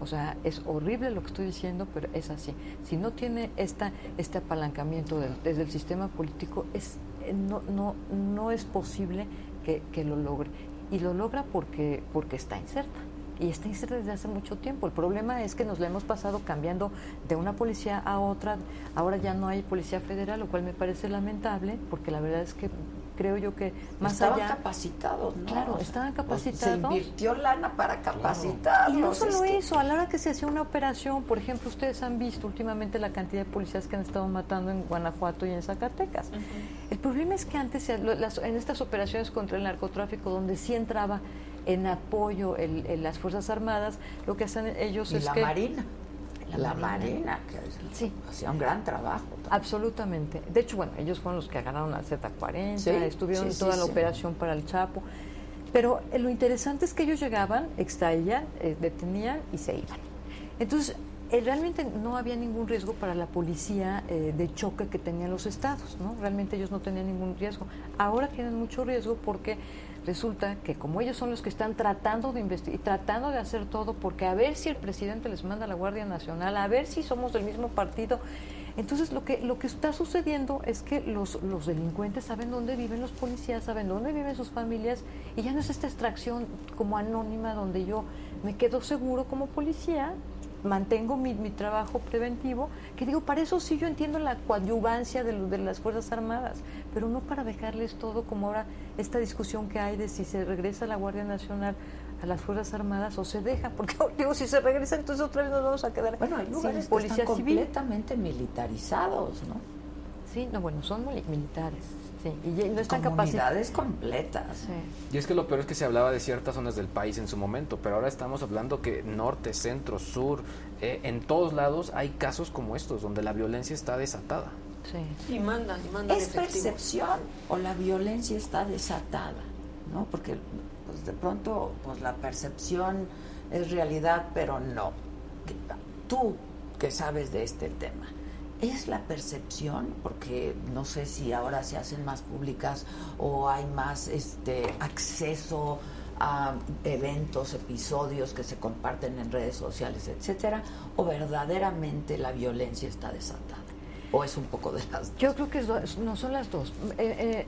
O sea, es horrible lo que estoy diciendo, pero es así. Si no tiene esta, este apalancamiento de- desde el sistema político, es, eh, no, no, no es posible que, lo logre. Y lo logra porque, porque está inserta. Y está inserta desde hace mucho tiempo. El problema es que nos la hemos pasado cambiando de una policía a otra. Ahora ya no hay policía federal, lo cual me parece lamentable, porque la verdad es que creo yo que más estaban allá... capacitados, ¿no? Claro, O sea, estaban pues, capacitados. Se invirtió lana para capacitarlos. Y no solo es que- eso, a la hora que se hacía una operación, por ejemplo, ustedes han visto últimamente la cantidad de policías que han estado matando en Guanajuato y en Zacatecas. El problema es que antes, se- lo- las- en estas operaciones contra el narcotráfico, donde sí entraba en apoyo el- el- las Fuerzas Armadas, lo que hacen ellos Y es la que... Marina. La La, Marina. Marina, que Sí. hacía un gran trabajo. Absolutamente. De hecho, bueno, ellos fueron los que agarraron al Z40, Sí, estuvieron sí, toda la operación para el Chapo. Pero eh, lo interesante es que ellos llegaban, extraían, eh, detenían y se iban. Entonces, eh, realmente no había ningún riesgo para la policía eh, de choque que tenían los estados, ¿no? Realmente ellos no tenían ningún riesgo. Ahora tienen mucho riesgo porque resulta que como ellos son los que están tratando de investigar y tratando de hacer todo, porque a ver si el presidente les manda a la Guardia Nacional, a ver si somos del mismo partido. Entonces lo que lo que está sucediendo es que los, los delincuentes saben dónde viven los policías, saben dónde viven sus familias y ya no es esta extracción como anónima donde yo me quedo seguro como policía mantengo mi, mi trabajo preventivo, que digo, para eso sí yo entiendo la coadyuvancia de, lo- de las Fuerzas Armadas, pero no para dejarles todo como ahora esta discusión que hay de si se regresa la Guardia Nacional a las Fuerzas Armadas o se deja, porque digo, si se regresa entonces otra vez nos vamos a quedar Bueno, hay sin lugares que policía están civil. completamente militarizados, ¿no? Sí, no, bueno, son mili- militares, sí, y no están Comunidades completas. Y es que lo peor es que se hablaba de ciertas zonas del país en su momento, pero ahora estamos hablando que norte, centro, sur, eh, en todos lados hay casos como estos, donde la violencia está desatada. Sí. Y mandan, y mandan ¿Es efectivos. percepción o la violencia está desatada? ¿no? Porque pues, de pronto pues, la percepción es realidad, pero no. Tú que sabes de este tema, ¿es la percepción? Porque no sé si ahora se hacen más públicas o hay más este acceso a eventos, episodios que se comparten en redes sociales, etcétera, o verdaderamente la violencia está desatada, o es un poco de las dos. Yo creo que es no son las dos. Eh, eh,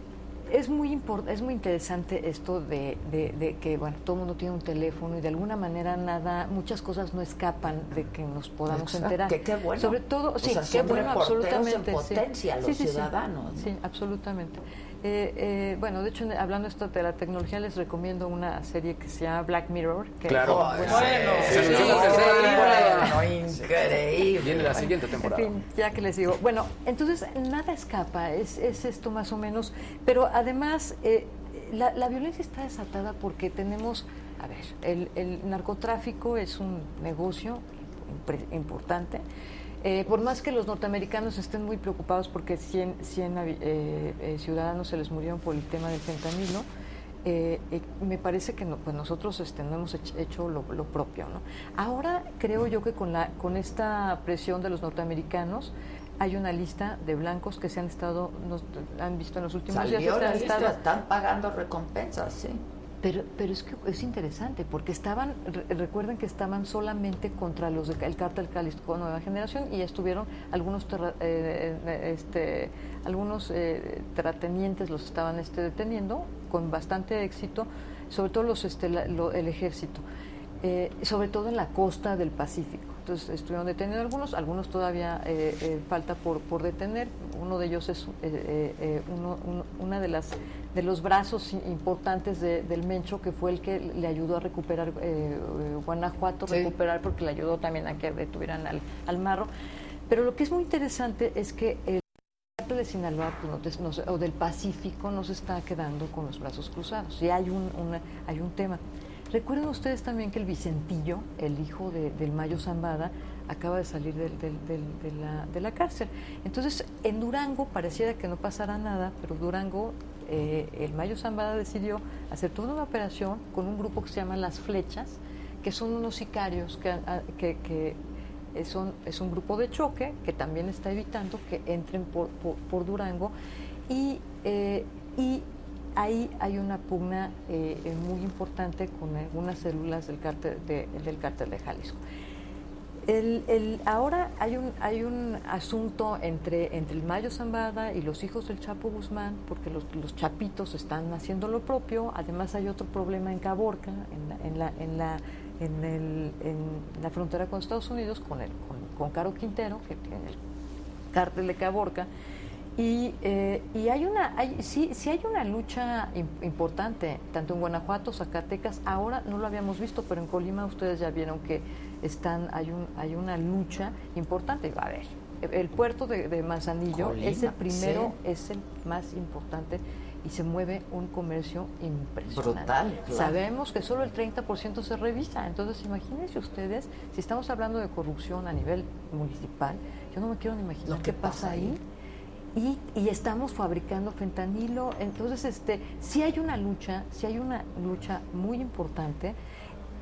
es muy import- es muy interesante esto de, de- de que bueno todo el mundo tiene un teléfono y de alguna manera nada muchas cosas no escapan de que nos podamos Exacto, enterar. que qué bueno. Sobre todo, O sí, sea, qué bueno, reporteros en absolutamente. sí. potencia los sí, sí. ciudadanos, ¿no? Sí, absolutamente. Eh, eh, bueno, de hecho, hablando esto de la tecnología, les recomiendo una serie que se llama Black Mirror. Que Claro. Bueno, Bueno, sí, sí, bueno, temporada. increíble. Viene la siguiente temporada. En fin, ya que les digo. Bueno, entonces nada escapa, es, es esto más o menos. Pero además, eh, la, la violencia está desatada porque tenemos, a ver, el, el narcotráfico es un negocio importante. Eh, por más que los norteamericanos estén muy preocupados porque 100, 100 habi- eh, eh, ciudadanos se les murieron por el tema del fentanilo, eh, eh, me parece que no, pues nosotros este, no hemos hech- hecho lo, lo propio. ¿no? Ahora creo yo que con, la, con esta presión de los norteamericanos hay una lista de blancos que se han estado, nos, han visto en los últimos días. Salió se la lista, están pagando recompensas, sí. Pero, pero es que es interesante, porque estaban, re- recuerden que estaban solamente contra los del cártel Jalisco Nueva Generación y estuvieron algunos terra- eh, eh, este, algunos eh, terratenientes los estaban este, deteniendo con bastante éxito, sobre todo los este, la- lo- el ejército, eh, sobre todo en la costa del Pacífico. Entonces estuvieron deteniendo algunos, algunos todavía eh, eh, falta por, por detener. Uno de ellos es eh, eh, eh, una de las de los brazos importantes de- del Mencho, que fue el que le ayudó a recuperar eh, eh, Guanajuato, Sí. recuperar porque le ayudó también a que detuvieran al, al marro. Pero lo que es muy interesante es que el de Sinaloa pues, o del Pacífico no se está quedando con los brazos cruzados. Y hay un, una- hay un tema. Recuerden ustedes también que el Vicentillo, el hijo de- del Mayo Zambada, acaba de salir del- de, la, de la cárcel. Entonces, en Durango pareciera que no pasará nada, pero Durango, eh, el Mayo Zambada decidió hacer toda una operación con un grupo que se llama Las Flechas, que son unos sicarios que, ah, es un, grupo de choque que también está evitando que entren por, Durango y, eh, y ahí hay una pugna eh, muy importante con algunas células del cártel de, del cártel de Jalisco. El, el- ahora hay un, hay un asunto entre, entre el Mayo Zambada y los hijos del Chapo Guzmán, porque los, los chapitos están haciendo lo propio. Además hay otro problema en Caborca, en la, en la, en la, en el- en la frontera con Estados Unidos, con, el, con, con Caro Quintero, que tiene el cártel de Caborca. Y, eh, y hay una, hay, sí, sí hay una lucha im- importante, tanto en Guanajuato, Zacatecas, ahora no lo habíamos visto, pero en Colima ustedes ya vieron que están, hay, un, hay una lucha importante. A ver, el puerto de, de Manzanillo es el primero, sí. es el más importante y se mueve un comercio impresionante. Brutal, claro. Sabemos que solo el 30% se revisa, entonces imagínense ustedes, si estamos hablando de corrupción a nivel municipal, yo no me quiero ni imaginar Lo que qué pasa pasa ahí. ahí. Y, y estamos fabricando fentanilo, entonces este, sí hay una lucha, sí hay una lucha muy importante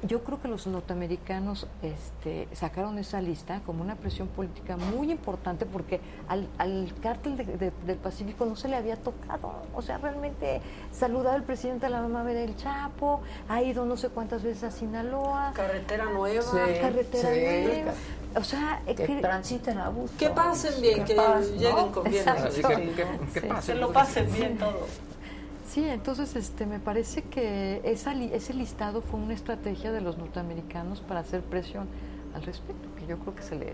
yo creo que los norteamericanos este, sacaron esa lista como una presión política muy importante porque al, al cártel de- de- del Pacífico no se le había tocado. O sea, realmente saludar al presidente de la mamá del Chapo, ha ido no sé cuántas veces a Sinaloa. Carretera nueva. Sí, carretera sí. nueva. O sea, eh, Que transiten a gusto. Que pasen bien, que pasen, lleguen ¿no? con bien. Así que- que Sí. pasen. Que lo pasen bien todos. Sí, entonces este, me parece que esa, li- ese listado fue una estrategia de los norteamericanos para hacer presión al respecto, que yo creo que se le,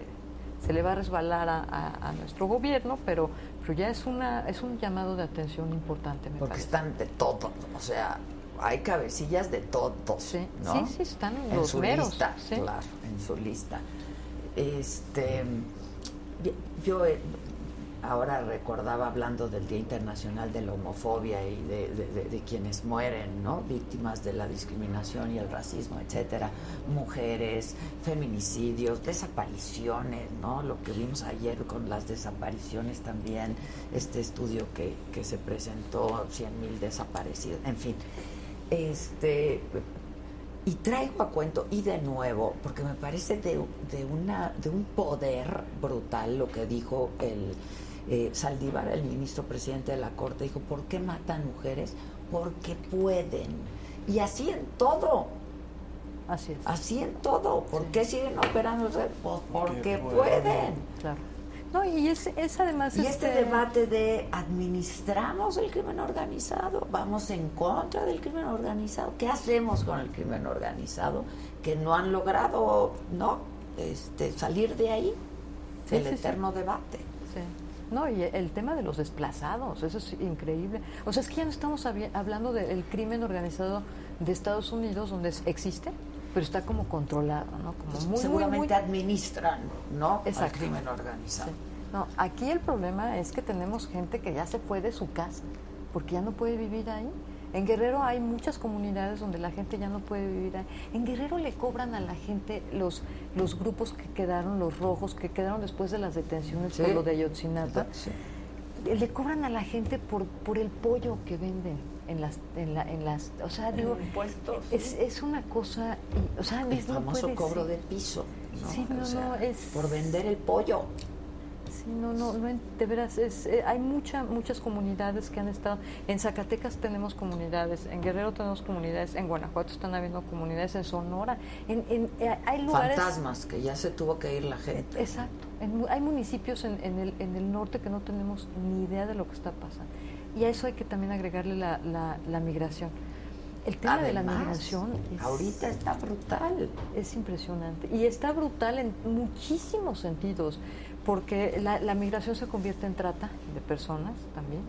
se le va a resbalar a, a- a nuestro gobierno, pero, pero ya es, una, es un llamado de atención importante, me Porque parece. están de todo, o sea, hay cabecillas de todos, ¿no? sí, sí, están en los su meros, lista, sí. claro, en su lista. Este, yo eh, ahora recordaba hablando del Día Internacional de la Homofobia y de, quienes mueren, ¿no? Víctimas de la discriminación y el racismo, etcétera, mujeres, feminicidios, desapariciones, ¿no? Lo que vimos ayer con las desapariciones también, este estudio que, que se presentó, 100 mil desaparecidos, en fin. Este, y traigo a cuento, y de nuevo, porque me parece de, de una, de un poder brutal lo que dijo el eh, Saldívar, el ministro presidente de la Corte, dijo, ¿por qué matan mujeres? Porque pueden. Y así en todo. Así es. Así en todo. ¿Por qué siguen operando? Pues porque pueden. Claro. No, y es, es además... Y este este- debate de administramos el crimen organizado, vamos en contra del crimen organizado, ¿qué hacemos con el crimen organizado? Que no han logrado, ¿no? Este, salir de ahí, Sí, el sí, sí. eterno debate. No, y el tema de los desplazados, eso es increíble. O sea, es que ya no estamos hablando del crimen organizado de Estados Unidos, donde existe, pero está como controlado, ¿no? Como muy, Seguramente muy- administran, ¿no? Exacto. crimen organizado. Sí. No, aquí el problema es que tenemos gente que ya se fue de su casa, porque ya no puede vivir ahí. En Guerrero hay muchas comunidades donde la gente ya no puede vivir ahí. En Guerrero le cobran a la gente los, los grupos que quedaron, los rojos, que quedaron después de las detenciones Sí. por lo de Ayotzinapa. Le cobran a la gente por, por el pollo que venden en las, en la, en las, o sea, digo, Impuestos. es, es una cosa, o sea, El no famoso puede cobro ser. de piso. ¿no? Sí, no, O sea, no, es... Por vender el pollo. Sí, no, no, no, de veras, es, eh, hay mucha, muchas comunidades que han estado, en Zacatecas tenemos comunidades, en Guerrero tenemos comunidades, en Guanajuato están habiendo comunidades, en Sonora, en, en- eh, hay lugares... Fantasmas, que ya se tuvo que ir la gente. Exacto, en hay municipios en, en el, en el norte que no tenemos ni idea de lo que está pasando. Y a eso hay que también agregarle la, la, la migración. El tema de la migración es, ahorita está brutal. es impresionante. Y está brutal en muchísimos sentidos, porque la, la migración se convierte en trata de personas también.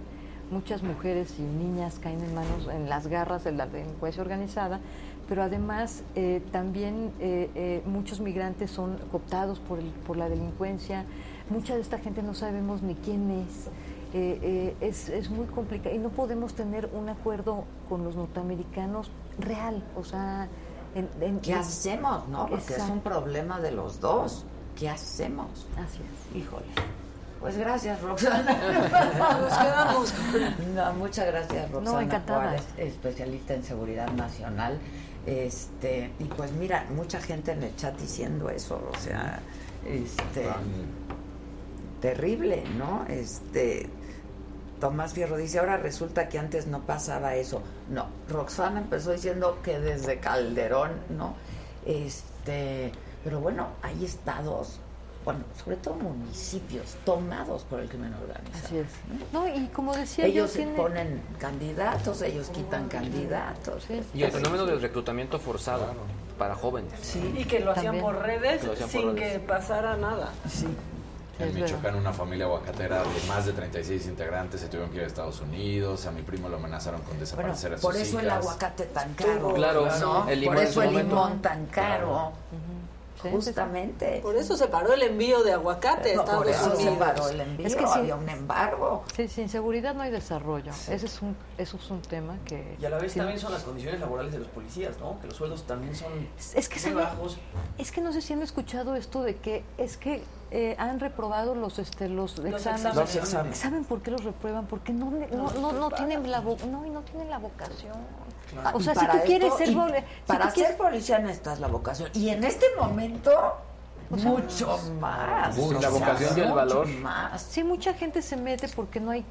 Muchas mujeres y niñas caen en manos, en las garras de la delincuencia organizada, pero además eh, también eh, eh, muchos migrantes son cooptados por, el- por la delincuencia. Mucha de esta gente no sabemos ni quién es. Eh, eh, es, es muy complicado y no podemos tener un acuerdo con los norteamericanos real, o sea, en, en- ¿Qué hacemos, no? Porque es un problema de los dos. ¿Qué hacemos? Así es. Híjole. Pues gracias, Roxana. Nos quedamos. No, muchas gracias, Roxana encantada. Juárez, especialista en seguridad nacional. Este, y pues mira, mucha gente en el chat diciendo eso, o sea, este terrible, ¿no? Este Tomás Fierro dice, ahora resulta que antes no pasaba eso. No, Roxana empezó diciendo que desde Calderón, ¿no? Este, pero bueno, hay estados, bueno, sobre todo municipios tomados por el crimen organizado. Así es. No, y como decía Ellos yo, se tiene- ponen candidatos, ellos quitan candidatos. Y el fenómeno del reclutamiento forzado para jóvenes. Y que lo hacían También. por redes por sin redes. que pasara nada. Sí. En Michoacán, una familia aguacatera de más de 36 integrantes se tuvieron que ir a Estados Unidos. A mi primo lo amenazaron con Bueno, desaparecer a sus por eso el aguacate tan caro. Claro, ¿no? el limón por eso el momento. limón tan caro. Sí, Justamente. Por eso se paró el envío de aguacate a No, Estados por eso se paró el envío, Es que sí. había un embargo. Sí, sin seguridad no hay desarrollo. Ese es un, eso es un tema que... Y a la vez sí, también son las condiciones laborales de los policías, ¿no? Que los sueldos también son Es que muy ¿sabe? bajos. Es que no sé si han escuchado esto de que es que eh, han reprobado los este los, exámenes. Los exámenes. ¿Saben por qué los reprueban? Porque no no, no, no tienen la vo- no, y no tienen la vocación. O sea, si tú quieres esto- ser y vole- si para tú quieres- ser policía necesitas la vocación. Y en este momento, mucho más. Uy, o la sea, vocación y el mucho valor. Más. Sí, mucha gente se mete porque no hay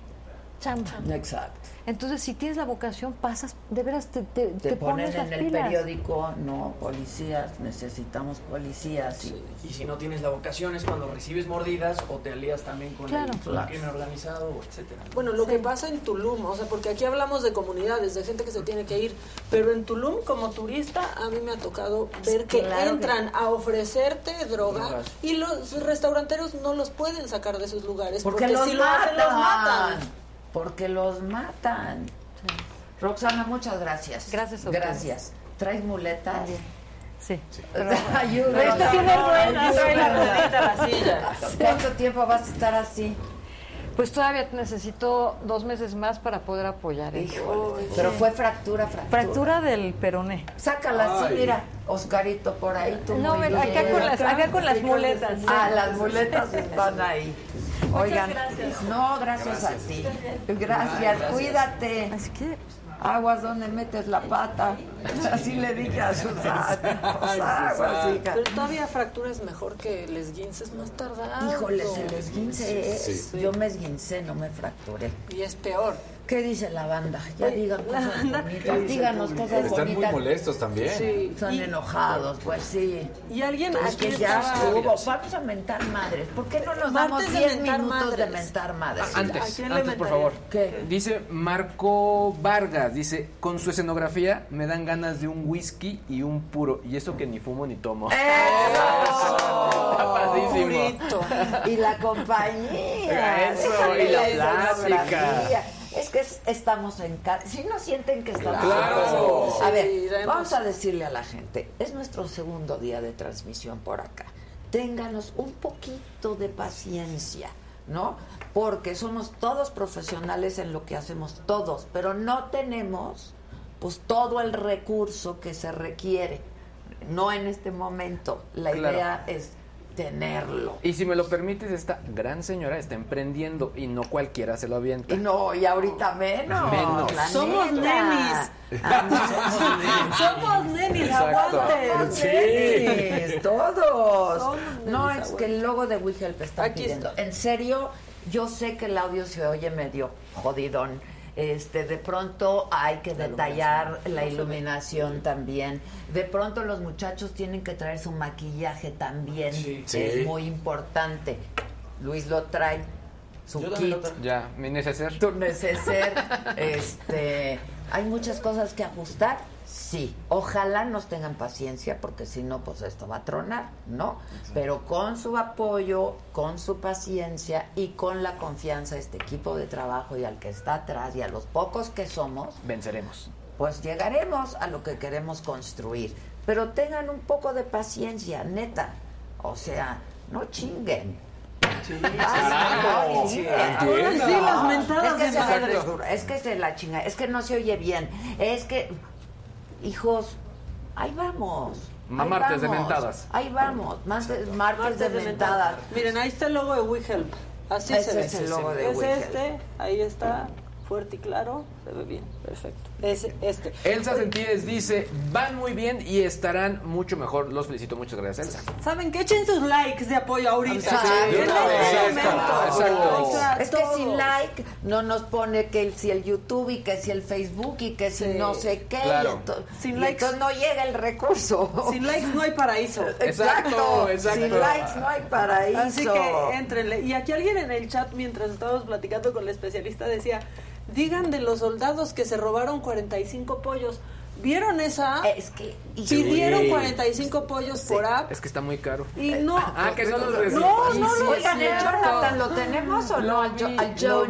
chamba. Exacto. Entonces, si tienes la vocación, pasas, de veras te, te, Te, te ponen pones las en el pilas. periódico, no, policías, necesitamos policías. Y, Y si no tienes la vocación es cuando recibes mordidas o te alías también con Claro. el, Claro. crimen organizado, etcétera. Bueno, lo que pasa en Tulum, o sea, porque aquí hablamos de comunidades, de gente que se tiene que ir, pero en Tulum como turista a mí me ha tocado ver que Claro que- entran a ofrecerte droga Drogas. y los restauranteros no los pueden sacar de sus lugares porque, porque, los, si lo matan, hacen los matan. Porque los matan. Roxana, muchas gracias. Gracias a Gracias. ¿Traes muletas? Sí. Ayúdame. Esto tiene ruedas, trae la ruedita, la silla. ¿Cuánto tiempo vas a estar así? Pues todavía necesito dos meses más para poder apoyar. Híjole. Pero fue fractura, fractura. Fractura del peroné. Sácala así, mira. Oscarito por ahí. Tú No, acá bien. con las- acá con las muletas. Ah, las muletas están ahí. Oigan, gracias. no, gracias, a ti. Gracias, cuídate. Aguas donde metes la pata. Así le dije a Susana. Aguas, hija. Pero todavía fractura es mejor que el esguince, es más tardado. Híjoles, el esguince es. Sí. Yo me esguincé, no me fracturé. Y es peor. ¿Qué dice la banda? Ya Oye, digan la cosas banda- bonitas. ¿qué dice Díganos cosas público? Están muy bonitas. molestos también. Sí. Están Y- enojados, pues sí. Y alguien Pues aquí que ya estuvo. Vamos a mentar madres. ¿Por qué no nos Martes damos de 10 mentar minutos de madres. mentar madres? Ah, Antes, ¿A quién le antes, por favor. ¿Qué? Dice Marco Vargas, dice, con su escenografía me dan ganas de un whisky y un puro. Y eso que ni fumo ni tomo. Está padrísimo. Purito. Y la compañía. Eso, y la escenografía. Es que es- estamos en casa. Si no sienten que estamos Claro. en casa. A ver, vamos a decirle a la gente, es nuestro segundo día de transmisión por acá. Ténganos un poquito de paciencia, ¿no? Porque somos todos profesionales en lo que hacemos, todos, pero no tenemos pues todo el recurso que se requiere. No en este momento. La Claro. idea es tenerlo. Y si me lo permites, esta gran señora está emprendiendo y no cualquiera se lo avienta. Y no, y ahorita menos. Menos. la Somos nenis. Ah, Somos nenis, aguanten. Sí. nenis, todos. Somos no, nenis, es que el logo de WeHelp está Aquí pidiendo. está. En serio, yo sé que el audio se oye medio jodidón. Este, de pronto hay que detallar la iluminación también. De pronto los muchachos tienen que traer su maquillaje también. Sí. Es muy importante. Luis lo trae, su Yo kit. Ya, mi neceser. tu neceser. este, hay muchas cosas que ajustar. Sí, ojalá nos tengan paciencia porque si no, pues esto va a tronar, ¿no? Pero con su apoyo, con su paciencia y con la confianza de este equipo de trabajo y al que está atrás y a los pocos que somos, Venceremos. pues llegaremos a lo que queremos construir. Pero tengan un poco de paciencia, neta. O sea, no chinguen. Ah, no, Sí, chinguen. entienda. Sí, las mentadas Es que, de se, madre. es que se la chinga, es que no se oye bien, es que, hijos, ahí vamos. Ahí martes de mentadas. Ahí vamos, martes, martes Martes de de mentadas. mentada. Miren, ahí está el logo de WeHelp. Así Ese se ve. es el logo de Es este, ahí está, fuerte y claro, se ve bien, perfecto. Es este. Elsa Sentides dice, van muy bien y estarán mucho mejor. Los felicito, muchas gracias, Elsa. ¿Saben qué? Echen sus likes de apoyo ahorita. Exacto. En De una vez, momento. exacto. O sea, Es que todos. sin like no nos pone que el, si el YouTube y que si el Facebook y que si Sí. no sé qué. Claro. y ento- Sin likes. entonces no llega el recurso. Sin likes no hay paraíso. Exacto, exacto. Sin likes no hay paraíso. Así que entrenle. Y aquí alguien en el chat, mientras estábamos platicando con el especialista, decía, digan de los soldados que se robaron 45 pollos. ¿Vieron esa? Es que... y- Pidieron Sí. 45 pollos por app Es que está muy caro. y no... Ah, que no los No, recibo. no, Sí, no, sí, Oigan, el. Jonathan, ¿lo tenemos o Lo no? Al, Jo- vi, al lo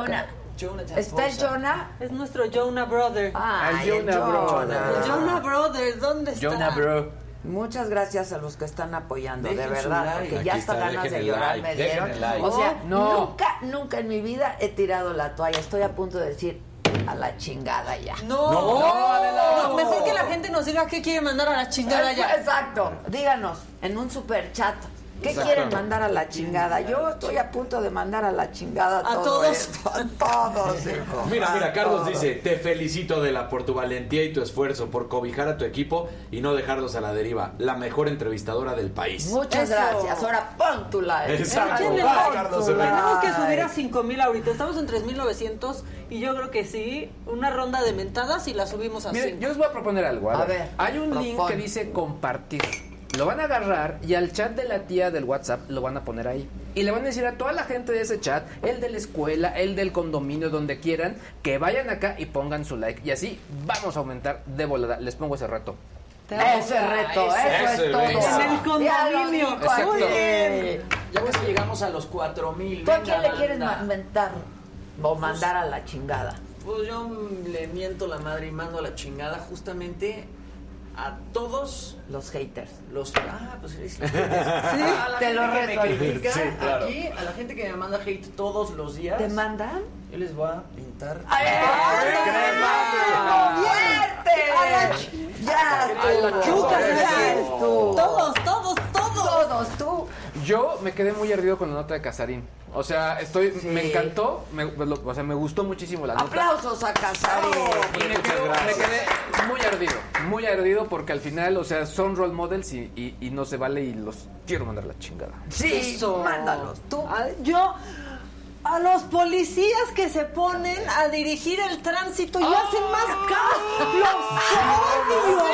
Jonah. Jonathan ¿Está el. Jonah? Es nuestro Jonah Brother. Al el Jonah. Jonah. El Jonah Brother, ¿dónde está? Jonah, bro. Muchas gracias a los que están apoyando, Dejen de verdad, like. porque Aquí ya está, hasta ganas de llorar like, me dejen dieron. like. O sea, No. nunca, nunca en mi vida he tirado la toalla. Estoy a punto de decir a la chingada ya. No, No, Adela. No, mejor que la gente nos diga qué quiere mandar a la chingada ya. Exacto. Díganos en un super chat ¿Qué Exacto. quieren mandar a la chingada? Yo estoy a punto de mandar a la chingada A todo todos. esto, A todos, hijo. Mira, mira, Carlos todos. dice, te felicito Adela por tu valentía y tu esfuerzo, por cobijar a tu equipo y no dejarlos a la deriva. La mejor entrevistadora del país. Muchas Eso. gracias. Ahora pon tu like. Exacto. Carlos Tenemos que subir a 5000 ahorita. Estamos en 3900 y yo creo que sí. Una ronda de mentadas y la subimos a Miren, 5. yo les voy a proponer algo. A, A ver. ver, Hay un link que dice compartir. Lo van a agarrar y al chat de la tía del WhatsApp lo van a poner ahí. Y le van a decir a toda la gente de ese chat, el de la escuela, el del condominio, donde quieran, que vayan acá y pongan su like. Y así vamos a aumentar de volada. Les pongo ese reto. Ese reto, eso es todo. En el condominio. Exacto. Muy bien. Ya casi llegamos a los 4000. ¿Tú a quién le quieres inventar o mandar a la chingada? Pues yo le miento la madre y mando a la chingada justamente a todos los haters. Los ah, pues sí. Sí, a la te lo que reto. me critica Sí, claro. aquí, a la gente que me manda hate todos los días. ¿Te mandan? Yo les voy a pintar. Ay, la chuca, ya eres tú. Todos, todos, todos. Todos, tú. Yo me quedé muy ardido con la nota de Casarín. O sea, estoy, me encantó, me, lo- o sea, me gustó muchísimo la nota. Aplausos a Casarín. Y me, quedo- me quedé muy ardido, muy ardido porque al final, o sea, son role models y, y- y no se vale y los quiero mandar la chingada. Sí, mándalos. Tú. Ah, Yo a los policías que se ponen a dirigir el tránsito y hacen más caso. ¡Los odio!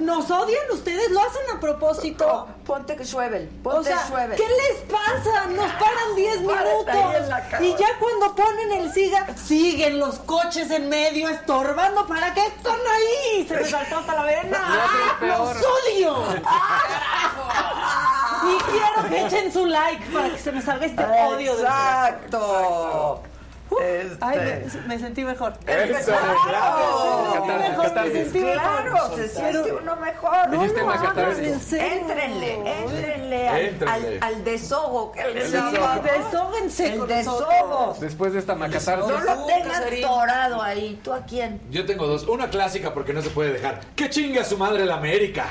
¿Nos odian ustedes? ¿Lo hacen a propósito? Ponte que O ponte sea, Schwebel. ¿qué les pasa? Nos paran 10 Párate minutos. Y ya cuando ponen el siga, siguen los coches en medio estorbando. ¿Para qué están ahí? Se me saltó hasta la vena. Peor. ¡Los odio! Y quiero que echen su like para que se me salga este odio de Exacto. Este. Ay, me, me sentí mejor. Eso, claro. Catarsis, Mejor me sentí mejor. Claro, se siente uno mejor. No, en serio. Éntrenle, éntrenle al, Éntrenle. al, al desogo que les El llama. desogo. Desóguense El desogo. Después de esta macatarsis. No lo tengas torado ahí. ¿Tú a quién? Yo tengo dos. Una clásica porque no se puede dejar. ¡Que chinga su madre la América!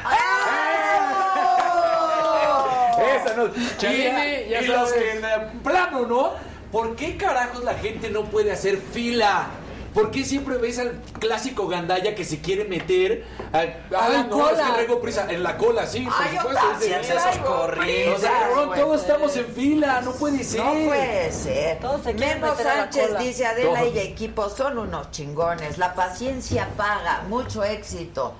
Esa no. Y ya y los que en plano, ¿no? ¿Por qué carajos la gente no puede hacer fila? ¿Por qué siempre ves al clásico gandalla que se quiere meter a, A la no, cola. es que traigo prisa en la cola, sí, por Ay, supuesto. es de- traigo corriendo. O sea, cabrón, todos estamos en fila, no puede ser. No puede ser. Todos se Memo meter a la Sánchez cola. dice Adela Todos. y equipo son unos chingones. La paciencia paga. Mucho éxito.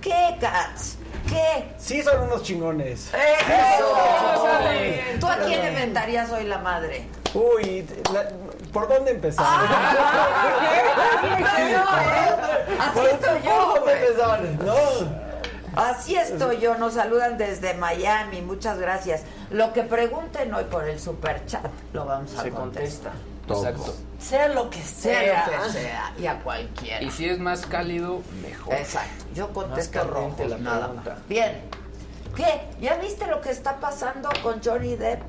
¿Qué, Cats? ¿Qué? Sí, son unos chingones. ¡Eso! Eso. ¿Tú a quién le inventarías hoy la madre? Uy, la- ¿por dónde empezar? Así estoy yo, ¿Por dónde empezar? No. Así estoy yo, nos saludan desde Miami, muchas gracias. Lo que pregunten hoy por el super chat, lo vamos a Se contestar. Exacto. Sea lo que sea. Sea lo que sea, y a cualquiera. Y si es más cálido, mejor. Exacto, yo contesto rojo, la nada más. Bien. ¿Qué? ¿Ya viste lo que está pasando con Johnny Depp?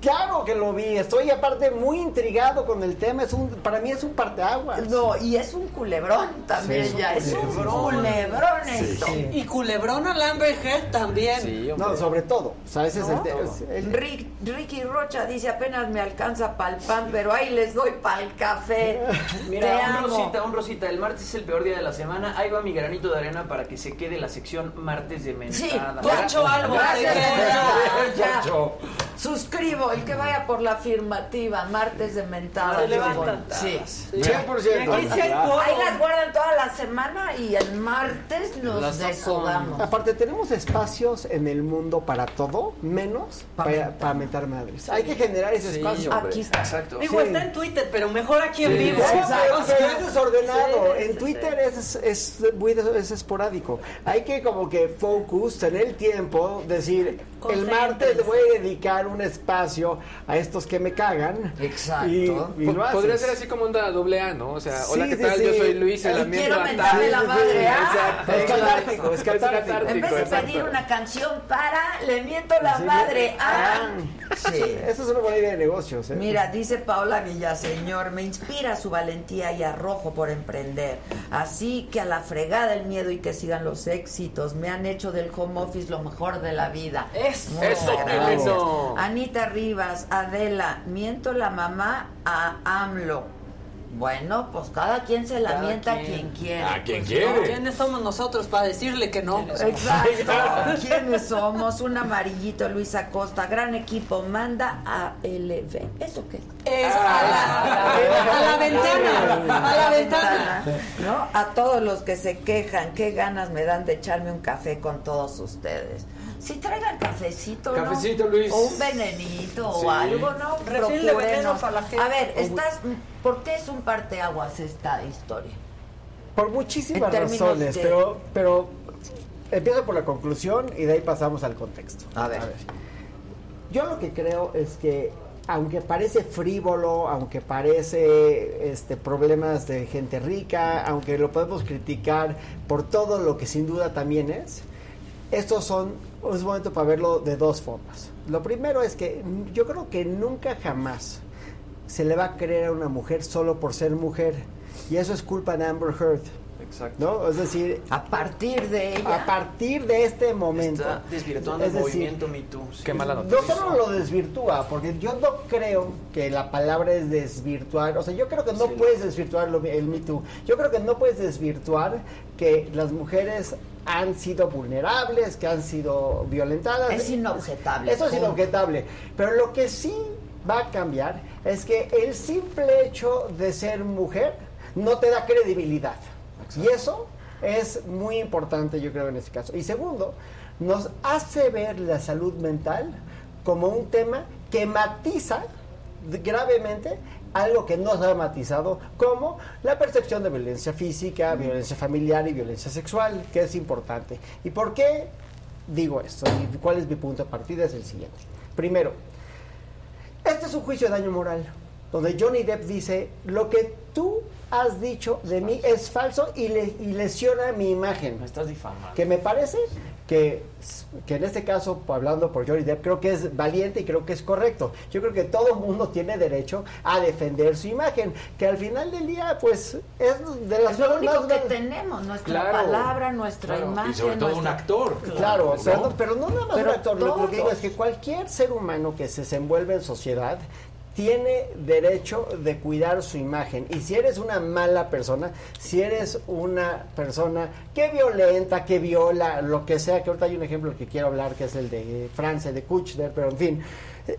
Claro que lo vi. Estoy aparte muy intrigado con el tema. Es un, para mí es un parteaguas. No, y es un culebrón también Sí, es un ya, es un culebrón. esto. Sí. Y culebrón al Amber Heard también. No, sobre todo. O sea, ese es el tema. Es el- Rick- Ricky Rocha dice apenas me alcanza pa'l pan, pero ahí les doy pa'l café. Te Mira, un amo. rosita, un rosita. El martes es el peor día de la semana. Ahí va mi granito de arena para que se quede la sección martes de mentada. Sí, hecho algo. Gracias, se El que vaya por la afirmativa, martes de mentada. Se levanta. Sí. 100%. Aquí sí hay coro. Ahí las guardan toda la semana y el martes nos Las desahogamos. Aparte, tenemos espacios en el mundo para todo, menos para, para mentar madres. Hay que generar ese Sí, espacio. hombre. Aquí está. Exacto. Digo, Sí. está en Twitter, pero mejor aquí en Sí. vivo. Sí, pero, O sea, pero es desordenado. sí, en sí, Twitter Es, es muy des- es esporádico. Hay que como que focus, tener el tiempo, decir, el martes le voy a dedicar un espacio espacio a estos que me cagan. Exacto. Y, y lo haces. Podría ser así como una doble A, ¿no? O sea, hola, Sí, ¿qué tal? sí. Yo soy Luis, el Y amigo quiero a mentarle tal. la madre, ¿ah? Exacto. Es catártico, es catártico. En vez de exacto. pedir una canción para, le miento la Sí, madre. Ah, Sí. Esa es una buena idea de negocios. ¿eh? Mira, dice Paola Villaseñor, me inspira su valentía y arrojo por emprender. Así que a la fregada el miedo y que sigan los éxitos. Me han hecho del home office lo mejor de la vida. Eso. Eso, gracias. eso. Rivas, Adela, miento la mamá a AMLO. Bueno, pues cada quien se la Cada mienta a quien. quiere. A quien Pues, quiere. ¿no? ¿Quiénes somos nosotros para decirle que no? Exacto. ¿Quiénes somos? Un amarillito, Luis Acosta. Gran equipo. Manda a LV. ¿Eso qué? Es a la, a la ventana, a la ventana. ¿No? A todos los que se quejan, qué ganas me dan de echarme un café con todos ustedes. Si traigan cafecito, ¿no? Cafecito, Luis. O un venenito Sí. o algo, ¿no? Refil de veneno para la gente. A ver, estás, ¿por qué es un parteaguas esta historia? Por muchísimas razones, de- pero, pero empiezo por la conclusión y de ahí pasamos al contexto. A ver. Yo lo que creo es que aunque parece frívolo, aunque parece este problemas de gente rica, aunque lo podemos criticar por todo lo que sin duda también es, estos son es momento para verlo de dos formas. Lo primero es que yo creo que nunca jamás se le va a creer a una mujer solo por ser mujer y eso es culpa de Amber Heard. Exacto. ¿No? Es decir, A partir de ella. a partir de este momento. Está desvirtuando es el decir, movimiento Me Too. sí. Qué mala no noticia. solo lo desvirtúa, porque yo no creo que la palabra es desvirtuar. O sea, yo creo que no Sí. puedes desvirtuar lo- el Me Too. Yo creo que no puedes desvirtuar que las mujeres han sido vulnerables, que han sido violentadas. Es inobjetable. Eso es Punto. inobjetable. Pero lo que sí va a cambiar es que el simple hecho de ser mujer no te da credibilidad. Y eso es muy importante, yo creo, en este caso. Y segundo, nos hace ver la salud mental como un tema que matiza gravemente algo que no se ha matizado, como la percepción de violencia física, violencia familiar y violencia sexual, que es importante. ¿Y por qué digo esto? ¿Y cuál es mi punto de partida? Es el siguiente. Primero, este es un juicio de daño moral, donde Johnny Depp dice, lo que tú has dicho de mí es falso y, le- y lesiona mi imagen. Me estás difamando. Que me parece que, que en este caso, hablando por Johnny Depp, creo que es valiente y creo que es correcto. Yo creo que todo el mundo tiene derecho a defender su imagen, que al final del día, pues, es de las Es lo cosas único más que tenemos, nuestra Claro. palabra, nuestra Claro, imagen. y sobre todo un actor. Claro, ¿no? pero, pero no nada más Pero un actor. Lo, lo que digo todos. es que cualquier ser humano que se desenvuelve en sociedad tiene derecho de cuidar su imagen. Y si eres una mala persona, si eres una persona que violenta, que viola, lo que sea, que ahorita hay un ejemplo que quiero hablar, que es el de Francia, de Kuchner, pero en fin, eh,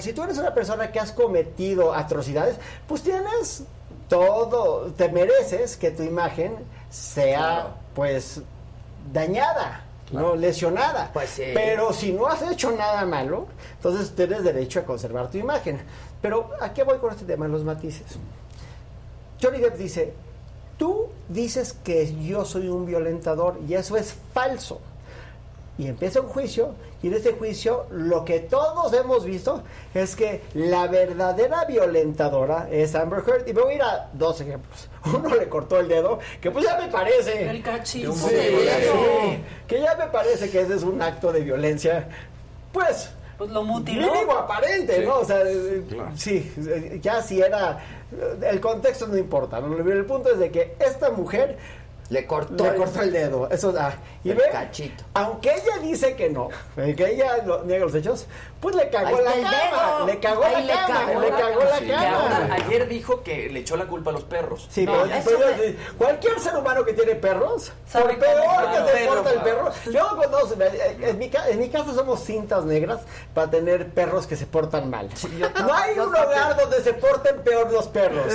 si tú eres una persona que has cometido atrocidades, pues tienes todo, te mereces que tu imagen sea, Claro. pues, dañada, no lesionada. Pues sí. Pero si no has hecho nada malo, entonces tienes derecho a conservar tu imagen. Pero ¿a qué voy con este tema? Los matices. Johnny Depp dice, tú dices que yo soy un violentador y eso es falso. Y empieza un juicio y en ese juicio lo que todos hemos visto es que la verdadera violentadora es Amber Heard. Y me voy a ir a dos ejemplos. Uno le cortó el dedo, que pues ya me parece... El cachito. Sí, sí, que ya me parece que ese es un acto de violencia, pues... Pues lo mutiló. Mínimo aparente, Sí. ¿no? O sea, Claro. sí, ya si era... El contexto no importa, ¿no? El punto es de que esta mujer Le cortó, le el- cortó el dedo. Eso, ah, y el ve, cachito. aunque ella dice que no, que ella lo- niega los hechos, pues le cagó Ahí la cama, dedo. le cagó Ahí la le cama, cagó le la cagó la cama. ayer dijo que le echó la culpa a los perros. Sí, No, pero, pero me- cualquier ser humano que tiene perros, Sabe por peor que se porta el perro. yo conozco, en mi, ca- en mi casa somos cintas negras para tener perros que se portan mal. no hay un hogar donde se porten peor los perros.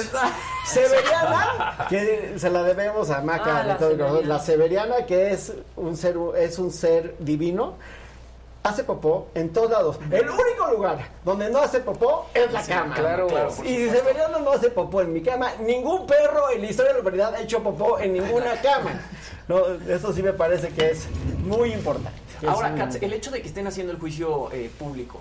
Severiana, que se la debemos a Maca, Ah, la. Severiana. la Severiana, que es un ser, es un ser divino. Hace popó en todos lados. El único lugar donde no hace popó es la cama. claro, claro, y si Severiano no hace popó en mi cama, ningún perro en la historia de la humanidad ha hecho popó en ninguna cama. No, eso sí me parece que es muy importante. Ahora, Katz, el hecho de que estén haciendo el juicio eh, público,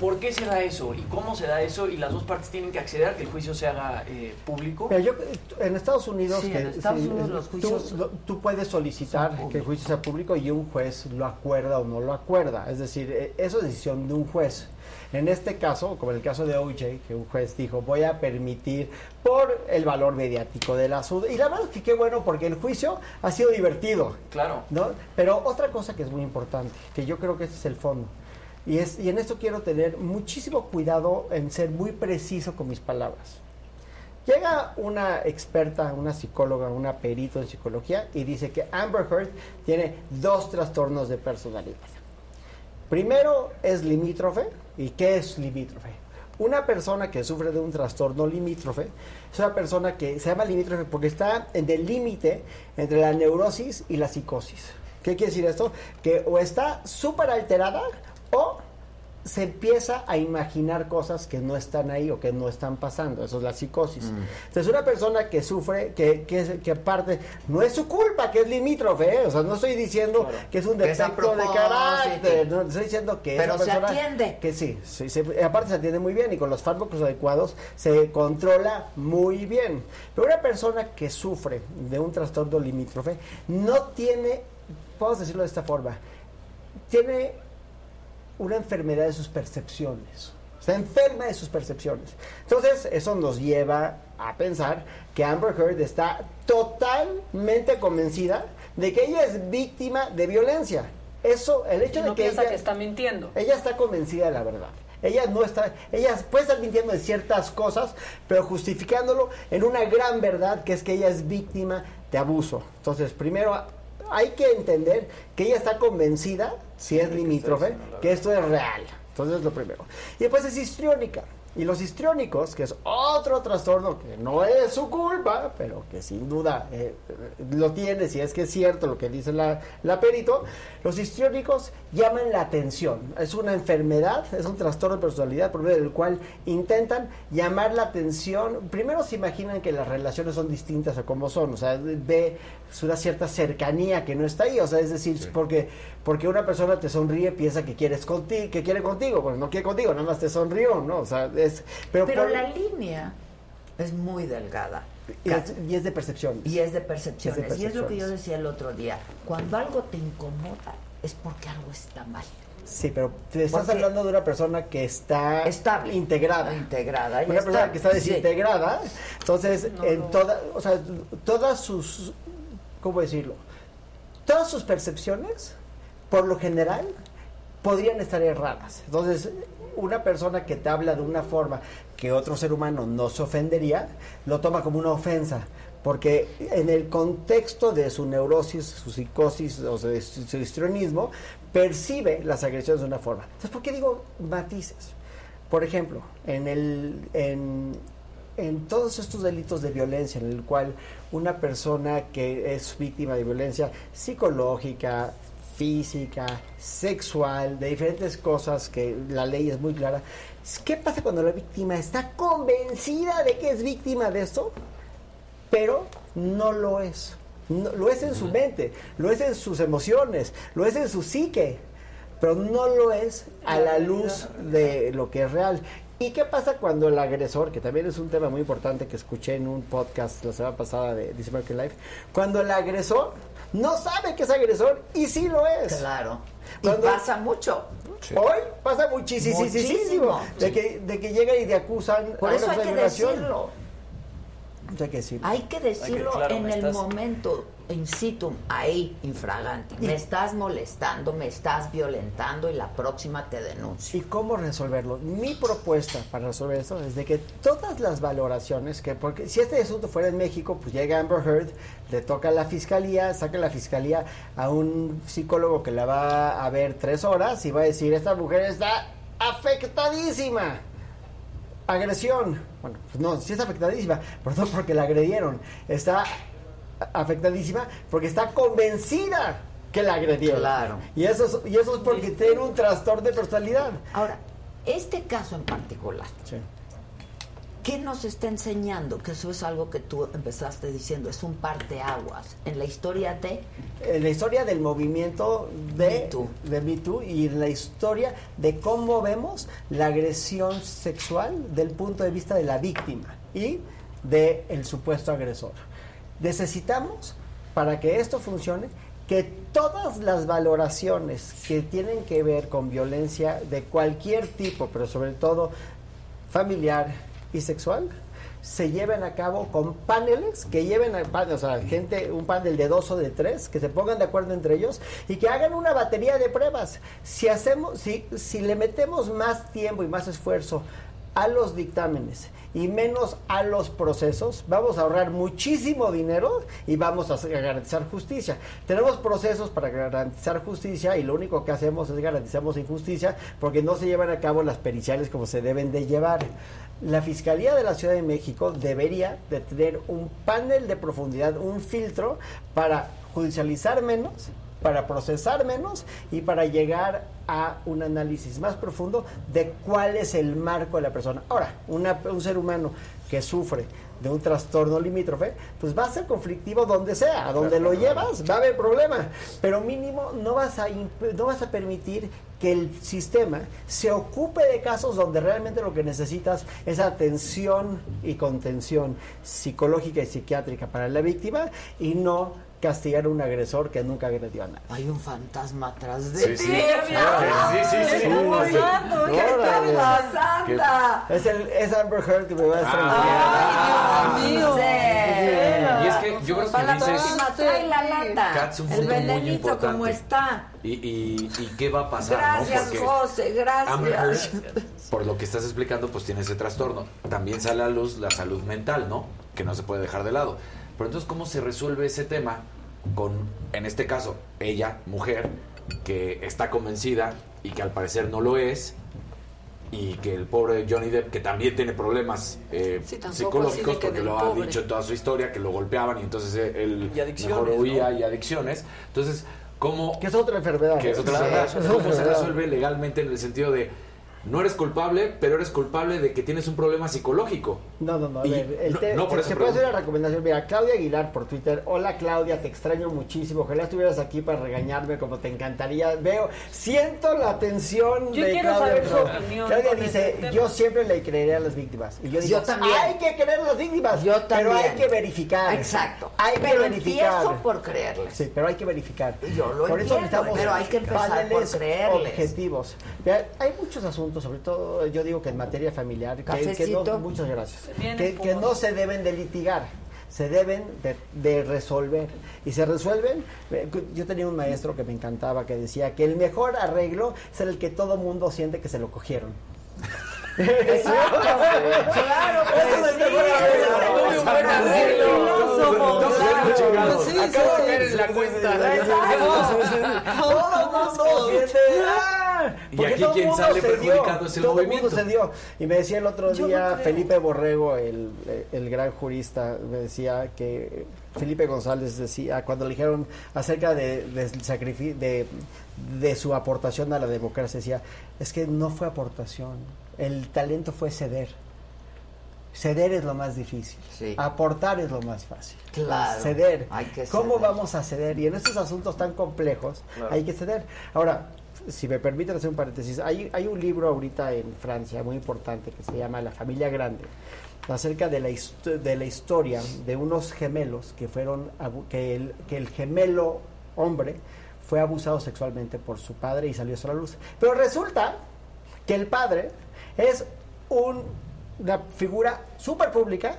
¿Por qué se da eso? ¿Y cómo se da eso? Y las dos partes tienen que acceder a que el juicio se haga eh, público. Mira, yo, en Estados Unidos, Sí, que- en Estados sí, Unidos los tú- juicios tú, puedes solicitar que el juicio sea público y un juez lo acuerda o no lo acuerda. Es decir, eh, eso es decisión de un juez. En este caso, como en el caso de OJ, que un juez dijo, voy a permitir por el valor mediático del asunto. Y la verdad es que qué bueno porque el juicio ha sido divertido. Claro. ¿no? Pero otra cosa que es muy importante, que yo creo que ese es el fondo, y, en esto quiero tener muchísimo cuidado en ser muy preciso con mis palabras. Llega una experta, una psicóloga, una perito en psicología y dice que Amber Heard tiene dos trastornos de personalidad. Primero es limítrofe. ¿Y qué es limítrofe? Una persona que sufre de un trastorno limítrofe es una persona que se llama limítrofe porque está en el límite entre la neurosis y la psicosis. ¿Qué quiere decir esto? Que o está súper alterada o se empieza a imaginar cosas que no están ahí o que no están pasando. Eso es la psicosis. Entonces, una persona que sufre, que, que, que aparte, no es su culpa, que es limítrofe, ¿eh? o sea, no estoy diciendo que es un defecto de carácter, no, estoy diciendo que Pero esa se persona atiende. que sí, sí, se- aparte se atiende muy bien y con los fármacos adecuados se controla muy bien. Pero una persona que sufre de un trastorno limítrofe no tiene, vamos a decirlo de esta forma, tiene una enfermedad de sus percepciones. Está enferma de sus percepciones. Entonces, eso nos lleva a pensar que Amber Heard está totalmente convencida de que ella es víctima de violencia. Eso, el hecho de no que piensa ella, que está mintiendo. ella está convencida de la verdad. Ella no está, ella puede estar mintiendo de ciertas cosas, pero justificándolo en una gran verdad que es que ella es víctima de abuso. Entonces, primero hay que entender que ella está convencida, si es limítrofe, que esto es real. Entonces, lo primero. Y después es histriónica. Y los histriónicos, que es otro trastorno que no es su culpa, pero que sin duda eh, lo tiene, si es que es cierto lo que dice la, la perito, los histriónicos llaman la atención. Es una enfermedad, es un trastorno de personalidad por medio del cual intentan llamar la atención. Primero se imaginan que las relaciones son distintas a como son, o sea, ve una cierta cercanía que no está ahí, o sea, es decir, porque, porque una persona te sonríe, piensa que quieres contigo, que quiere contigo, bueno, no quiere contigo, nada más te sonrió, ¿no? O sea, es... Pero, Pero por- la línea es muy delgada. y, es, y es de percepción. Y es de percepciones. Es de Y es lo que yo decía el otro día. Cuando algo te incomoda es porque algo está mal. Sí, pero te estás Porque- hablando de una persona que está Estable. integrada. Integrada. Una persona estable, que está sí. desintegrada. Entonces, No, en no. toda, o sea, todas sus, ¿cómo decirlo? Todas sus percepciones, por lo general, podrían estar erradas. Entonces, una persona que te habla de una forma que otro ser humano no se ofendería, lo toma como una ofensa. Porque en el contexto de su neurosis, su psicosis o su, su histrionismo, percibe las agresiones de una forma. Entonces, ¿por qué digo matices? Por ejemplo, en, el, en todos estos delitos de violencia, en el cual una persona que es víctima de violencia psicológica, física, sexual, de diferentes cosas que la ley es muy clara, ¿qué pasa cuando la víctima está convencida de que es víctima de esto? pero no lo es. No- lo es en su mente, lo es en sus emociones, lo es en su psique, pero no lo es a la luz de lo que es real. ¿Y qué pasa cuando el agresor, que también es un tema muy importante que escuché en un podcast la semana pasada de This American Life, cuando el agresor no sabe que es agresor y sí lo es? Claro. Y pasa mucho. Hoy pasa muchísimo, Muchísimo. de que, de que llegan y te acusan Por a eso una hay que violación. decirlo. Hay que decirlo. Hay que decirlo claro, en el estás- momento, in situ, ahí, infraganti. Me estás molestando, me estás violentando y la próxima te denuncio. ¿Y cómo resolverlo? Mi propuesta para resolver esto es de que todas las valoraciones, que porque si este asunto fuera en México, pues llega Amber Heard, le toca a la fiscalía, saca la fiscalía a un psicólogo que la va a ver tres horas y va a decir, esta mujer está afectadísima. Agresión. Bueno, pues no, sí está afectadísima, pero no porque la agredieron. Está afectadísima porque está convencida que la agredieron. Claro. Y eso es, y eso es porque tiene un trastorno de personalidad. Ahora, este caso en particular, ¿Qué nos está enseñando? Que eso es algo que tú empezaste diciendo, es un parteaguas en la historia de en la historia del movimiento de de Me Too y en la historia de cómo vemos la agresión sexual del punto de vista de la víctima y del el supuesto agresor. Necesitamos, para que esto funcione, que todas las valoraciones que tienen que ver con violencia de cualquier tipo, pero sobre todo familiar y sexual, se lleven a cabo con paneles que lleven a o gente, un panel de dos o de tres, que se pongan de acuerdo entre ellos y que hagan una batería de pruebas. Si hacemos, si, si le metemos más tiempo y más esfuerzo a los dictámenes y menos a los procesos, vamos a ahorrar muchísimo dinero y vamos a garantizar justicia. Tenemos procesos para garantizar justicia y lo único que hacemos es garantizamos injusticia porque no se llevan a cabo las periciales como se deben de llevar. La Fiscalía de la Ciudad de México debería de tener un panel de profundidad, un filtro para judicializar menos, para procesar menos y para llegar a un análisis más profundo de cuál es el marco de la persona. Ahora, un ser humano que sufre de un trastorno limítrofe, pues va a ser conflictivo donde sea, a donde lo llevas va a haber problema, pero mínimo no vas a no vas a permitir que el sistema se ocupe de casos donde realmente lo que necesitas es atención y contención psicológica y psiquiátrica para la víctima y no castigar a un agresor que nunca agredió a nadie. Hay un fantasma atrás de Sí, ti. sí. Sí, sí, sí, sí. ¿Qué está pasando? Es, el, es Amber Heard que me va a Ay, Dios mío. Y es que yo creo que Para la dices- próxima, trae la lata. El venenito importante. como está. ¿Y, y, y qué va a pasar? Gracias, ¿no? José, gracias. Amber Heard, por lo que estás explicando, pues tiene ese trastorno. También sale a luz la salud mental, ¿no? Que no se puede dejar de lado. Pero entonces, ¿cómo se resuelve ese tema con, en este caso, ella, mujer, que está convencida y que al parecer no lo es? Y que el pobre Johnny Depp, que también tiene problemas eh, Sí, psicológicos, porque lo ha pobre. dicho en toda su historia, que lo golpeaban y entonces él Y adicciones, mejor huía ¿no? y adicciones. Entonces, ¿cómo, Que es otra enfermedad. que es otra enfermedad. ¿Cómo se resuelve legalmente en el sentido de no eres culpable, pero eres culpable de que tienes un problema psicológico? No, no, no. A Y ver, el no- te- no, por se- eso se puede hacer una recomendación. Mira, Claudia Aguilar por Twitter. Hola Claudia, te extraño muchísimo. Ojalá estuvieras aquí para regañarme como te encantaría. Veo, siento la tensión Yo de quiero Claudia. saber su Pero opinión Claudia dice, este yo siempre le creeré a las víctimas. Y yo digo, Yo también. hay que creer a las víctimas. Yo Pero también. hay que verificar. Exacto. Hay que Pero verificar. empiezo por creerles. Sí, pero hay que verificar. Yo lo por eso entiendo, necesitamos pero hay que empezar por creerles. objetivos. Mira, hay muchos asuntos, sobre todo yo digo que en materia familiar, que, que no, muchas gracias, que, que no se deben de litigar, se deben de, de resolver. Y se resuelven, eh, yo tenía un maestro que me encantaba que decía que el mejor arreglo es el que todo mundo siente que se lo cogieron. Exacto. Claro, pues Ese es el sí, mejor arreglo. muy buen arreglo. Acabo de caer en la cuenta. Todo mundo siente. Y aquí todo quien mundo sale perjudicado es el todo movimiento. mundo se dio. Y me decía el otro Yo día no. Felipe Borrego, el, el gran jurista, me decía que Felipe González decía, cuando le dijeron acerca de, de, de su aportación a la democracia, decía, es que no fue aportación, el talento fue ceder. Ceder es lo más difícil. Sí. Aportar es lo más fácil. Claro. Ceder. Hay que ¿Cómo ceder. vamos a ceder? Y en estos asuntos tan complejos Claro. hay que ceder. Ahora, si me permiten hacer un paréntesis, hay, hay un libro ahorita en Francia muy importante que se llama La familia grande, acerca de la, de la historia de unos gemelos que fueron, que el, que el gemelo hombre fue abusado sexualmente por su padre y salió a la luz. Pero resulta que el padre es un- una figura súper pública,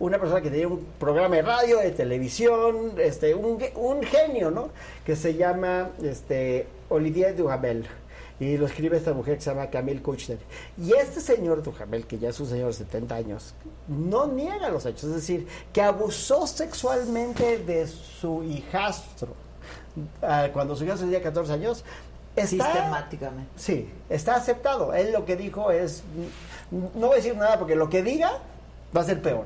una persona que tenía un programa de radio, de televisión, este, un, un genio, ¿no? Que se llama este, Olivier Duhamel. Y lo escribe esta mujer que se llama Camille Kuchner. Y este señor Duhamel, que ya es un señor de 70 años, no niega los hechos. Es decir, que abusó sexualmente de su hijastro. ah, cuando su hijastro tenía 14 años. Está, Sistemáticamente. Sí, está aceptado. Él lo que dijo es, no voy a decir nada porque lo que diga va a ser peor.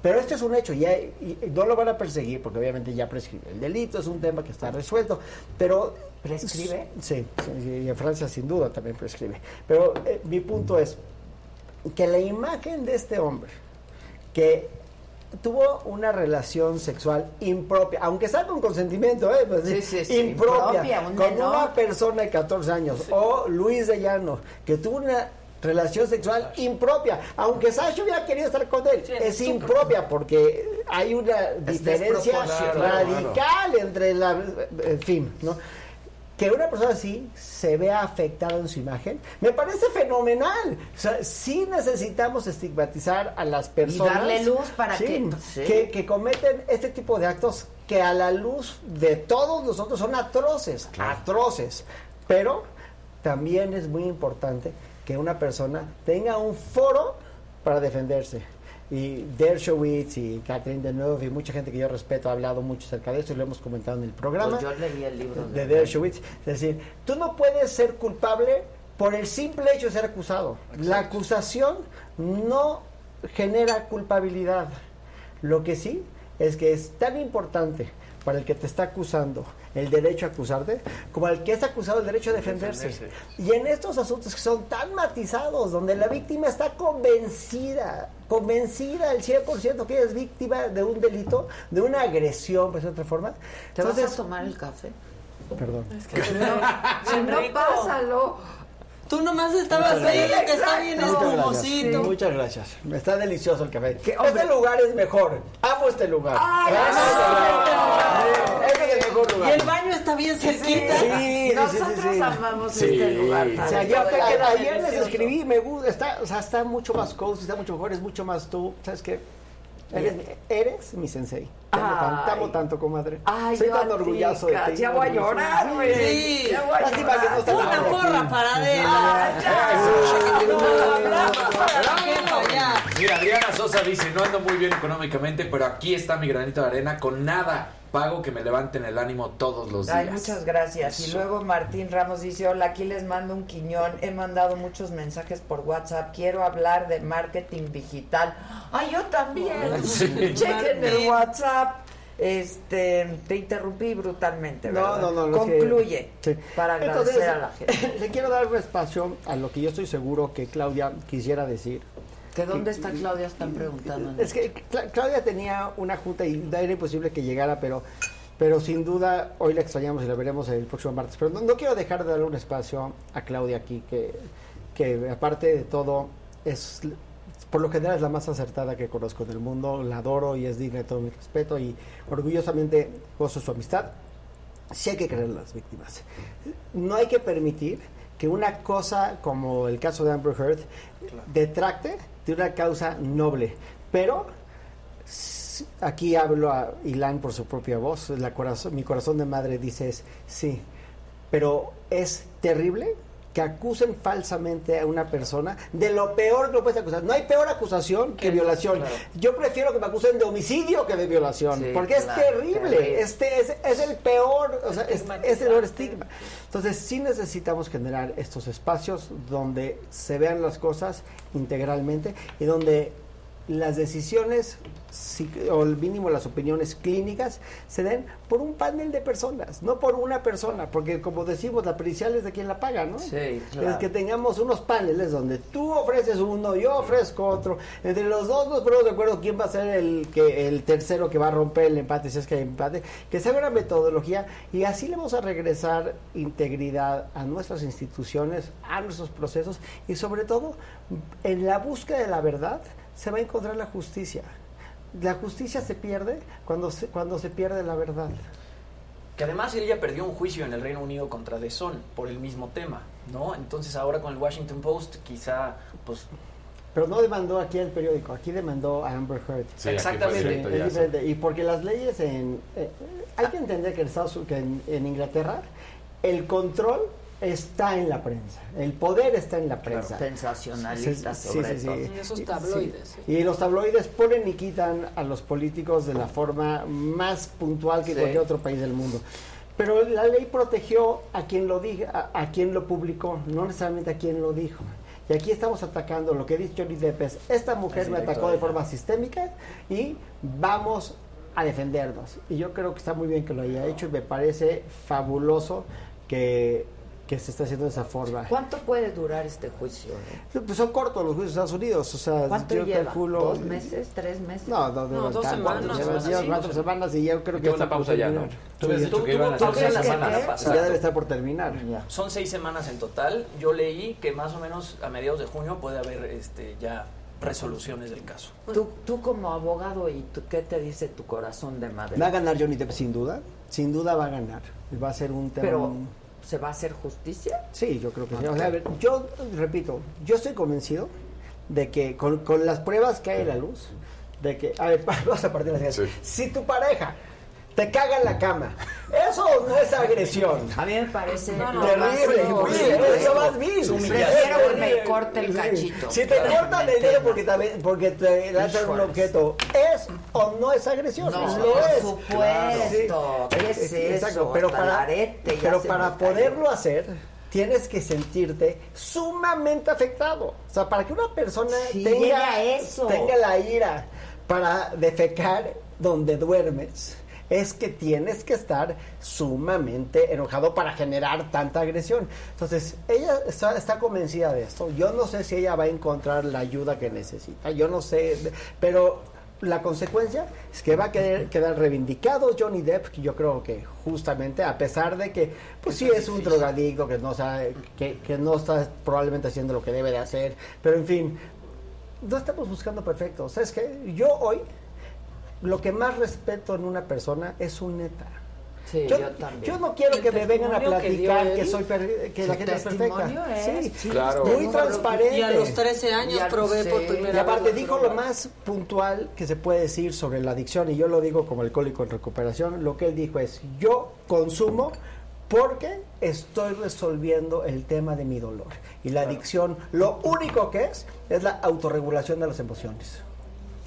Pero esto es un hecho y, hay- y no lo van a perseguir porque obviamente ya prescribe. El delito es un tema que está resuelto, pero... ¿Prescribe? Sí, sí, y en Francia sin duda también prescribe. Pero eh, mi punto es, que la imagen de este hombre, que tuvo una relación sexual impropia, aunque sea con consentimiento, ¿eh? Pues, Sí, sí, sí, impropia, impropia, un con menor. una persona de 14 años, o Luis de Llano, que tuvo una relación sexual impropia, aunque Sasha hubiera querido estar con él, es impropia porque hay una diferencia radical entre la, en fin, ¿no? Que una persona así se vea afectada en su imagen, me parece fenomenal. O sea, sí necesitamos estigmatizar a las personas. darle luz para sí, que- sí. que, que cometen este tipo de actos que a la luz de todos nosotros son atroces, atroces. Pero también es muy importante que una persona tenga un foro para defenderse. Y Dershowitz y Catherine Deneuve y mucha gente que yo respeto ha hablado mucho acerca de eso y lo hemos comentado en el programa Pues yo leí el libro de de- Dershowitz. Es decir, tú no puedes ser culpable por el simple hecho de ser acusado. La acusación no genera culpabilidad. Lo que sí es que es tan importante para el que te está acusando el derecho a acusarte, como el que es acusado el derecho a defenderse. Defenderse. Y en estos asuntos que son tan matizados, donde la víctima está convencida, convencida al 100% que es víctima de un delito, de una agresión, pues de otra forma. ¿Te vas Entonces- a tomar el café? Perdón. Si no, pásalo. Tú nomás estabas Muchas ahí, gracias. que está bien Muchas gracias. espumosito. Muchas gracias. Está delicioso el café. este lugar es mejor. Amo este lugar. Ay, sí, este. Este es el mejor lugar. Y el baño está bien cerquita. Sí, sí, sí, sí, sí. amamos Sí. este lugar. O sea, Te queda ayer les escribí, me gusta, está, o sea, está mucho más cozy, está mucho mejor, es mucho más tú, ¿sabes qué? Eres, eres mi sensei. Te amo, tan- te amo Ay. tanto, comadre. Ay, Soy tan orgulloso de ti. ya voy a llorar, güey. Sí. Ya voy a Lástima que no está Una aquí. para Ah, Adela. Mira, Adriana Sosa dice, no ando muy bien económicamente, pero aquí está mi granito de arena con nada. Pago que me levanten el ánimo todos los días. Ay, muchas gracias. Y luego Martín Ramos dice, hola, aquí les mando un quiñón. He mandado muchos mensajes por WhatsApp. Quiero hablar de marketing digital. Ay, yo también. Sí. Chequen el. WhatsApp. Este, te interrumpí brutalmente, No, ¿verdad? no, no. no, que- Concluye Sí. para agradecer Entonces, a la gente. Le quiero dar un espacio a lo que yo estoy seguro que Claudia quisiera decir. ¿Que dónde está Claudia? Están preguntando. Es que Cla- Claudia tenía una junta y era imposible que llegara, pero, pero sin duda hoy la extrañamos y la veremos el próximo martes. Pero no, no quiero dejar de darle un espacio a Claudia aquí, que, que aparte de todo es, por lo general es la más acertada que conozco en el mundo, la adoro y es digna de todo mi respeto y orgullosamente gozo su amistad. Sí hay que creer en las víctimas. No hay que permitir que una cosa como el caso de Amber Heard detracte de una causa noble. Pero aquí hablo a Ilan por su propia voz. Mi corazón de madre dice es sí, pero es terrible que acusen falsamente a una persona de lo peor que lo puedes acusar. No hay peor acusación que violación. Yo prefiero que me acusen de homicidio que de violación, Sí, porque claro, es terrible. terrible. Este es, es el peor, o sea, es, es el peor estigma. Entonces sí necesitamos generar estos espacios donde se vean las cosas integralmente y donde las decisiones si- o el mínimo las opiniones clínicas se den por un panel de personas, no por una persona, porque como decimos, la pericial es de quien la paga, ¿no? Sí, claro. Es que tengamos unos paneles donde tú ofreces uno, yo ofrezco otro, entre los dos nos ponemos de acuerdo quién va a ser el que el tercero que va a romper el empate, si es que hay empate, que se haga una metodología y así le vamos a regresar integridad a nuestras instituciones, a nuestros procesos y sobre todo en la búsqueda de la verdad se va a encontrar la justicia. La justicia se pierde cuando se, cuando se pierde la verdad. Que además ella perdió un juicio en el Reino Unido contra The Sun por el mismo tema, ¿no? Entonces ahora con el Washington Post quizá, pues... Pero no demandó aquí al periódico, aquí demandó a Amber Heard. Sí, Exactamente. Es ya, diferente. Y porque las leyes en... eh, hay que entender que en, Estados, que en, en Inglaterra el control está en la prensa, el poder está en la prensa. Sensacionalista, Sí, sobre sí, sí. todo. Y esos Sí. tabloides. Y los tabloides ponen y quitan a los políticos de la forma más puntual que Sí. cualquier otro país del mundo. Pero la ley protegió a quien lo diga, a, a quien lo publicó, no necesariamente a quien lo dijo. Y aquí estamos atacando lo que dice Johnny Depp es, esta mujer Es me atacó de forma sistémica y vamos a defendernos. Y yo creo que está muy bien que lo haya hecho y me parece fabuloso que, que se está haciendo de esa forma. ¿Cuánto puede durar este juicio? eh? Pues son cortos los juicios de Estados Unidos, o sea, ¿Cuánto yo lleva? calculo... ¿Dos meses? ¿Tres meses? No, no, no, No, dos semanas, sí, cuatro sí. semanas y yo creo que una pausa ya. ¿no? Tú habías Sí. dicho que iban a Tú hacer crees la que semana qué? pasada. Ya debe estar por terminar. Son seis semanas en total. Yo leí que más o menos a mediados de junio puede haber este, ya resoluciones del caso. Tú, tú como abogado, ¿y tú, qué te dice tu corazón de madre? Va a ganar Johnny Depp sin duda, sin duda va a ganar. Va a ser un tema... Pero, ¿se va a hacer justicia? Sí, yo creo que sí. O sea, a ver, yo repito, yo estoy convencido de que con, con las pruebas que hay en la luz, de que, a ver, vamos a partir de las ideas. Si tu pareja te caga en la cama, eso no es agresión. A mí me parece No, no, terrible. horrible. eso más vil. Prefiero que me corte el cachito. Si te cortan el dedo porque te, porque te lanzan un objeto, ¿es o no es agresión? No, Lo por es. supuesto. Sí. ¿Qué es eso? Pero Hasta para, pero para cayó. poderlo hacer, tienes que sentirte sumamente afectado. O sea, para que una persona Sí, tenga, eso. tenga la ira para defecar donde duermes, es que tienes que estar sumamente enojado para generar tanta agresión. Entonces, ella está, está convencida de esto. Yo no sé si ella va a encontrar la ayuda que necesita. Yo no sé, pero la consecuencia es que va a quedar, quedar reivindicado Johnny Depp, que yo creo que justamente, a pesar de que, pues sí es un drogadicto, que no, sabe, que, que no está probablemente haciendo lo que debe de hacer, pero en fin, no estamos buscando perfecto. ¿Sabes qué? Yo hoy, lo que más respeto en una persona es su neta. Sí, yo también. yo no quiero El que me vengan a que platicar él. que, soy per- que la gente es perfecta. es, Sí, Claro. Muy transparente. Y a los 13 años probé por primera Y aparte vez. dijo lo más puntual que se puede decir sobre la adicción, y yo lo digo como alcohólico en recuperación, lo que él dijo es, yo consumo porque estoy resolviendo el tema de mi dolor. Y la adicción, lo único que es, es la autorregulación de las emociones.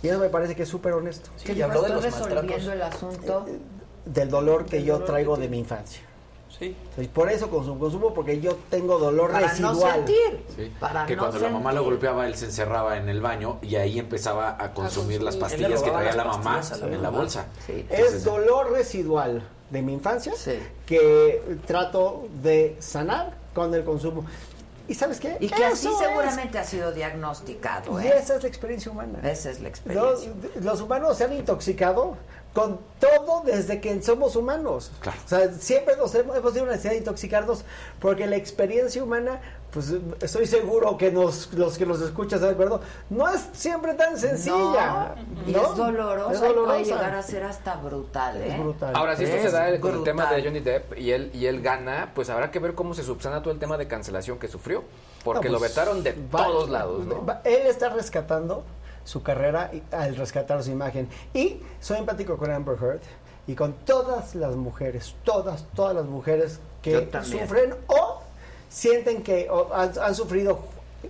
Y eso me parece que es súper honesto. Sí, y habló de ¿Estoy los resolviendo maltratos. el asunto? Del dolor que Del yo dolor traigo que de mi infancia. Sí. Por eso consumo, consumo porque yo tengo dolor Para no residual. sentir. Sí, Para que no cuando la mamá lo golpeaba, él se encerraba en el baño y ahí empezaba a consumir las consumir. Pastillas que traía la mamá la en la bolsa. Sí. Es dolor residual de mi infancia Sí. que trato de sanar con el consumo. ¿Y sabes qué? Y que así es. seguramente ha sido diagnosticado, Y ¿eh? esa es la experiencia humana. Esa es la Los, experiencia. los humanos se han intoxicado con todo desde que somos humanos. Claro. O sea, siempre nos hemos, hemos tenido una necesidad de intoxicarnos porque la experiencia humana, pues estoy seguro que nos, los que nos escuchan, ¿de acuerdo? No es siempre tan sencilla. No, es dolorosa, Es y puede llegar a ser hasta brutal, ¿eh? Es brutal. Ahora, si esto Es se da con el tema de Johnny Depp y él, y él gana, pues habrá que ver cómo se subsana todo el tema de cancelación que sufrió. Porque No, lo pues, vetaron de va- todos lados, ¿no? va- Él está rescatando su carrera y- al rescatar su imagen. Y soy empático con Amber Heard y con todas las mujeres, todas, todas las mujeres que sufren o sienten que han, han sufrido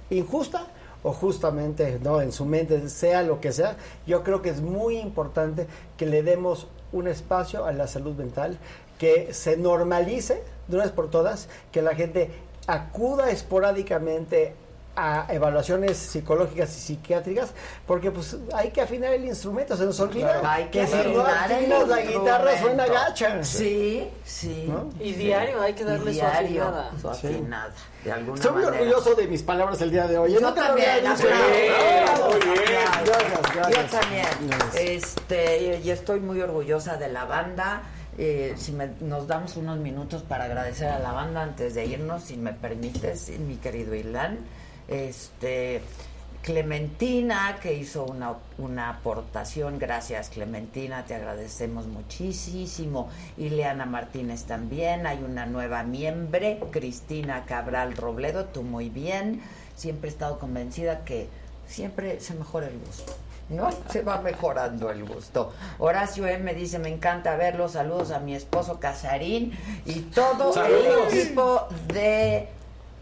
injusta o justamente no en su mente sea lo que sea yo creo que es muy importante que le demos un espacio a la salud mental que se normalice de una vez por todas que la gente acuda esporádicamente a evaluaciones psicológicas y psiquiátricas porque pues hay que afinar el instrumento se nos olvida Claro, hay que que si no afinar el afinas la guitarra suena gacha Sí, sí. ¿No? Y diario hay que darle su afinada. su Sí. afinada, de alguna Estoy muy orgulloso de mis palabras el día de hoy. Yo No también, aplauso. Muy bien. Gracias, gracias. Yo también. Gracias. Este, y estoy muy orgullosa de la banda. Eh, si me- nos damos unos minutos para agradecer a la banda antes de irnos, si me permites, mi querido Ilan. Este, Clementina, que hizo una, una aportación, gracias Clementina, te agradecemos muchísimo. Ileana Martínez también, hay una nueva miembre, Cristina Cabral Robledo, tú muy bien. Siempre he estado convencida que siempre se mejora el gusto. ¿no? Se va mejorando el gusto. Horacio M dice, me encanta verlos, saludos a mi esposo Casarín y todo Saludos. el equipo de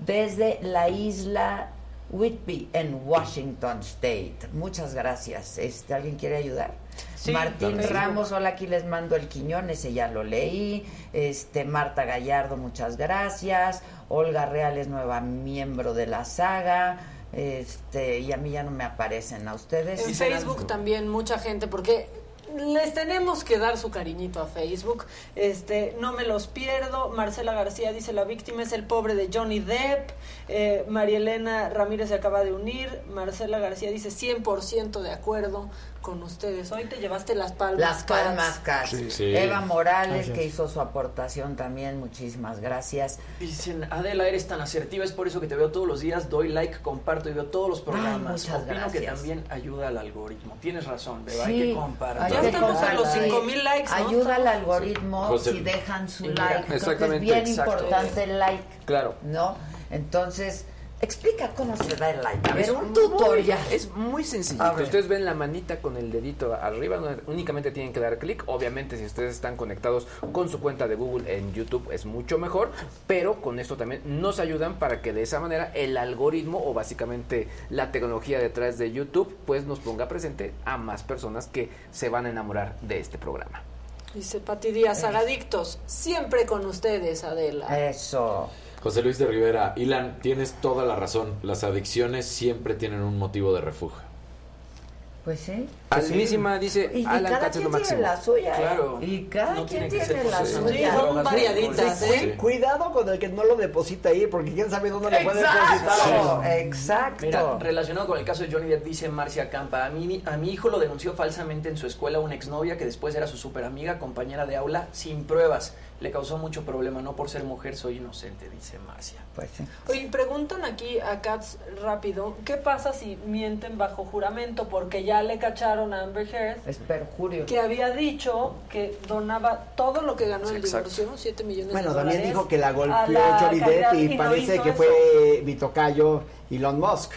desde la isla Whitby en Washington State. Muchas gracias. Este, ¿Alguien quiere ayudar? Sí, Martín. Ramos, hola, aquí les mando el Quiñón, ese ya lo leí. Este, Marta Gallardo, muchas gracias. Olga Real es nueva miembro de la saga. Este, y a mí ya no me aparecen a ustedes. En Facebook también mucha gente, porque les tenemos que dar su cariñito a Facebook. Este, no me los pierdo. Marcela García dice la víctima es el pobre de Johnny Depp. Eh, María Elena Ramírez se acaba de unir. Marcela García dice 100% de acuerdo con ustedes. Hoy te llevaste las palmas. Las palmas, Cats. Sí, sí. Eva Morales, Gracias. que hizo su aportación también, muchísimas gracias. Dicen, Adela, eres tan asertiva, es por eso que te veo todos los días, doy like, comparto y veo todos los programas. muchas Opino que gracias. también ayuda al algoritmo. Tienes razón, Beba, Sí, hay que compartir. hay que compartir. ¿no? Ayuda al algoritmo si dejan su like. Que exactamente, bien exacto. importante el like. Claro. ¿No? Entonces, explica cómo se da el like. A ver, Es un muy- tutorial. Es muy sencillo. Ustedes ven la manita con el dedito arriba, únicamente tienen que dar clic. Obviamente, si ustedes están conectados con su cuenta de Google en YouTube, es mucho mejor. Pero con esto también nos ayudan para que de esa manera el algoritmo o básicamente la tecnología detrás de YouTube, pues nos ponga presente a más personas que se van a enamorar de este programa. Dice Pati Díaz, agadictos, siempre con ustedes, Adela. Eso. José Luis de Rivera, Ilan, tienes toda la razón. Las adicciones siempre tienen un motivo de refugio. Pues sí. Almísima dice Y, y Alan cada quien tiene la suya. ¿eh? Claro. Y cada No quien tiene la suya. son variaditas, Sí, ¿eh? Cuidado con el que no lo deposita ahí, porque quién sabe dónde lo puede Exacto, depositar. exacto. Mira, relacionado con el caso de Johnny Depp, dice Marcia Campa, a mi, a mi hijo lo denunció falsamente en su escuela una exnovia que después era su super amiga, compañera de aula, sin pruebas. Le causó mucho problema, no por ser mujer soy inocente, dice Marcia. Pues sí. Oye, preguntan aquí a Katz rápido, ¿qué pasa si mienten bajo juramento? Porque ya le cacharon a Amber Heard Es perjurio. que había dicho que donaba todo lo que ganó Sí, el exacto. divorcio, 7 millones Bueno, de también dólares. dijo que la golpeó Johnny Depp y no parece hizo que eso. fue mi tocayo Elon Musk,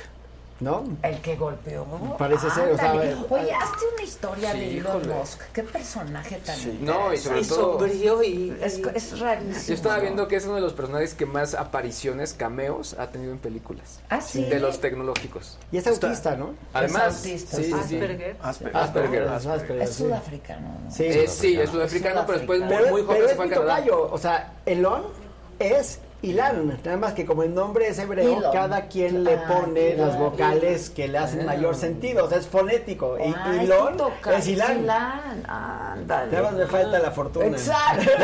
¿no? El que golpeó. Parece ser, o sea, Oye, hazte una historia Sí, de Elon híjole. Musk. Qué personaje tan No, y sobre Y todo... sombrío y... Es, es rarísimo. Yo estaba viendo que es uno de los personajes que más apariciones, cameos, ha tenido en películas. Ah, sí. De los tecnológicos. Y es autista, ¿no? Además, autista, sí, sí, sí. Asperger. Asperger. Asperger. Es Asperger, Es sí. sudafricano. ¿no? Sí. Eh, sí, es sudafricano, pero después muy, Pero, muy joven pero se es fue a Canadá. o sea, Elon es Ilan, nada más que como el nombre es hebreo, Elon. cada quien le Ah, pone Elon. las vocales que le hacen mayor sentido, o sea, es fonético. Y Ah, Elon es es Ilan. Nada más me falta la fortuna. Exacto.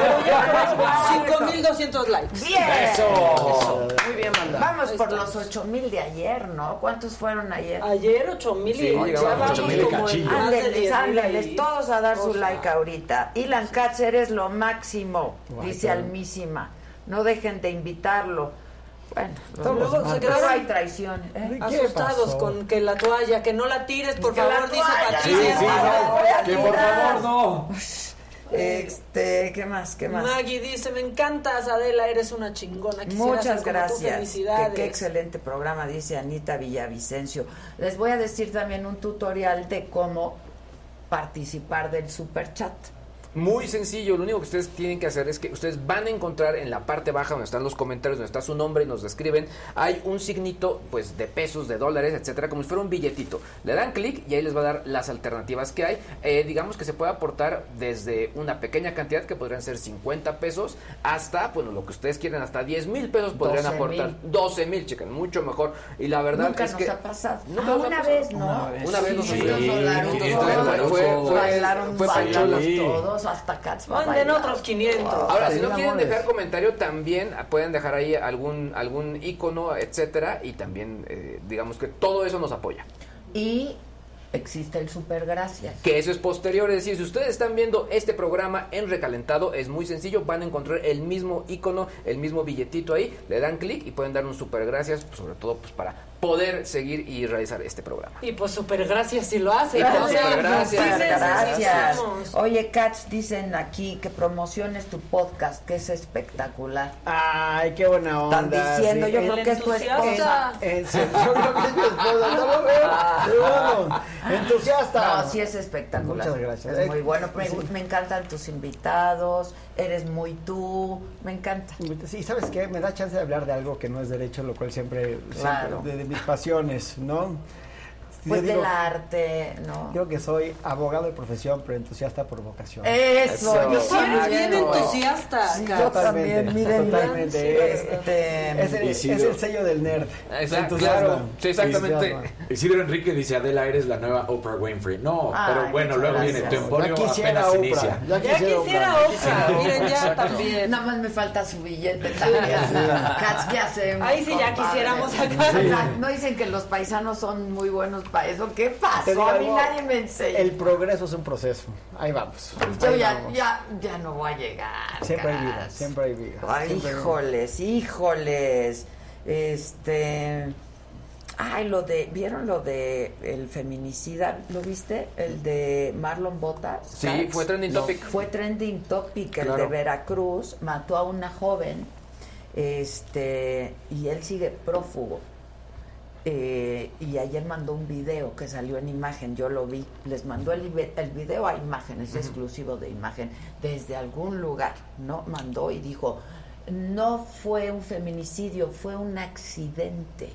5.200 likes. Bien. Eso. Muy bien mandado. Vamos por los 8 de ayer, ¿no? ¿Cuántos fueron ayer? Ayer 8.000 Sí, y ya llegamos a vamos 8,000 y como en cachillo. Ándeles, 10,000 ándeles, todos a dar su Cosa. like ahorita. Ilan Katz, eres lo máximo, Guay, dice claro. Almísima. No dejen de invitarlo. Bueno, Luego se quedaron hay traición. ¿eh? ¿Qué Asustados pasó? con que la toalla, que no la tires, por Que favor, dice Patricia. sí, no, Que por favor no. Este, ¿qué más? ¿Qué más? Maggie dice, me encantas, Adela, eres una chingona. Quisiera Muchas ser como tú, gracias. Que, Felicidades. qué excelente programa, dice Anita Villavicencio. Les voy a decir también un tutorial de cómo participar del super chat. Muy sencillo, lo único que ustedes tienen que hacer es que ustedes van a encontrar en la parte baja donde están los comentarios, donde está su nombre, y nos describen, hay un signito pues de pesos, de dólares, etcétera, como si fuera un billetito. Le dan clic y ahí les va a dar las alternativas que hay. Eh, digamos que se puede aportar desde una pequeña cantidad que podrían ser 50 pesos hasta, bueno, lo que ustedes quieren, hasta 10 mil pesos podrían aportar. 12 mil, chequen mucho mejor. Y la verdad Nunca es nos. Ha pasado. Nunca ah, nos ha pasado. Vez, ¿no? una vez, ¿no? Una vez, sí, nos sí, sí, Fue, fue, bailaron, fue, fue, bailaron, bailaron todos 500 hasta Katzman. Manden otros 500. Ahora, si no quieren dejar comentario, también pueden dejar ahí algún, algún icono, etcétera. Y también, eh, digamos que todo eso nos apoya. Y existe el super gracias. Que eso es posterior, es decir, si ustedes están viendo este programa en recalentado, es muy sencillo, van a encontrar el mismo icono, el mismo billetito ahí, le dan clic y pueden dar un super gracias, pues, sobre todo pues para poder seguir y realizar este programa. Y pues súper gracias si lo hace. Y pues, O sea, súper gracias. sí Gracias. necesitamos. Oye, Katz, dicen aquí que promociones tu podcast, que es espectacular. Ay, qué buena onda. Están diciendo, sí. yo creo que es tu esposa. Yo creo que es mi esposa, no lo veo. Entusiasta. No, sí es espectacular. Muchas gracias. Es muy bueno. Me, Sí. me encantan tus invitados, eres muy tú, me encanta. Sí, ¿sabes qué? Me da chance de hablar de algo que no es derecho, lo cual siempre, Claro. siempre de, de mis pasiones, ¿no? Pues Yo del digo- arte, ¿no? Yo que soy abogado de profesión, pero entusiasta por vocación. Eso, yo eres bien Exacto. entusiasta, Sí, yo también, miren, Totalmente. este, Es el, es el sello del nerd. Exacto, claro. Sí, exactamente. Isidro Enrique dice, Adela, eres la nueva Oprah Winfrey. No, Ay, pero bueno, luego viene, tu gracias. emporio Ya quisiera apenas Oprah, inicia. ya Ya quisiera Oprah. Miren, ya también. Nada más me falta su billete también. Ya sé. Ahí sí ya quisiéramos acá. No dicen que los paisanos son muy buenos eso. ¿Qué pasó? digo A mí nadie me enseñó. El progreso es un proceso. Ahí vamos. Yo Ahí ya, vamos. ya, ya no voy a llegar. Siempre hay vida, siempre hay vida. Ay, siempre hay vida. híjoles, híjoles. Este. Ay, lo de. ¿Vieron lo de el feminicida? ¿Lo viste? El de Marlon Botas. Sí, Cats? fue trending No, topic. Fue trending topic. El Claro. de Veracruz mató a una joven. Este. Y él sigue prófugo. Eh, y ayer mandó un video que salió en imagen, yo lo vi, les mandó el, ive- el video a imagen, es exclusivo de imagen, desde algún lugar, ¿no? Mandó y dijo, no fue un feminicidio, fue un accidente.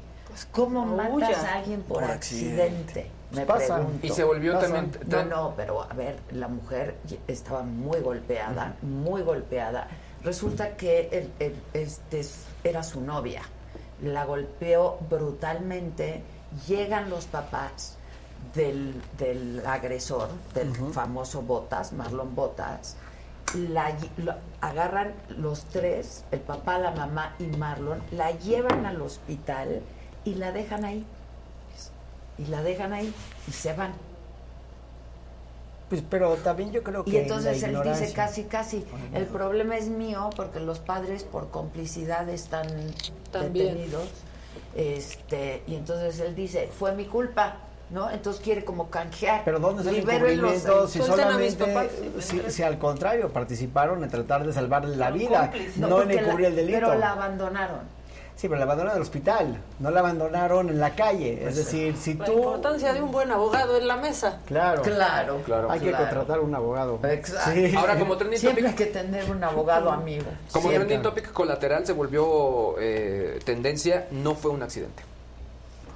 ¿Cómo no matas a alguien por, Por accidente? accidente. Me Pasa. pregunto. Y se volvió también... No, no, pero a ver, la mujer estaba muy golpeada, muy golpeada. Resulta que el- el- este era su novia. La golpeó brutalmente. Llegan los papás del, del agresor, del famoso Botas, Marlon Botas. La, lo- agarran los tres, el papá, la mamá y Marlon, la llevan al hospital y la dejan ahí. Y la dejan ahí y se van. Pues, pero también yo creo que. Y entonces la él dice casi, casi, el problema es mío porque los padres por complicidad están También. detenidos. Este, y entonces él dice, fue mi culpa, ¿no? Entonces quiere como canjear. Pero ¿dónde está el encubrimiento si solamente, papás. si, si al contrario, participaron en tratar de salvarle la vida, cómplices. no, en encubrir el delito? Pero la abandonaron. Sí, pero la abandonaron en el hospital, no la abandonaron en la calle. Pues es decir, si La tú... importancia de un buen abogado en la mesa. Claro, Claro, Claro. hay que contratar un abogado. Exacto. Sí. Ahora, como trending Siempre topic... hay que tener un abogado amigo. Como Siempre. trending topic colateral se volvió eh, tendencia, no fue un accidente.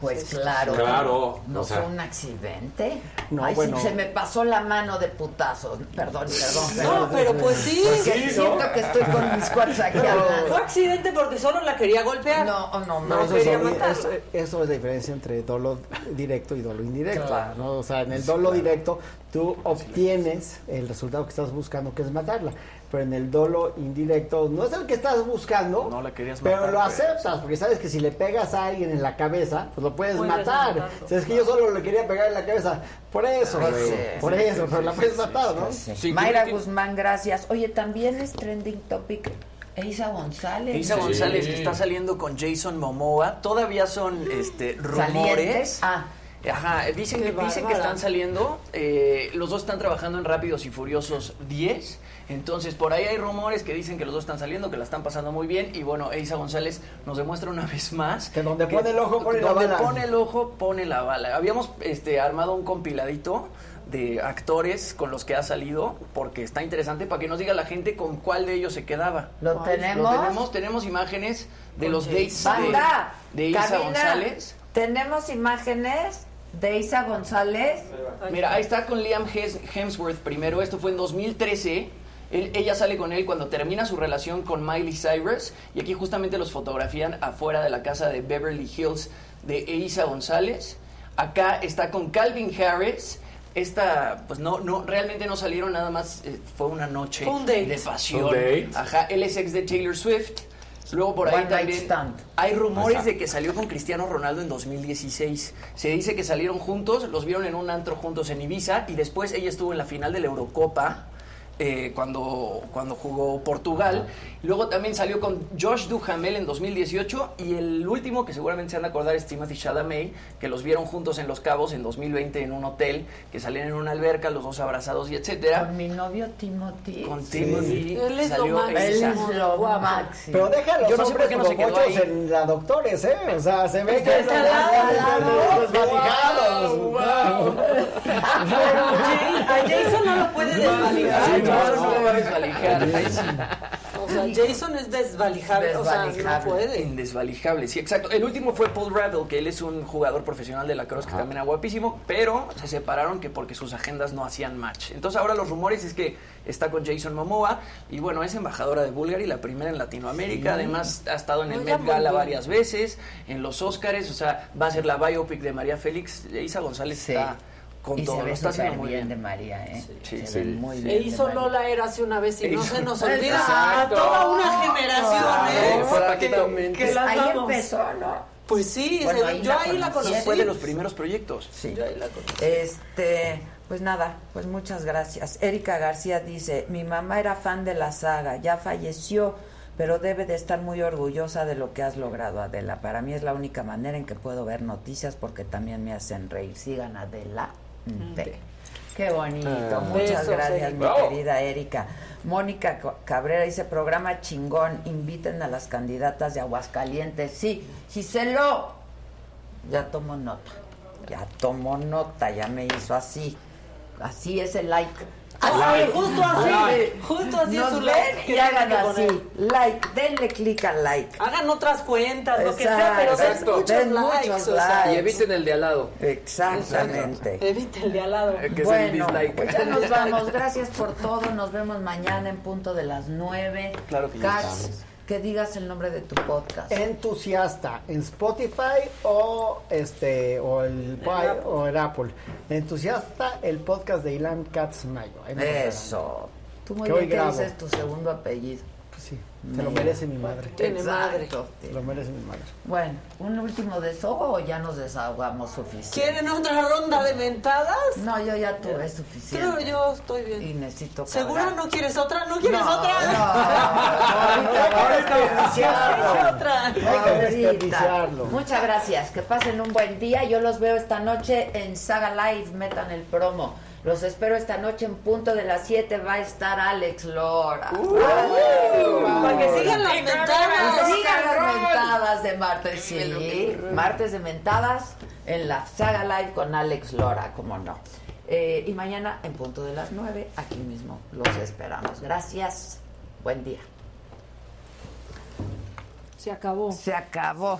Pues claro. Claro, No o sea. fue un accidente. No, Ay, sí, bueno. se me pasó la mano de putazos. Perdón, perdón. No, perdón. pero pues sí. Que siento que estoy con mis cuates aquí hablando. Fue accidente porque solo la quería golpear. No, no, No, no. eso, quería es, matarla. eso- eso es la diferencia entre dolo directo y dolo indirecto. Claro. ¿no? O sea, en el dolo directo tú obtienes el resultado que estás buscando, que es matarla. Pero en el dolo indirecto no es el que estás buscando, No la querías pero matar, lo pues. aceptas, porque sabes que si le pegas a alguien en la cabeza, pues lo puedes, Puedes matar. matarlo, O sea, es que yo solo le quería pegar en la cabeza. Por eso, güey. sí, por sí, eso, pero la puedes matar, ¿no? Sí, Mayra tiene- Guzmán, gracias. Oye, también es trending topic Eisa González. Isa Sí. González que está saliendo con Jason Momoa. Todavía son este, rumores. Ah. Ajá, dicen, que, dicen que están saliendo. eh, los dos están trabajando en Rápidos y Furiosos 10. Entonces, por ahí hay rumores que dicen que los dos están saliendo, que la están pasando muy bien. Y bueno, Eisa González nos demuestra una vez más. Que donde pone el ojo, pone la donde bala. pone el ojo, pone la bala. Habíamos este, armado un compiladito de actores con los que ha salido, porque está interesante para que nos diga la gente con cuál de ellos se quedaba. ¿Lo tenemos? Lo tenemos, tenemos imágenes de los dates de, Banda, de Isa cabina, González. Tenemos imágenes de Isa González. Mira, ahí está con Liam Hemsworth primero. Esto fue en 2013. Él- ella sale con él cuando termina su relación con Miley Cyrus. Y aquí justamente los fotografían afuera de la casa de Beverly Hills de Isa González. Acá está con Calvin Harris. Esta, pues no, no, realmente no salieron nada más. eh, fue una noche Fue un date. de pasión. Un date. Ajá, él es ex de Taylor Swift. Luego por ahí One también stand. hay rumores Exacto. de que salió con Cristiano Ronaldo en 2016. Se dice que salieron juntos, los vieron en un antro juntos en Ibiza y después ella estuvo en la final de la Eurocopa. Eh, cuando, cuando jugó Portugal. Luego también salió con Josh Duhamel en 2018 y el último que seguramente se han de acordar es Timothy Chalamet, que los vieron juntos en Los Cabos en 2020 en un hotel, que salían en una alberca, los dos abrazados y etcétera. Con mi novio Timothy. Con Timothy Él es lo salió máximo. Él lo máximo. Pero los Yo no sé por qué no se como quedó pochos ahí. en la doctores, ¿eh? O sea, se ve que Está al lado, desvalijados. A Jason no lo puede desvalijar. No, no, va a desvalijar. O sea, Jason es desvalijable, o sea, no puede. Indesvalijable, sí, exacto. El último fue Paul Revel, que él es un jugador profesional de la cross que también era guapísimo, pero se separaron que porque sus agendas no hacían match. Entonces ahora los rumores es que está con Jason Momoa y bueno, es embajadora de Bulgari, la primera en Latinoamérica, Sí. además ha estado en el Met Gala varias veces, en los Oscars, o sea, va a ser la biopic de María Félix. Isa González está con y todo, se lo ve está haciendo muy bien, bien. de María, ¿eh? Sí, se sí. ve muy bien. E hizo. Lola era hace una vez y no Hizo- se nos olvida Exacto. a toda una generación, ¿eh? Exactamente. Que la Ahí empezó, ¿no? Pues sí, Bueno, se- ahí yo la ahí la conocí. conocí. Fue de los primeros proyectos. Sí. Yo ahí la conocí. Este, pues nada, pues muchas gracias. Erika García dice, mi mamá era fan de la saga, ya falleció, pero debe de estar muy orgullosa de lo que has logrado, Adela. Para mí es la única manera en que puedo ver noticias porque también me hacen reír. Sigan Adela. P. Qué bonito. Ah. Muchas Besos, gracias, Erika. mi querida Erika. Mónica Cabrera dice, programa chingón, inviten a las candidatas de Aguascalientes. Sí, Giselo, ya tomo nota, ya tomo nota, ya me hizo así. Así es el like. Ay, justo así, Like. justo así es Nos su ven like que y hagan así. Like, denle clic al like. Hagan otras cuentas, lo que sea, pero den muchos Den likes. muchos o sea. likes. Y eviten el de al lado. Exactamente. Evite el de al lado. Que es el Bueno, dislike. pues ya nos vamos. Gracias por todo. Nos vemos mañana en punto de las 9. Claro que estamos. Que digas el nombre de tu podcast. Entusiasta en Spotify o este o el Pi- o el Apple. Entusiasta el podcast de Ilan me encontrarán. Eso. Tú muy Que bien que dices tu segundo apellido. Pues sí, se lo merece mi madre. Tiene madre. Se lo merece mi madre. Bueno, ¿un último desahogo o ya nos desahogamos suficiente? ¿Quieren otra ronda de mentadas? No, yo ya tuve suficiente. Creo yo estoy bien. Y necesito ¿Segura no quieres otra? ¿No quieres No, otra? no, ahorita, ahorita, otra. Hay que desperdiciarlo. Muchas gracias. Que pasen un buen día. Yo los veo esta noche en Saga Live. Metan el promo. Los espero esta noche en punto de las 7. Va a estar Alex Lora. Para que sigan las Que mentadas. sigan las mentadas de martes. Sí, martes de mentadas en la Saga Live con Alex Lora, como no. Eh, y mañana en punto de las 9, aquí mismo los esperamos. Gracias. Buen día. Se acabó. Se acabó.